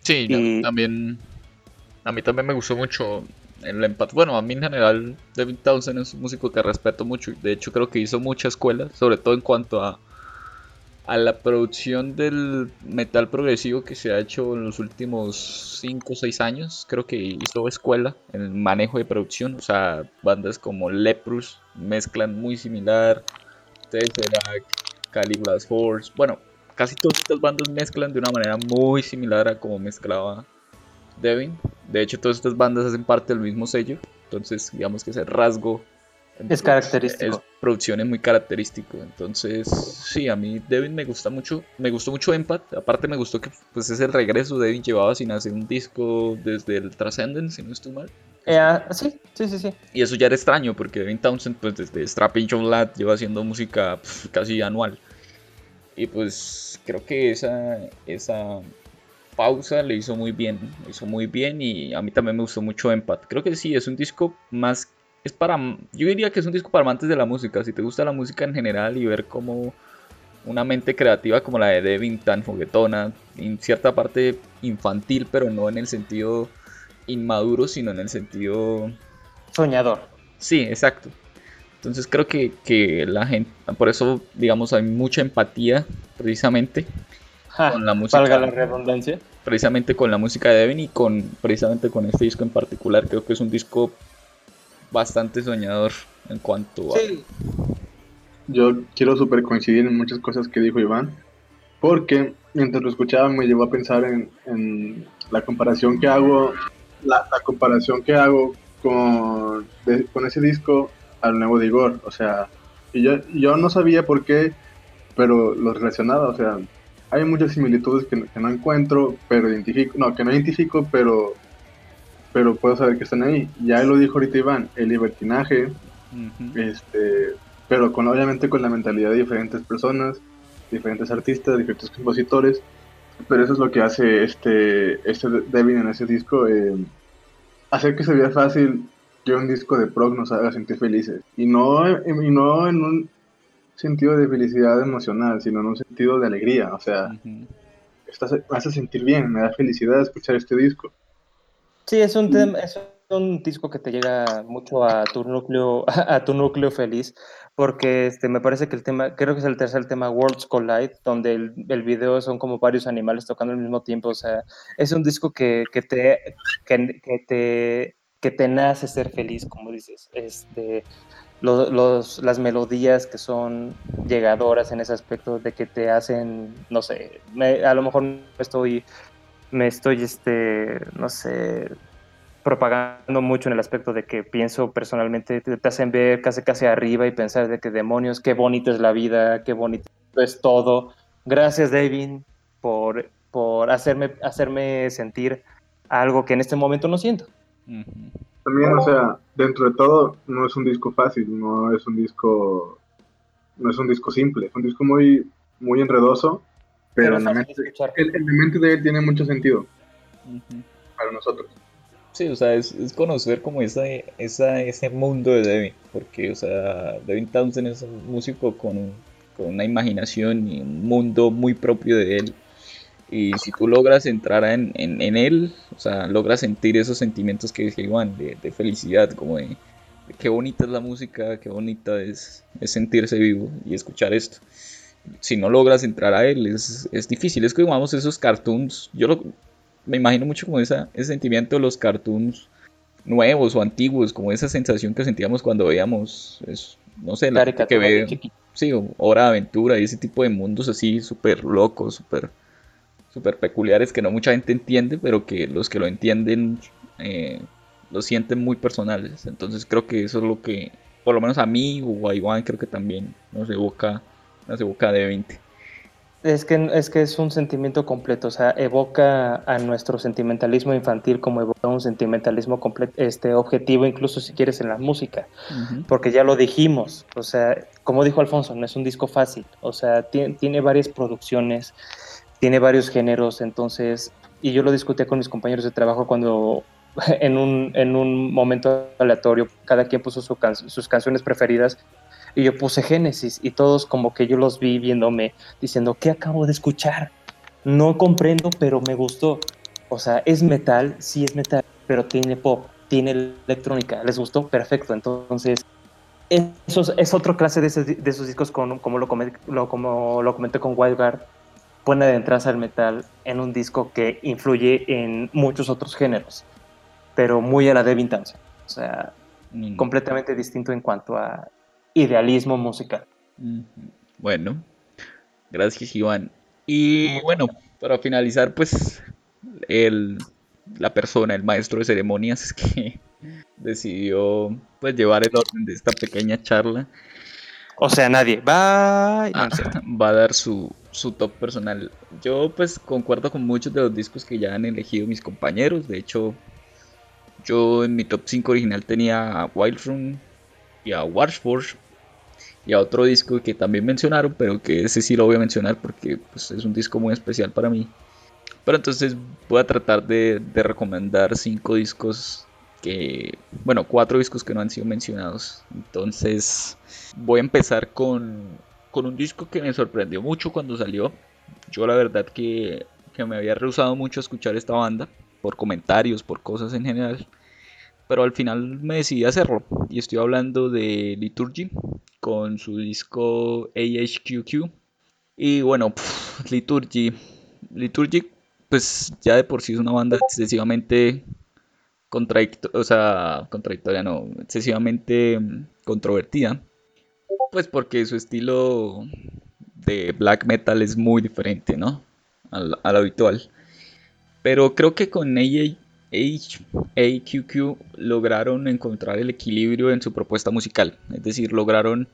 [SPEAKER 2] Sí, y, también a mí también me gustó mucho el empate. Bueno, a mí en general David Townsend es un músico que respeto mucho. De hecho, creo que hizo mucha escuela, sobre todo en cuanto a, a la producción del metal progresivo que se ha hecho en los últimos 5 o 6 años. Creo que hizo escuela en el manejo de producción. O sea, bandas como Leprous mezclan muy similar. Tesseract, Caligula's Force. Bueno, casi todas estas bandas mezclan de una manera muy similar a como mezclaba Devin. De hecho, todas estas bandas hacen parte del mismo sello. Entonces, digamos que ese rasgo
[SPEAKER 6] es característico.
[SPEAKER 2] Es, producción es muy característico. Entonces, sí, a mí Devin me gusta mucho. Me gustó mucho Empath. Aparte, me gustó que pues es el regreso. Devin llevaba sin hacer un disco desde el Transcendence, si no estoy mal.
[SPEAKER 6] Eh, ah, sí, sí, sí, sí.
[SPEAKER 2] Y eso ya era extraño porque Devin Townsend, pues desde Strapping John Lad lleva haciendo música casi anual. Y pues creo que esa, esa pausa le hizo muy bien, le hizo muy bien y a mí también me gustó mucho Empath. Creo que sí, es un disco más, es para, yo diría que es un disco para amantes de la música, si te gusta la música en general y ver cómo una mente creativa como la de Devin, tan juguetona, en cierta parte infantil, pero no en el sentido inmaduro, sino en el sentido...
[SPEAKER 6] Soñador.
[SPEAKER 2] Sí, exacto. Entonces creo que, que la gente, por eso digamos hay mucha empatía precisamente
[SPEAKER 6] con la música. Valga la redundancia.
[SPEAKER 2] Precisamente con la música de Devin y con precisamente con este disco en particular. Creo que es un disco bastante soñador en cuanto a. Sí.
[SPEAKER 3] Yo quiero súper coincidir en muchas cosas que dijo Iván. Porque mientras lo escuchaba me llevó a pensar en, la comparación que hago. La, comparación que hago con, con ese disco al nuevo de Igor. O sea, y yo, yo no sabía por qué, pero lo relacionaba. O sea, hay muchas similitudes que, no encuentro, pero identifico, no, que no identifico, pero pero puedo saber que están ahí. Ya lo dijo ahorita Iván, el libertinaje, este, pero con obviamente con la mentalidad de diferentes personas, diferentes artistas, diferentes compositores, pero eso es lo que hace este, este Devin en ese disco, eh, hacer que se vea fácil que un disco de prog nos haga sentir felices, y no, y no en un sentido de felicidad emocional, sino en un sentido de alegría, o sea, estás, vas a sentir bien, me da felicidad escuchar este disco.
[SPEAKER 6] Sí, es un, tema, es un disco que te llega mucho a tu núcleo, [LAUGHS] a tu núcleo feliz, porque este, me parece que el tema, creo que es el tercer tema, Worlds Collide, donde el, el video son como varios animales tocando al mismo tiempo, o sea, es un disco que, que te, que, que, te, que te nace ser feliz, como dices, este, los, los, las melodías que son llegadoras en ese aspecto de que te hacen, no sé, a lo mejor estoy me estoy, este, no sé, propagando mucho en el aspecto de que pienso personalmente, te, hacen ver casi casi arriba y pensar de que demonios, qué bonito es la vida, qué bonito es todo. Gracias, David, por, por hacerme, hacerme sentir algo que en este momento no siento.
[SPEAKER 3] También, o sea, dentro de todo, no es un disco fácil, no es un disco, no es un disco simple, es un disco muy, muy enredoso, pero, en, la mente, de él tiene mucho sentido para nosotros.
[SPEAKER 2] Sí, o sea, es, conocer como esa, esa, ese mundo de Devin, porque, o sea, Devin Townsend es un músico con, con una imaginación y un mundo muy propio de él. Y si tú logras entrar en, en, él, o sea, logras sentir esos sentimientos que dije Iván, de, de felicidad, como de, de, qué bonita es la música, qué bonita es, es sentirse vivo y escuchar esto si no logras entrar a él, es, es difícil. Es que, digamos, esos cartoons, yo lo, me imagino mucho como esa, ese sentimiento de los cartoons nuevos o antiguos, como esa sensación que sentíamos cuando veíamos, es, no sé, la que ve, sí, Hora de Aventura y ese tipo de mundos así súper locos, súper super peculiares que no mucha gente entiende, pero que los que lo entienden eh, lo sienten muy personales. Entonces creo que eso es lo que, por lo menos a mí o a Iván, creo que también nos evoca se evoca de 20.
[SPEAKER 6] Es que, es que es un sentimiento completo, o sea, evoca a nuestro sentimentalismo infantil como evoca un sentimentalismo completo, este, objetivo, incluso si quieres en la música, porque ya lo dijimos, o sea, como dijo Alfonso, no es un disco fácil, o sea, tiene, tiene varias producciones, tiene varios géneros, entonces, y yo lo discutí con mis compañeros de trabajo cuando [LAUGHS] en un, en un momento aleatorio, cada quien puso sus canciones preferidas y yo puse Génesis y todos como que yo los vi viéndome diciendo, ¿qué acabo de escuchar? No comprendo, pero me gustó. O sea, es metal, sí es metal, pero tiene pop, tiene electrónica. ¿Les gustó? Perfecto. Entonces, eso es, otra clase de, esos discos como, lo, como lo comenté con Wildguard. Pueden adentrarse al metal en un disco que influye en muchos otros géneros, pero muy a la de Vintage. O sea, mm. completamente distinto en cuanto a idealismo musical.
[SPEAKER 2] Bueno, gracias Iván. Y bueno, para finalizar, pues el, la persona, el maestro de ceremonias [LAUGHS] que decidió pues llevar el orden de esta pequeña charla.
[SPEAKER 6] O sea, nadie va, [LAUGHS]
[SPEAKER 2] va a dar su, su top personal. Yo pues concuerdo con muchos de los discos que ya han elegido mis compañeros. De hecho, yo en mi top 5 original tenía a Wild y a Warforge y a otro disco que también mencionaron, pero que ese sí lo voy a mencionar porque pues, es un disco muy especial para mí. Pero entonces voy a tratar de, recomendar cinco discos que, bueno, cuatro discos que no han sido mencionados. Entonces voy a empezar con, con un disco que me sorprendió mucho cuando salió. Yo la verdad que, que me había rehusado mucho a escuchar esta banda, por comentarios, por cosas en general pero al final me decidí a hacerlo y estoy hablando de Liturgy con su disco AHQQ y bueno, Liturgy Liturgy pues ya de por sí es una banda excesivamente contradictoria, o sea, contradictoria no, excesivamente controvertida, pues porque su estilo de black metal es muy diferente, ¿no? Al, al habitual. Pero creo que con AHQQ AQQ lograron encontrar el equilibrio en su propuesta musical, es decir, lograron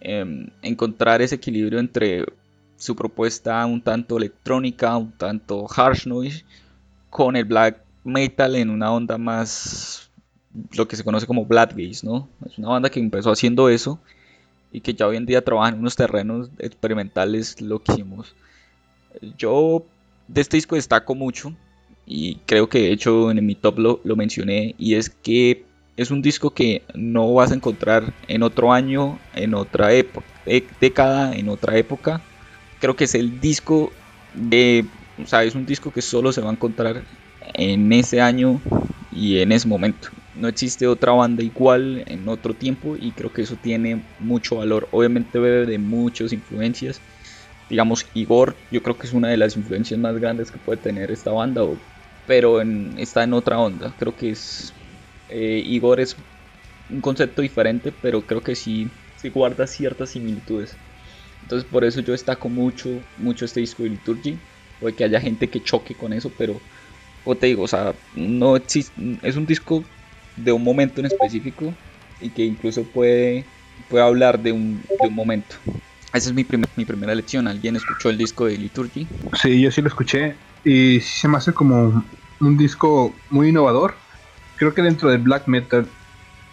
[SPEAKER 2] em, encontrar ese equilibrio entre su propuesta un tanto electrónica, un tanto harsh noise, con el black metal en una onda más lo que se conoce como Black Gaze, ¿no? Es una banda que empezó haciendo eso y que ya hoy en día trabaja en unos terrenos experimentales loquísimos. Yo de este disco destaco mucho y creo que de hecho en mi top lo, lo mencioné y es que es un disco que no vas a encontrar en otro año, en otra década, en otra época. Creo que es el disco de, o sea, es un disco que solo se va a encontrar en ese año y en ese momento. No existe otra banda igual en otro tiempo y creo que eso tiene mucho valor. Obviamente bebe de muchas influencias. Digamos, Igor, yo creo que es una de las influencias más grandes que puede tener esta banda, pero está en otra onda. Creo que es eh, Igor es un concepto diferente, pero creo que sí, sí guarda ciertas similitudes. Entonces por eso yo destaco mucho, mucho este disco de Liturgy. Puede que haya gente que choque con eso, pero como te digo, o sea, no existe, es un disco de un momento en específico y que incluso puede, puede hablar de un, de un momento. Esa es mi, mi primera lección. ¿Alguien escuchó el disco de Liturgy?
[SPEAKER 4] Sí, yo sí lo escuché y se me hace como un disco muy innovador creo que dentro del black metal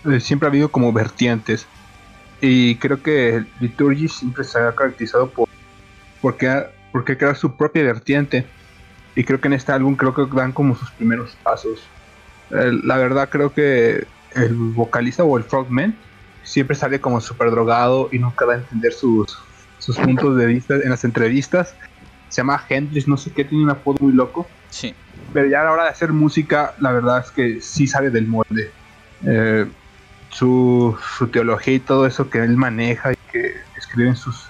[SPEAKER 4] eh, siempre ha habido como vertientes. Y creo que Liturgy siempre se ha caracterizado por porque, porque crea su propia vertiente. Y creo que en este álbum creo que dan como sus primeros pasos. la verdad creo que el vocalista o el frogman siempre sale como súper drogado y nunca da a entender sus, sus puntos de vista en las entrevistas. Se llama Hendrix, no sé qué, tiene un apodo muy loco.
[SPEAKER 2] Sí.
[SPEAKER 4] Pero ya a la hora de hacer música, la verdad es que sí sale del molde. Eh, su, teología y todo eso que él maneja y que escribe en sus,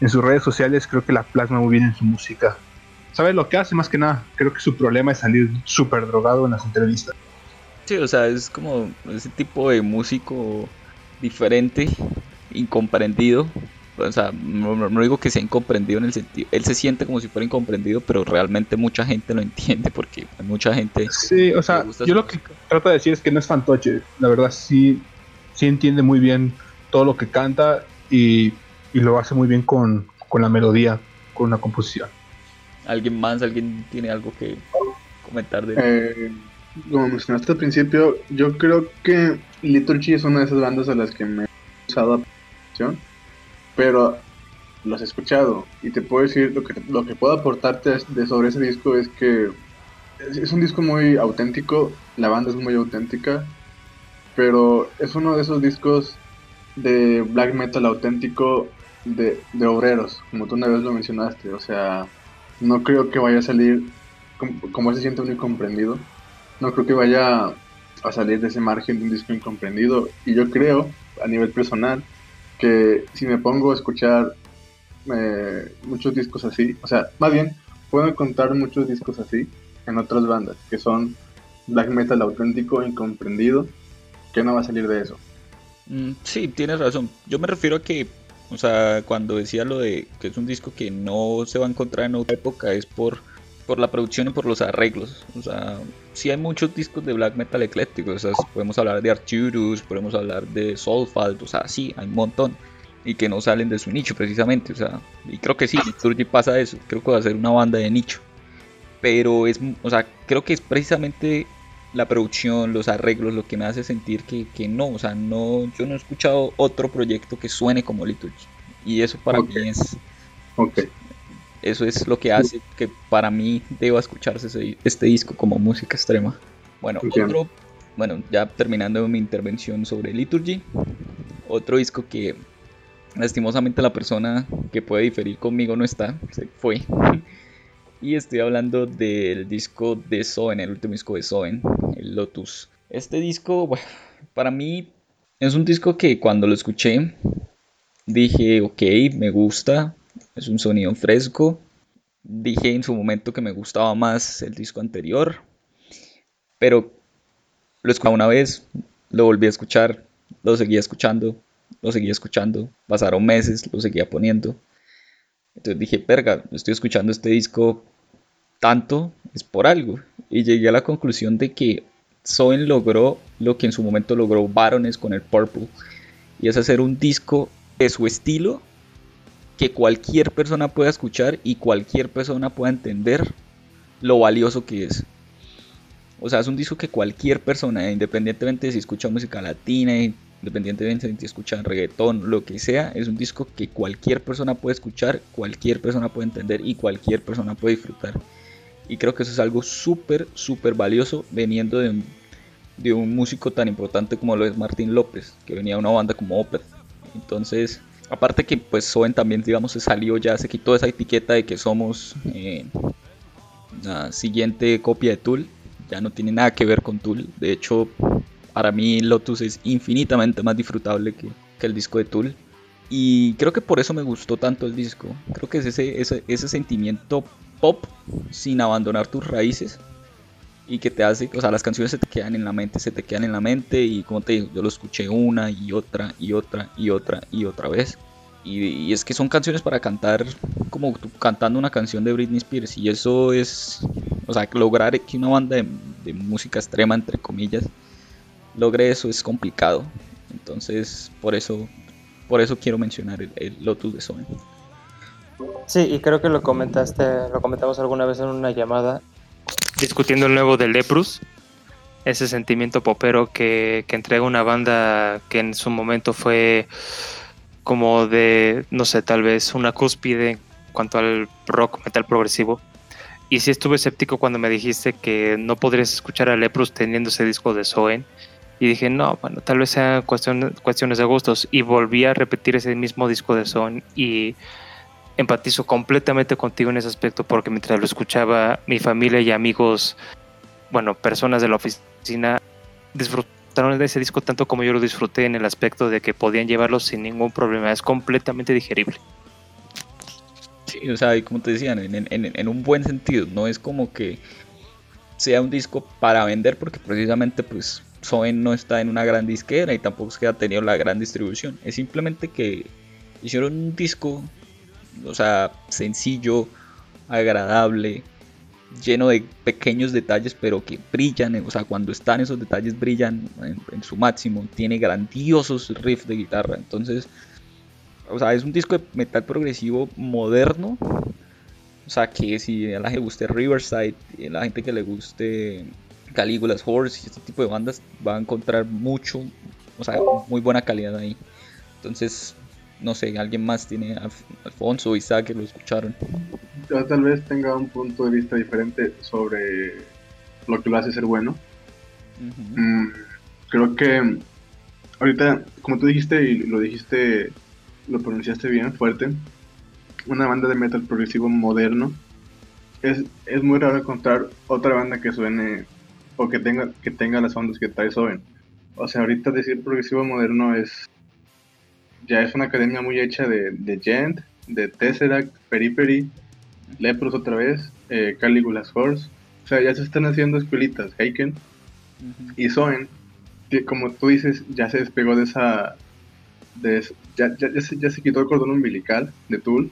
[SPEAKER 4] en sus redes sociales, creo que la plasma muy bien en su música. ¿Sabe lo que hace más que nada? Creo que su problema es salir súper drogado en las entrevistas.
[SPEAKER 2] Sí, o sea, es como ese tipo de músico diferente, incomprendido, o sea, no, digo que sea incomprendido en el sentido, él se siente como si fuera incomprendido, pero realmente mucha gente lo entiende porque mucha gente...
[SPEAKER 4] Sí, o sea, yo lo que trato de decir es que no es fantoche, la verdad sí, sí entiende muy bien todo lo que canta y, lo hace muy bien con, la melodía, con la composición.
[SPEAKER 2] ¿Alguien más, alguien tiene algo que comentar de
[SPEAKER 3] eh, como mencionaste al principio, yo creo que Liturgy es una de esas bandas a las que me he usado atención pero los he escuchado. Y te puedo decir lo que, lo que puedo aportarte de sobre ese disco es que es, un disco muy auténtico, la banda es muy auténtica, pero es uno de esos discos de black metal auténtico de, de obreros, como tú una vez lo mencionaste, o sea, no creo que vaya a salir como, como se siente un incomprendido, no creo que vaya a salir de ese margen de un disco incomprendido. Y yo creo a nivel personal que si me pongo a escuchar eh, muchos discos así, o sea, más bien, puedo encontrar muchos discos así en otras bandas, que son black metal auténtico, incomprendido, que no va a salir de eso.
[SPEAKER 2] Mm, sí, tienes razón. Yo me refiero a que, o sea, cuando decía lo de que es un disco que no se va a encontrar en otra época, es por por la producción y por los arreglos. O sea, sí hay muchos discos de black metal eclécticos. O sea, podemos hablar de Arturus, podemos hablar de Soulfall, o sea, sí, hay un montón. Y que no salen de su nicho precisamente. O sea, y creo que sí, Liturgy pasa eso. Creo que va a ser una banda de nicho. Pero es, o sea, creo que es precisamente la producción, los arreglos, lo que me hace sentir que, que no, o sea, no, yo no he escuchado otro proyecto que suene como Liturgy. Y eso para mí es,
[SPEAKER 3] okay.
[SPEAKER 2] Eso es lo que hace que para mí deba escucharse este disco como música extrema. Bueno, otro, bueno, ya terminando mi intervención sobre Liturgy, otro disco que lastimosamente la persona que puede diferir conmigo no está, se fue. [LAUGHS] y estoy hablando del disco de Soen, el último disco de Soen, el Lotus. Este disco, bueno, para mí es un disco que cuando lo escuché dije, ok, me gusta, es un sonido fresco. Dije en su momento que me gustaba más el disco anterior, pero lo escuché una vez, lo volví a escuchar, lo seguía escuchando, lo seguía escuchando, pasaron meses, lo seguía poniendo. Entonces dije, perga, estoy escuchando este disco tanto, es por algo. Y llegué a la conclusión de que Soen logró lo que en su momento logró Barones con el Purple, y es hacer un disco de su estilo que cualquier persona pueda escuchar y cualquier persona pueda entender lo valioso que es. O sea, es un disco que cualquier persona, independientemente de si escucha música latina, independientemente de si escucha reggaetón, lo que sea, es un disco que cualquier persona puede escuchar, cualquier persona puede entender y cualquier persona puede disfrutar. Y creo que eso es algo súper, súper valioso veniendo de, de, un músico tan importante como lo es Martín López, que venía de una banda como Opeth. Entonces, aparte que pues Soen también, digamos, se salió ya, se quitó esa etiqueta de que somos eh, la siguiente copia de Tool ya no tiene nada que ver con Tool. De hecho, para mí Lotus es infinitamente más disfrutable que, el disco de Tool. Y creo que por eso me gustó tanto el disco. Creo que es ese, ese, ese sentimiento pop sin abandonar tus raíces. Y que te hace, o sea, las canciones se te quedan en la mente, se te quedan en la mente. Y como te digo, yo lo escuché una y otra y otra y otra y otra vez. Y, es que son canciones para cantar como cantando una canción de Britney Spears. Y eso es, o sea, lograr que una banda de, música extrema, entre comillas, logre eso es complicado. Entonces, por eso, por eso quiero mencionar el, Lotus de Sony.
[SPEAKER 6] Sí, y creo que lo comentaste, lo comentamos alguna vez en una llamada, discutiendo el nuevo de Leprus, ese sentimiento popero que, entrega una banda que en su momento fue como de, no sé, tal vez una cúspide en cuanto al rock metal progresivo. Y sí estuve escéptico cuando me dijiste que no podrías escuchar a Leprus teniendo ese disco de Soen. Y dije, no, bueno, tal vez sean cuestiones de gustos. Y volví a repetir ese mismo disco de Soen y empatizo completamente contigo en ese aspecto porque mientras lo escuchaba, mi familia y amigos, bueno, personas de la oficina, disfrutaron de ese disco tanto como yo lo disfruté en el aspecto de que podían llevarlo sin ningún problema. Es completamente digerible.
[SPEAKER 2] Sí, o sea, y como te decían, en, un buen sentido, no es como que sea un disco para vender porque precisamente pues Soen no está en una gran disquera y tampoco es que ha tenido la gran distribución. Es simplemente que hicieron un disco, o sea, sencillo, agradable, lleno de pequeños detalles, pero que brillan, o sea, cuando están esos detalles brillan en, su máximo, tiene grandiosos riffs de guitarra, entonces, o sea, es un disco de metal progresivo moderno, o sea, que si a la gente le guste Riverside, a la gente que le guste Caligula's Horse y este tipo de bandas, va a encontrar mucho, o sea, muy buena calidad ahí, entonces, no sé, alguien más tiene, Alfonso, Isaac, que lo escucharon
[SPEAKER 3] yo tal vez tenga un punto de vista diferente sobre lo que lo hace ser bueno. Mm, creo que ahorita, como tú dijiste y lo dijiste, lo pronunciaste bien, fuerte, una banda de metal progresivo moderno, es, es muy raro encontrar otra banda que suene o que tenga, que tenga las ondas que trae Soben. O sea, ahorita decir progresivo moderno es ya es una academia muy hecha de, de Gent, de Tesseract, Periphery, Leprous otra vez, eh, Caligula's Horse. O sea, ya se están haciendo escuelitas, Heiken y Soen, que como tú dices, ya se despegó de esa. De, ya, ya, ya, se, ya se quitó el cordón umbilical de Tool,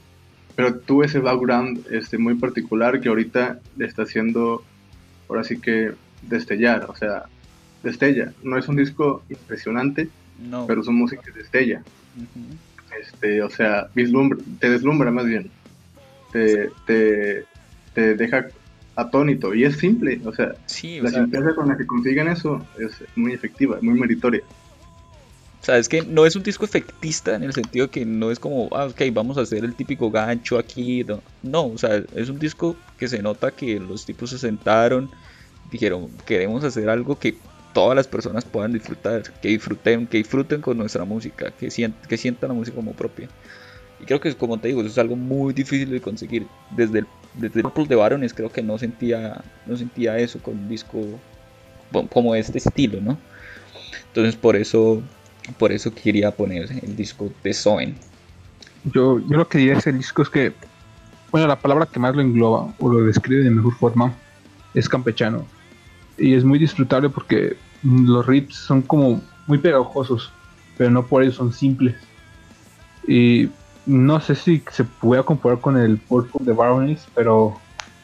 [SPEAKER 3] pero tuvo ese background este, muy particular que ahorita le está haciendo, ahora sí que destellar, o sea, destella. No es un disco impresionante, pero su música destella. Este, o sea, vislumbra, te deslumbra más bien te, te, deja atónito. Y es simple, o sea, la simpleza con la que consiguen eso es muy efectiva, muy meritoria.
[SPEAKER 2] O sea, es que no es un disco efectista en el sentido que no es como, ah, ok, vamos a hacer el típico gancho aquí. No, no o sea, es un disco que se nota que los tipos se sentaron, dijeron, queremos hacer algo que todas las personas puedan disfrutar, que disfruten, que disfruten con nuestra música, que, que sientan la música como propia. Y creo que, como te digo, eso es algo muy difícil de conseguir. Desde el, desde de Barones creo que no sentía, no sentía eso con un disco como este estilo, ¿no? Entonces por eso, por eso quería poner el disco de Soen.
[SPEAKER 4] Yo, yo lo que diría de ese disco es que, bueno, la palabra que más lo engloba o lo describe de mejor forma es campechano. Y es muy disfrutable porque los riffs son como muy pegajosos, pero no por eso son simples. Y no sé si se puede comparar con el Purple de Baroness, pero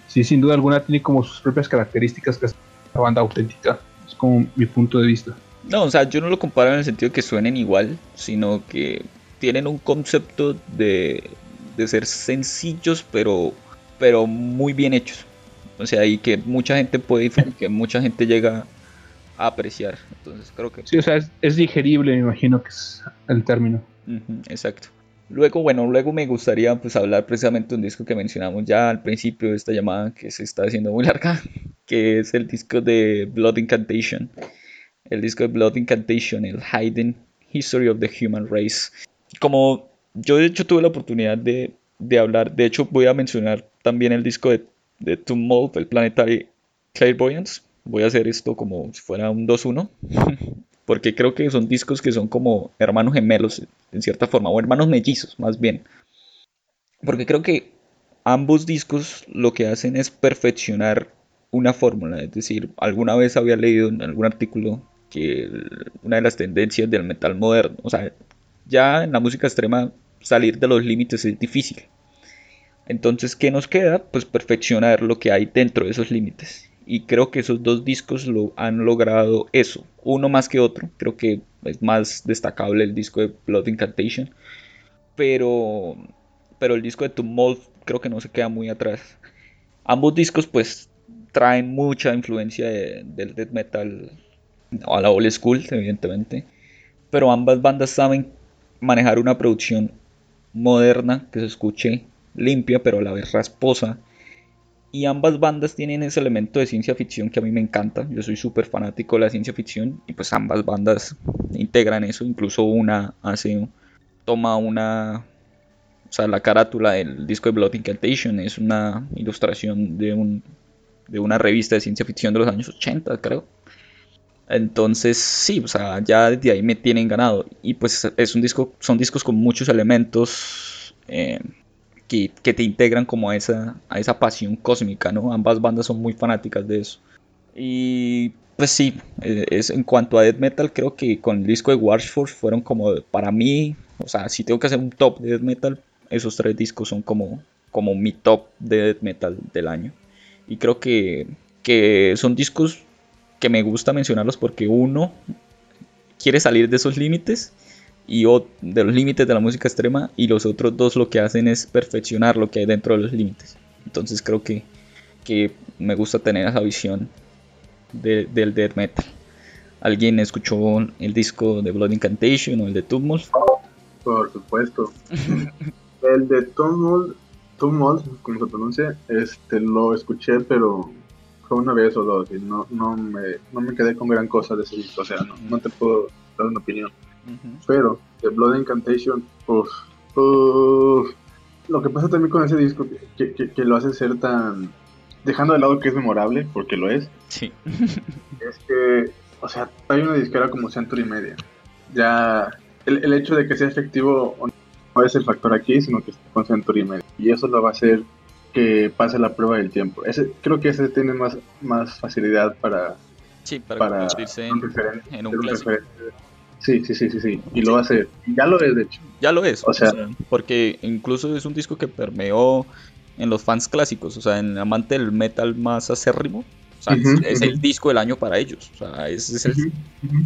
[SPEAKER 4] sí, sin duda alguna tiene como sus propias características que es una banda auténtica. Es como mi punto de vista.
[SPEAKER 2] No, o sea, yo no lo comparo en el sentido de que suenen igual, sino que tienen un concepto de, de ser sencillos, pero, pero muy bien hechos. O sea, y que mucha gente puede que mucha gente llega a apreciar. Entonces creo que...
[SPEAKER 4] Sí, o sea, es, digerible, me imagino que es el término.
[SPEAKER 2] exacto. Luego, bueno, luego me gustaría pues hablar precisamente de un disco que mencionamos ya al principio de esta llamada, que se está haciendo muy larga, [LAUGHS] que es el disco de Blood Incantation. El disco de Blood Incantation, el Hidden History of the Human Race. Como yo de hecho tuve la oportunidad de, de hablar, de hecho voy a mencionar también el disco de, de Tumult, el Planetary Clairvoyance. Voy a hacer esto como si fuera un 2-1. [LAUGHS] porque creo que son discos que son como hermanos gemelos en cierta forma, o hermanos mellizos más bien. Porque creo que ambos discos lo que hacen es perfeccionar una fórmula, es decir, alguna vez había leído en algún artículo que una de las tendencias del metal moderno, o sea, ya en la música extrema salir de los límites es difícil. Entonces, ¿qué nos queda? Pues perfeccionar lo que hay dentro de esos límites y creo que esos dos discos lo han logrado eso, uno más que otro, creo que es más destacable el disco de Blood Incantation, pero, pero el disco de Tumult creo que no se queda muy atrás. Ambos discos pues traen mucha influencia del death metal a la old school, evidentemente, pero ambas bandas saben manejar una producción moderna que se escuche limpia pero a la vez rasposa y ambas bandas tienen ese elemento de ciencia ficción que a mí me encanta. Yo soy súper fanático de la ciencia ficción y pues ambas bandas integran eso. Incluso una hace, toma una, o sea, la carátula del disco de Blood Incantation es una ilustración de, un, de una revista de ciencia ficción de los años 80, creo. Entonces, sí, o sea, ya desde ahí me tienen ganado. Y pues es un disco, son discos con muchos elementos. Eh, que, te integran como a esa, a esa pasión cósmica, ¿no? Ambas bandas son muy fanáticas de eso. Y pues sí, eh, es, en cuanto a death metal, creo que con el disco de Warforce fueron como para mí, o sea, si tengo que hacer un top de death metal, esos tres discos son como, como mi top de death metal del año. Y creo que, que son discos que me gusta mencionarlos porque uno quiere salir de esos límites y de los límites de la música extrema y los otros dos lo que hacen es perfeccionar lo que hay dentro de los límites. Entonces creo que, que me gusta tener esa visión del death metal. ¿Alguien escuchó el disco de Blood Incantation o el de Tumult?
[SPEAKER 3] Por supuesto. [LAUGHS] el de Tumult, Tumult, como se pronuncia, este, lo escuché, pero fue una vez o dos y no, no, me, no me quedé con gran cosa de ese disco. O sea, no, no te puedo dar una opinión. Pero The Blood Incantation, uff, lo que pasa también con ese disco, que, que, lo hace ser tan... Dejando de lado que es memorable, porque lo es.
[SPEAKER 2] Sí. [LAUGHS]
[SPEAKER 3] es que, o sea, hay una disquera como Century Media. Ya, el, el hecho de que sea efectivo no es el factor aquí, sino que está con Century Media. Y eso lo va a hacer que pase la prueba del tiempo. Ese, creo que ese tiene más, más facilidad para,
[SPEAKER 2] sí, para, en, un, clásico.
[SPEAKER 3] Sí, sí, sí, sí, sí. Y lo hace. Ya lo es, de hecho.
[SPEAKER 2] Ya lo es. O sea, porque incluso es un disco que permeó en los fans clásicos, o sea, en amante del metal más acérrimo. O sea, es, el disco del año para ellos. O sea, es, el...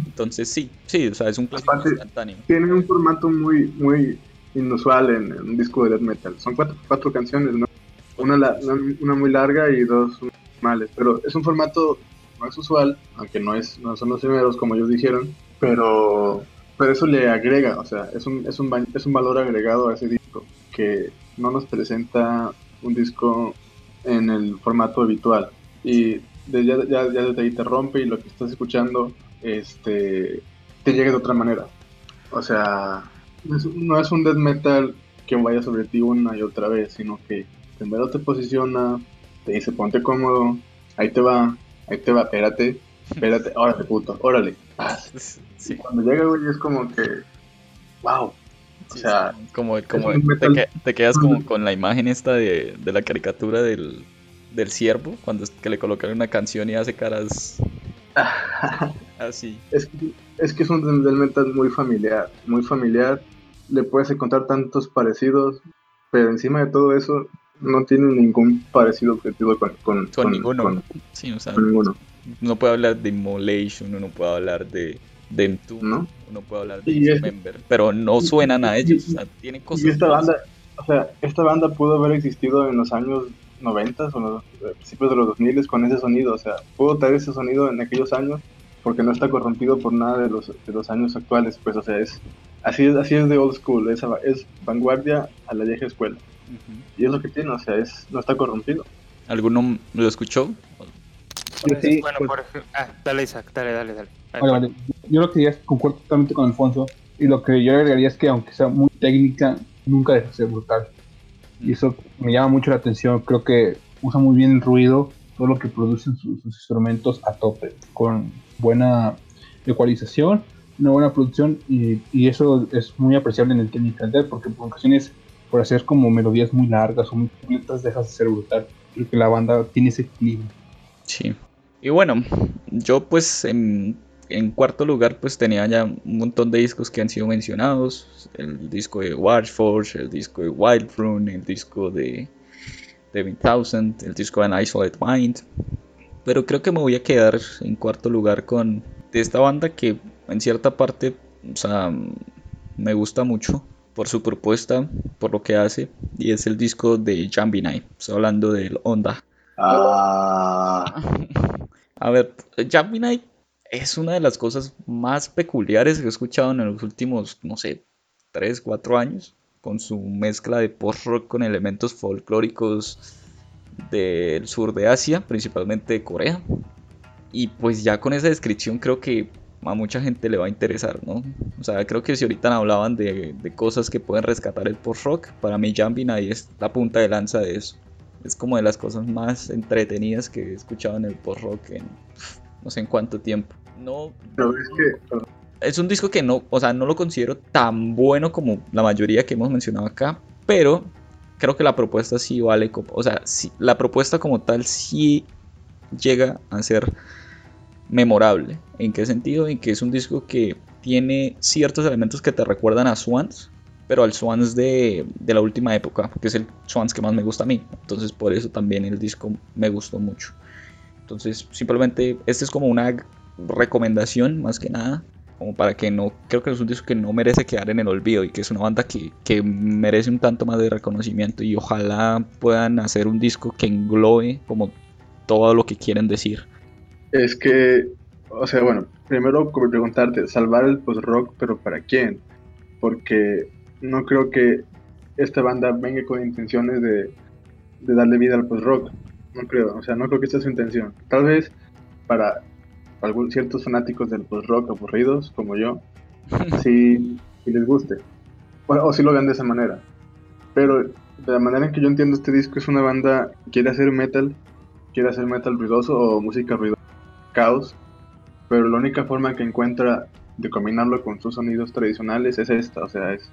[SPEAKER 2] Entonces sí, sí, o sea, es un clásico instantáneo.
[SPEAKER 3] Tiene un formato muy, muy inusual en, un disco de death metal. Son cuatro, cuatro canciones, ¿no? Una, una muy larga y dos normales. Pero es un formato es usual, aunque no, es, no son los primeros como ellos dijeron pero, pero eso le agrega, o sea, es un, es, un, es un valor agregado a ese disco que no nos presenta un disco en el formato habitual. Y de, ya, ya, desde ahí te rompe y lo que estás escuchando este, te llega de otra manera. O sea, no es un death metal que vaya sobre ti una y otra vez, sino que primero te posiciona, te dice ponte cómodo, ahí te va, ahí te va, espérate, espérate, órale puto, órale, cuando llega, güey, es como que, wow. O sea,
[SPEAKER 2] como, como te, quedas como [LAUGHS] con la imagen esta de, la caricatura del, del ciervo, cuando que le colocan una canción y hace caras [LAUGHS] así.
[SPEAKER 3] Es que, es que es un del metal muy familiar, muy familiar. Le puedes encontrar tantos parecidos, pero encima de todo eso no tiene ningún parecido objetivo con, con,
[SPEAKER 2] con, ninguno. sí, o sea, ninguno. Uno puede hablar de Immolation, uno puede hablar de, de Entomb, ¿no? uno puede hablar de Dismember, pero no suenan a ellos, o sea, tienen cosas.
[SPEAKER 3] Y esta banda, o sea, esta banda pudo haber existido en los años 90 o los eh, principios de los 2000 con ese sonido. O sea, puedo traer ese sonido en aquellos años porque no está corrompido por nada de los, de los años actuales. Pues, o sea, es así es, así es de old school, es, es vanguardia a la vieja escuela. Y es lo que tiene, o sea, es, no está corrompido.
[SPEAKER 2] ¿Alguno lo escuchó?
[SPEAKER 6] Sí, bueno, por ejemplo, ah, dale Isaac, dale, dale, dale.
[SPEAKER 4] Vale, vale. Yo lo que diría es concuerdo totalmente con Alfonso. Y lo que yo agregaría es que aunque sea muy técnica, nunca deja de ser brutal. Y eso me llama mucho la atención. Creo que usa muy bien el ruido, todo lo que producen sus, sus instrumentos a tope, con buena ecualización, una buena producción. Y, y eso es muy apreciable en el Technical Death, porque por ocasiones, por hacer como melodías muy largas o muy completas, dejas de ser brutal. Creo que la banda tiene ese equilibrio.
[SPEAKER 2] Sí. Y bueno, yo pues en, cuarto lugar pues tenía ya un montón de discos que han sido mencionados. El disco de Warforge, el disco de Wildrun, el disco de Devin Thousand, el disco de An Isolated Mind. Pero creo que me voy a quedar en cuarto lugar con de esta banda que en cierta parte o sea, me gusta mucho por su propuesta, por lo que hace. Y es el disco de Jambi. Estoy hablando del Onda.
[SPEAKER 3] Ah.
[SPEAKER 2] A ver, Jambi es una de las cosas más peculiares que he escuchado en los últimos, no sé, 3, 4 años, con su mezcla de post-rock con elementos folclóricos del sur de Asia, principalmente de Corea. Y pues ya con esa descripción creo que a mucha gente le va a interesar, ¿no? O sea, creo que si ahorita hablaban de, de cosas que pueden rescatar el post-rock, para mí Jambi es la punta de lanza de eso es como de las cosas más entretenidas que he escuchado en el post-rock en no sé en cuánto tiempo. No,
[SPEAKER 3] es que...
[SPEAKER 2] Es un disco que no, o sea, no lo considero tan bueno como la mayoría que hemos mencionado acá, pero creo que la propuesta sí vale, o sea, sí, la propuesta como tal sí llega a ser memorable. ¿En qué sentido? En que es un disco que tiene ciertos elementos que te recuerdan a Swans, pero al Swans de, de, la última época, que es el Swans que más me gusta a mí. Entonces por eso también el disco me gustó mucho. Entonces simplemente este es como una recomendación más que nada, como para que no, creo que es un disco que no merece quedar en el olvido y que es una banda que, que merece un tanto más de reconocimiento y ojalá puedan hacer un disco que englobe como todo lo que quieren decir.
[SPEAKER 3] Es que, o sea, bueno, primero preguntarte, salvar el post-rock, pero ¿para quién? Porque no creo que esta banda venga con intenciones de, darle vida al post-rock. No creo, o sea, no creo que esta sea su intención. Tal vez para algunos ciertos fanáticos del post-rock aburridos, como yo, [LAUGHS] sí, les guste. O, si lo vean de esa manera. Pero de la manera en que yo entiendo este disco es una banda que quiere hacer metal, quiere hacer metal ruidoso o música ruidosa, caos, pero la única forma que encuentra de combinarlo con sus sonidos tradicionales es esta, o sea, es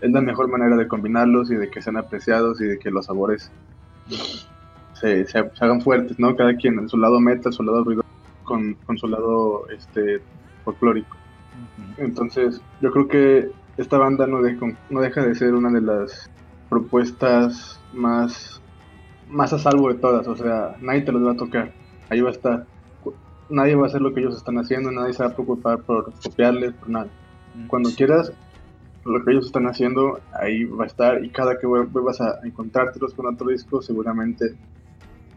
[SPEAKER 3] es la mejor manera de combinarlos y de que sean apreciados y de que los sabores se, hagan fuertes, ¿no? Cada quien en su lado meta, su lado ruido, con, su lado este, folclórico. Entonces, yo creo que esta banda no, no deja de ser una de las propuestas más, más a salvo de todas. O sea, nadie te los va a tocar. Ahí va a estar. Nadie va a hacer lo que ellos están haciendo, nadie se va a preocupar por copiarles, por nada. Cuando quieras, lo que ellos están haciendo, ahí va a estar y cada que vuelvas a encontrártelos con otro disco, seguramente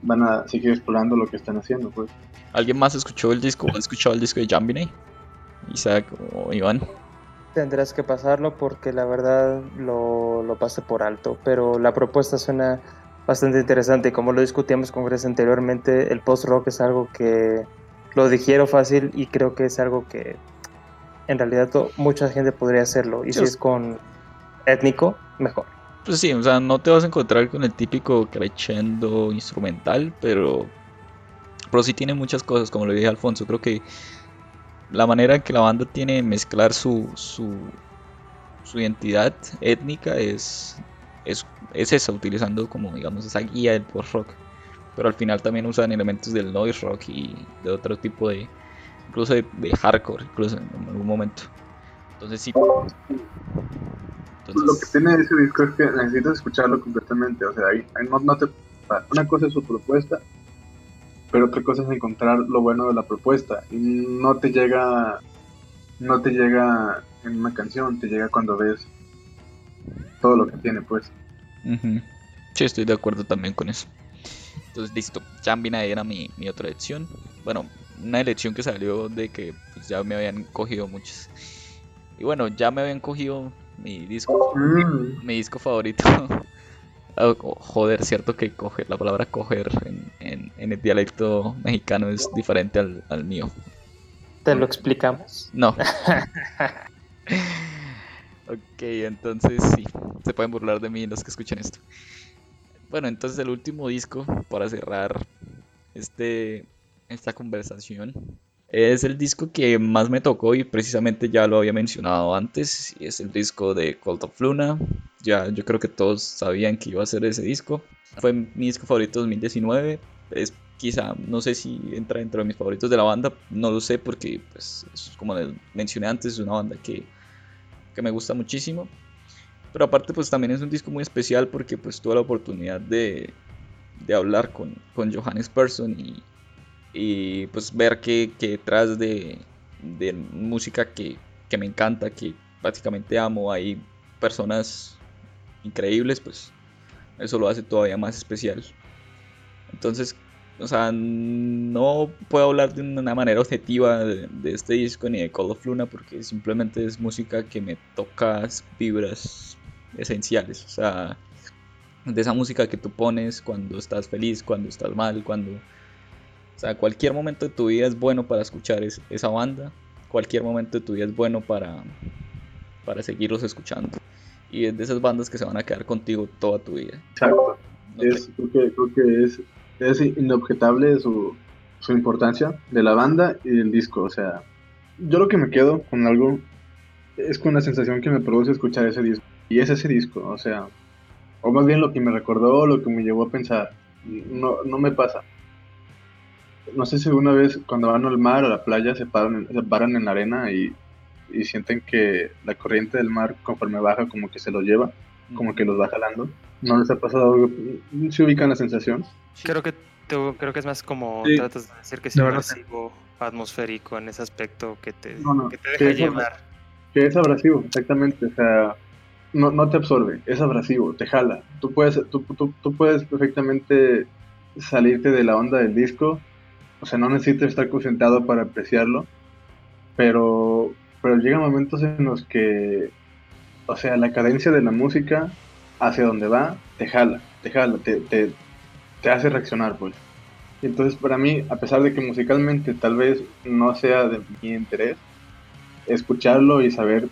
[SPEAKER 3] van a seguir explorando lo que están haciendo, pues.
[SPEAKER 2] ¿Alguien más escuchó el disco? ¿Ha escuchado el disco de Jambine? Isaac o Iván.
[SPEAKER 6] Tendrás que pasarlo porque la verdad lo, lo pasé por alto, pero la propuesta suena bastante interesante. Como lo discutíamos con Grace anteriormente, el post-rock es algo que lo digiero fácil y creo que es algo que en realidad mucha gente podría hacerlo. Y si es con étnico, mejor.
[SPEAKER 2] Pues sí, o sea, no te vas a encontrar con el típico crescendo instrumental, pero, pero sí tiene muchas cosas, como lo dije Alfonso. Creo que la manera en que la banda tiene de mezclar su, su, su identidad étnica es, es, es esa, utilizando como, digamos, esa guía del post-rock. Pero al final también usan elementos del noise rock y de otro tipo de, incluso de, hardcore, incluso en algún momento. Entonces sí.
[SPEAKER 3] Lo que tiene ese disco es que necesitas escucharlo completamente, o sea, ahí, no, no te, una cosa es su propuesta, pero otra cosa es encontrar lo bueno de la propuesta y no te llega no te llega en una canción, te llega cuando ves todo lo que tiene, pues.
[SPEAKER 2] Sí, estoy de acuerdo también con eso. Entonces, listo. Jambina era mi, mi otra elección. Bueno, una elección que salió de que pues, ya me habían cogido muchas. Y bueno, ya me habían cogido mi disco,
[SPEAKER 3] Mm,
[SPEAKER 2] mi disco favorito. [LAUGHS] Oh, oh, joder, cierto que coger, la palabra coger en, en- en el dialecto mexicano es diferente al, al mío.
[SPEAKER 6] Te lo explicamos.
[SPEAKER 2] No. [LAUGHS] ok, entonces sí, se pueden burlar de mí los que escuchan esto. Bueno, entonces el último disco para cerrar este, esta conversación es el disco que más me tocó y precisamente ya lo había mencionado antes es el disco de Cult of Luna. Ya yo creo que todos sabían que iba a ser ese disco. Fue mi disco favorito 2019. Es quizá, no sé si entra dentro de mis favoritos de la banda, no lo sé porque, pues, es como les mencioné antes, es una banda que, que me gusta muchísimo. Pero aparte, pues también es un disco muy especial porque pues tuve la oportunidad de, de hablar con, con Johannes Persson y, y pues ver que, que detrás de, de música que, que me encanta, que prácticamente amo, hay personas increíbles, pues eso lo hace todavía más especial. Entonces, o sea, no puedo hablar de una manera objetiva de, de este disco ni de Call of Luna porque simplemente es música que me toca vibras esenciales. O sea, de esa música que tú pones cuando estás feliz, cuando estás mal, cuando... O sea, cualquier momento de tu vida es bueno para escuchar es- esa banda. Cualquier momento de tu vida es bueno para, para seguirlos escuchando. Y es de esas bandas que se van a quedar contigo toda tu vida.
[SPEAKER 3] exacto.
[SPEAKER 2] No
[SPEAKER 3] Es, creo, que, creo que es, es inobjetable su, su importancia de la banda y del disco. O sea, yo lo que me quedo con algo es con la sensación que me produce escuchar ese disco. Y es ese disco, o sea, o más bien lo que me recordó, lo que me llevó a pensar. No, no me pasa. No sé si alguna vez cuando van al mar o a la playa se paran, en- se paran en la arena y, y sienten que la corriente del mar conforme baja como que se los lleva, como que los va jalando. ¿No les ha pasado algo? ¿Se ubican la sensación?
[SPEAKER 6] Creo que tú, creo que es más como
[SPEAKER 3] Sí.
[SPEAKER 6] tratas de decir que es inmersivo, atmosférico en ese aspecto que te,
[SPEAKER 3] No, no,
[SPEAKER 6] que te
[SPEAKER 3] que
[SPEAKER 6] deja
[SPEAKER 3] es
[SPEAKER 6] llevar.
[SPEAKER 3] Que es abrasivo, exactamente. O sea, no, no te absorbe, es abrasivo, te jala. Tú puedes, tú, tú, tú puedes perfectamente salirte de la onda del disco. O sea, no necesitas estar concentrado para apreciarlo. Pero, pero llegan momentos en los que, o sea, la cadencia de la música hacia donde va, te jala, te jala, te, te, te hace reaccionar, pues. Y Entonces, para mí, a pesar de que musicalmente tal vez no sea de mi interés, escucharlo y saber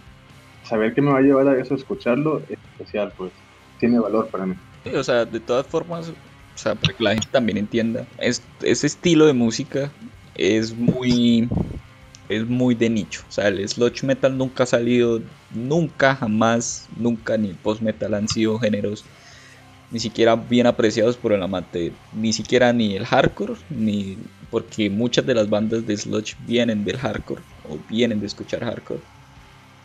[SPEAKER 3] saber que me va a llevar a eso, escucharlo, es especial, pues. Tiene valor para mí.
[SPEAKER 2] Sí, o sea, de todas formas, o sea, para que la gente también entienda, es- ese estilo de música es muy, es muy de nicho. O sea, el sludge metal nunca ha salido, nunca, jamás, nunca, ni el post metal han sido géneros ni siquiera bien apreciados por el amante, ni siquiera ni el hardcore, ni porque muchas de las bandas de sludge vienen del hardcore o vienen de escuchar hardcore,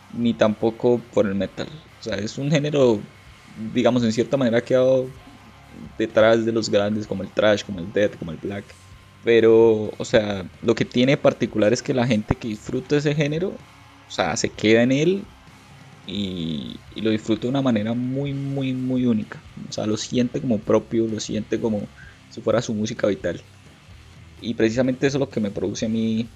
[SPEAKER 2] ni tampoco por el metal. O sea, es un género digamos, en cierta manera ha quedado detrás de los grandes como el trash, como el death, como el black. Pero, o sea, lo que tiene particular es que la gente que disfruta ese género, o sea, se queda en él y, y lo disfruta de una manera muy, muy, muy única. O sea, lo siente como propio, lo siente como si fuera su música vital. Y precisamente eso es lo que me produce a mí.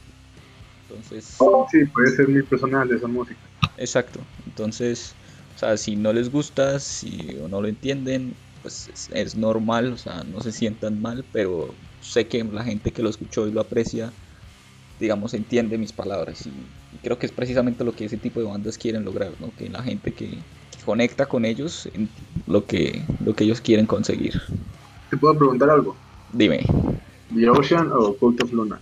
[SPEAKER 2] Entonces,
[SPEAKER 3] Sí, puede ser muy personal esa música.
[SPEAKER 2] Exacto. Entonces, o sea, si no les gusta, si o no lo entienden, pues es, es normal, o sea, no se sientan mal, pero sé que la gente que lo escuchó y lo aprecia, digamos, entiende mis palabras. Y, y creo que es precisamente lo que ese tipo de bandas quieren lograr, ¿no? Que la gente que, que conecta con ellos, en lo que, lo que ellos quieren conseguir.
[SPEAKER 3] ¿Te puedo preguntar algo?
[SPEAKER 2] Dime,
[SPEAKER 3] ¿The Ocean o Cult of Luna?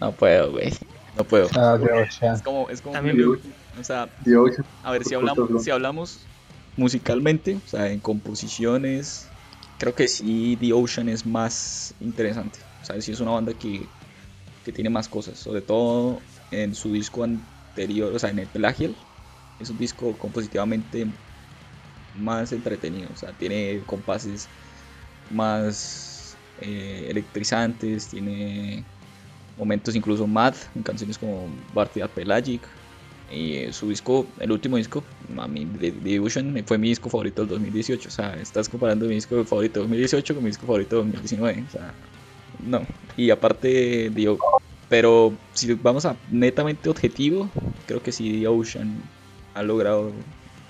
[SPEAKER 2] no puedo, güey. No puedo.
[SPEAKER 4] Ah, de Ocean.
[SPEAKER 2] Es como, es como, o sea,
[SPEAKER 3] The Ocean.
[SPEAKER 2] A ver, si hablamos, si hablamos musicalmente, o sea, en composiciones, creo que sí The Ocean es más interesante. O sea, sí es una banda que, que tiene más cosas, sobre todo en su disco anterior, o sea, en el Pelagial. Es un disco compositivamente más entretenido, o sea, tiene compases más eh, electrizantes, tiene momentos incluso mad en canciones como Bartia Pelagic Y eh, su disco, el último disco, a mí, The, The Ocean, fue mi disco favorito del 2018. O sea, estás comparando mi disco favorito del 2018 con mi disco favorito del 2019. O sea, no. Y aparte, digo, pero si vamos a netamente objetivo, creo que sí The Ocean ha logrado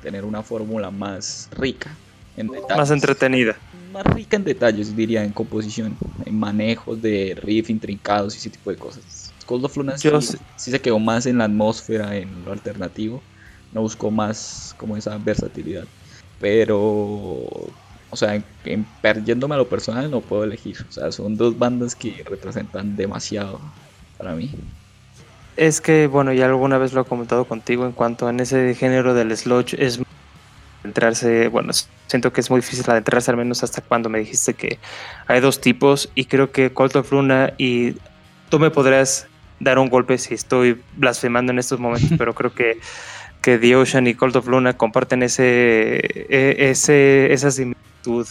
[SPEAKER 2] tener una fórmula más rica en detalles.
[SPEAKER 6] Más entretenida.
[SPEAKER 2] Más rica en detalles, diría, en composición, en manejos de riff intrincados y ese tipo de cosas. Cold of Luna sí, sí se quedó más en la atmósfera, en lo alternativo. No buscó más como esa versatilidad. Pero, o sea, en, en- per- yéndome a lo personal no puedo elegir. O sea, son dos bandas que representan demasiado para mí.
[SPEAKER 6] Es que, bueno, ya alguna vez lo he comentado contigo en cuanto en ese género del sludge es entrarse, bueno, siento que es muy difícil adentrarse al menos hasta cuando me dijiste que hay dos tipos y creo que Cult of Luna y tú me podrás dar un golpe si estoy blasfemando en estos momentos, pero creo que, que The Ocean y Cult of Luna comparten ese, e- ese, esa similitud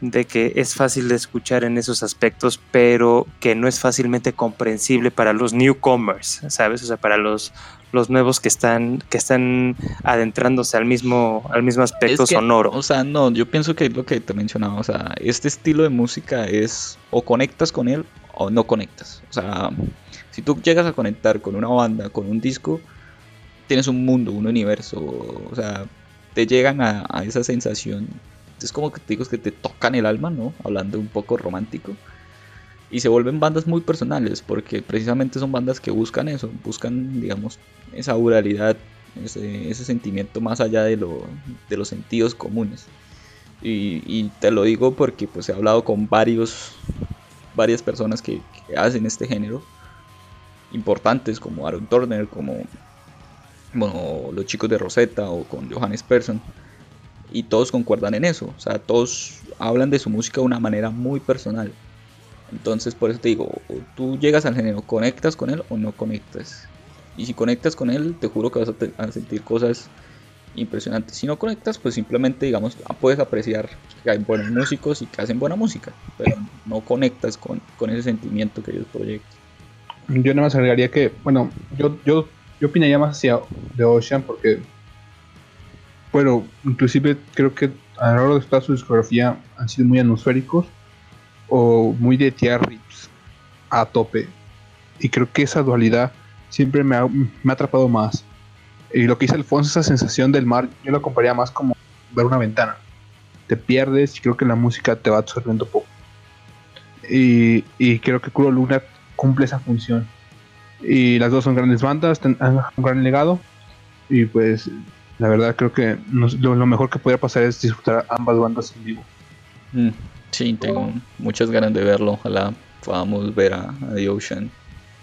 [SPEAKER 6] de que es fácil de escuchar en esos aspectos, pero que no es fácilmente comprensible para los newcomers, ¿sabes? O sea, para los, los nuevos que están, que están adentrándose al mismo, al mismo aspecto
[SPEAKER 2] Es que,
[SPEAKER 6] sonoro.
[SPEAKER 2] O sea, no, yo pienso que es lo que te mencionaba. O sea, este estilo de música es o conectas con él o no conectas. O sea, si tú llegas a conectar con una banda, con un disco, tienes un mundo, un universo. O sea, te llegan a, esa sensación. Es como que te digo que te tocan el alma, ¿no? Hablando un poco romántico. Y se vuelven bandas muy personales, porque precisamente son bandas que buscan eso, buscan, digamos, esa oralidad, ese, sentimiento más allá de, lo, de los sentidos comunes. Y, te lo digo porque pues he hablado con varios, varias personas que hacen este género, importantes como Aaron Turner, como bueno, los chicos de Rosetta o con Johannes Persson. Y todos concuerdan en eso, o sea, todos hablan de su música de una manera muy personal. Entonces, por eso te digo, tú llegas al género, conectas con él o no conectas. Y si conectas con él, te juro que vas a, a sentir cosas impresionantes. Si no conectas, pues simplemente, digamos, ah, puedes apreciar que hay buenos músicos y que hacen buena música, pero no conectas con, con ese sentimiento que ellos proyectan.
[SPEAKER 4] Yo nada más agregaría que, bueno, yo, yo, yo opinaría más hacia The Ocean porque, bueno, inclusive creo que a lo largo de toda su discografía han sido muy atmosféricos o muy de tier rips a tope. Y creo que esa dualidad siempre me ha, me ha atrapado más. Y lo que dice Alfonso, esa sensación del mar, yo lo compararía más como ver una ventana. Te pierdes y creo que la música te va absorbiendo poco. Y, y creo que Curo Luna cumple esa función. Y las dos son grandes bandas, han un gran legado. Y pues, la verdad, creo que nos- lo, lo mejor que podría pasar es disfrutar ambas bandas en vivo.
[SPEAKER 2] Mm, Sí, tengo muchas ganas de verlo. Ojalá podamos ver a, a The Ocean.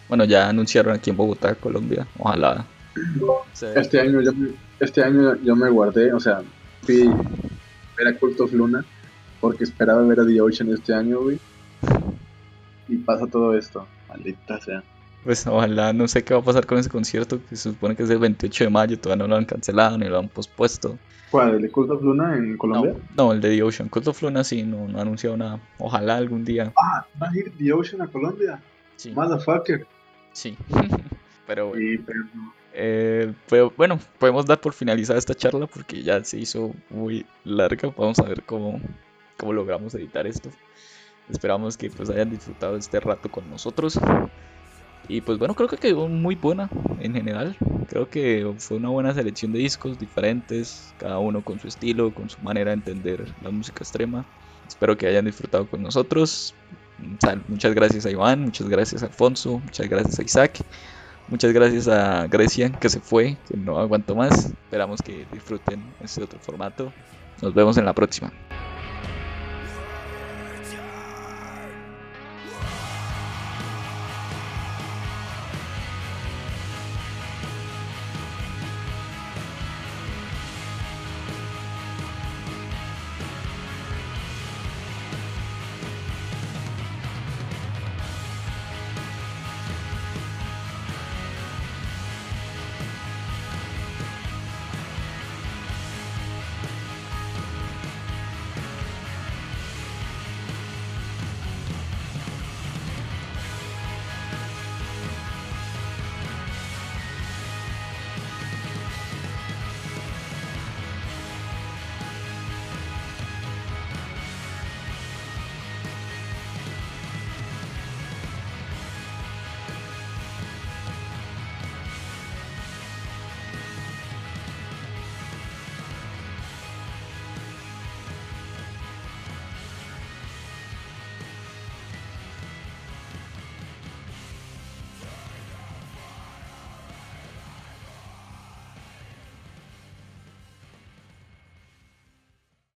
[SPEAKER 2] Bueno, ya anunciaron aquí en Bogotá, Colombia. Ojalá.
[SPEAKER 3] Este año yo me, este año yo me guardé, o sea, fui a ver a Cult of Luna porque esperaba ver a The Ocean este año, güey. Y pasa todo esto, maldita sea.
[SPEAKER 2] Pues ojalá, no sé qué va a pasar con ese concierto, que se supone que es el 28 de mayo, todavía no lo han cancelado ni lo han pospuesto.
[SPEAKER 3] ¿Cuál? ¿El de Cult of Luna en Colombia?
[SPEAKER 2] No, no, el de The Ocean. Cult of Luna sí, no, no ha anunciado nada. Ojalá algún día.
[SPEAKER 3] Ah, va a ir The Ocean a Colombia.
[SPEAKER 2] Sí,
[SPEAKER 3] Motherfucker.
[SPEAKER 2] sí. [LAUGHS] Pero bueno.
[SPEAKER 3] Pero,
[SPEAKER 2] Eh, pero bueno, podemos dar por finalizada esta charla porque ya se hizo muy larga. Vamos a ver cómo, cómo logramos editar esto. Esperamos que pues hayan disfrutado este rato con nosotros. Y pues bueno, creo que quedó muy buena en general. Creo que fue una buena selección de discos diferentes, cada uno con su estilo, con su manera de entender la música extrema. Espero que hayan disfrutado con nosotros. Sal- Muchas gracias a Iván, muchas gracias a Alfonso, muchas gracias a Isaac. Muchas gracias a Grecia que se fue, que no aguantó más. Esperamos que disfruten este otro formato. Nos vemos en la próxima.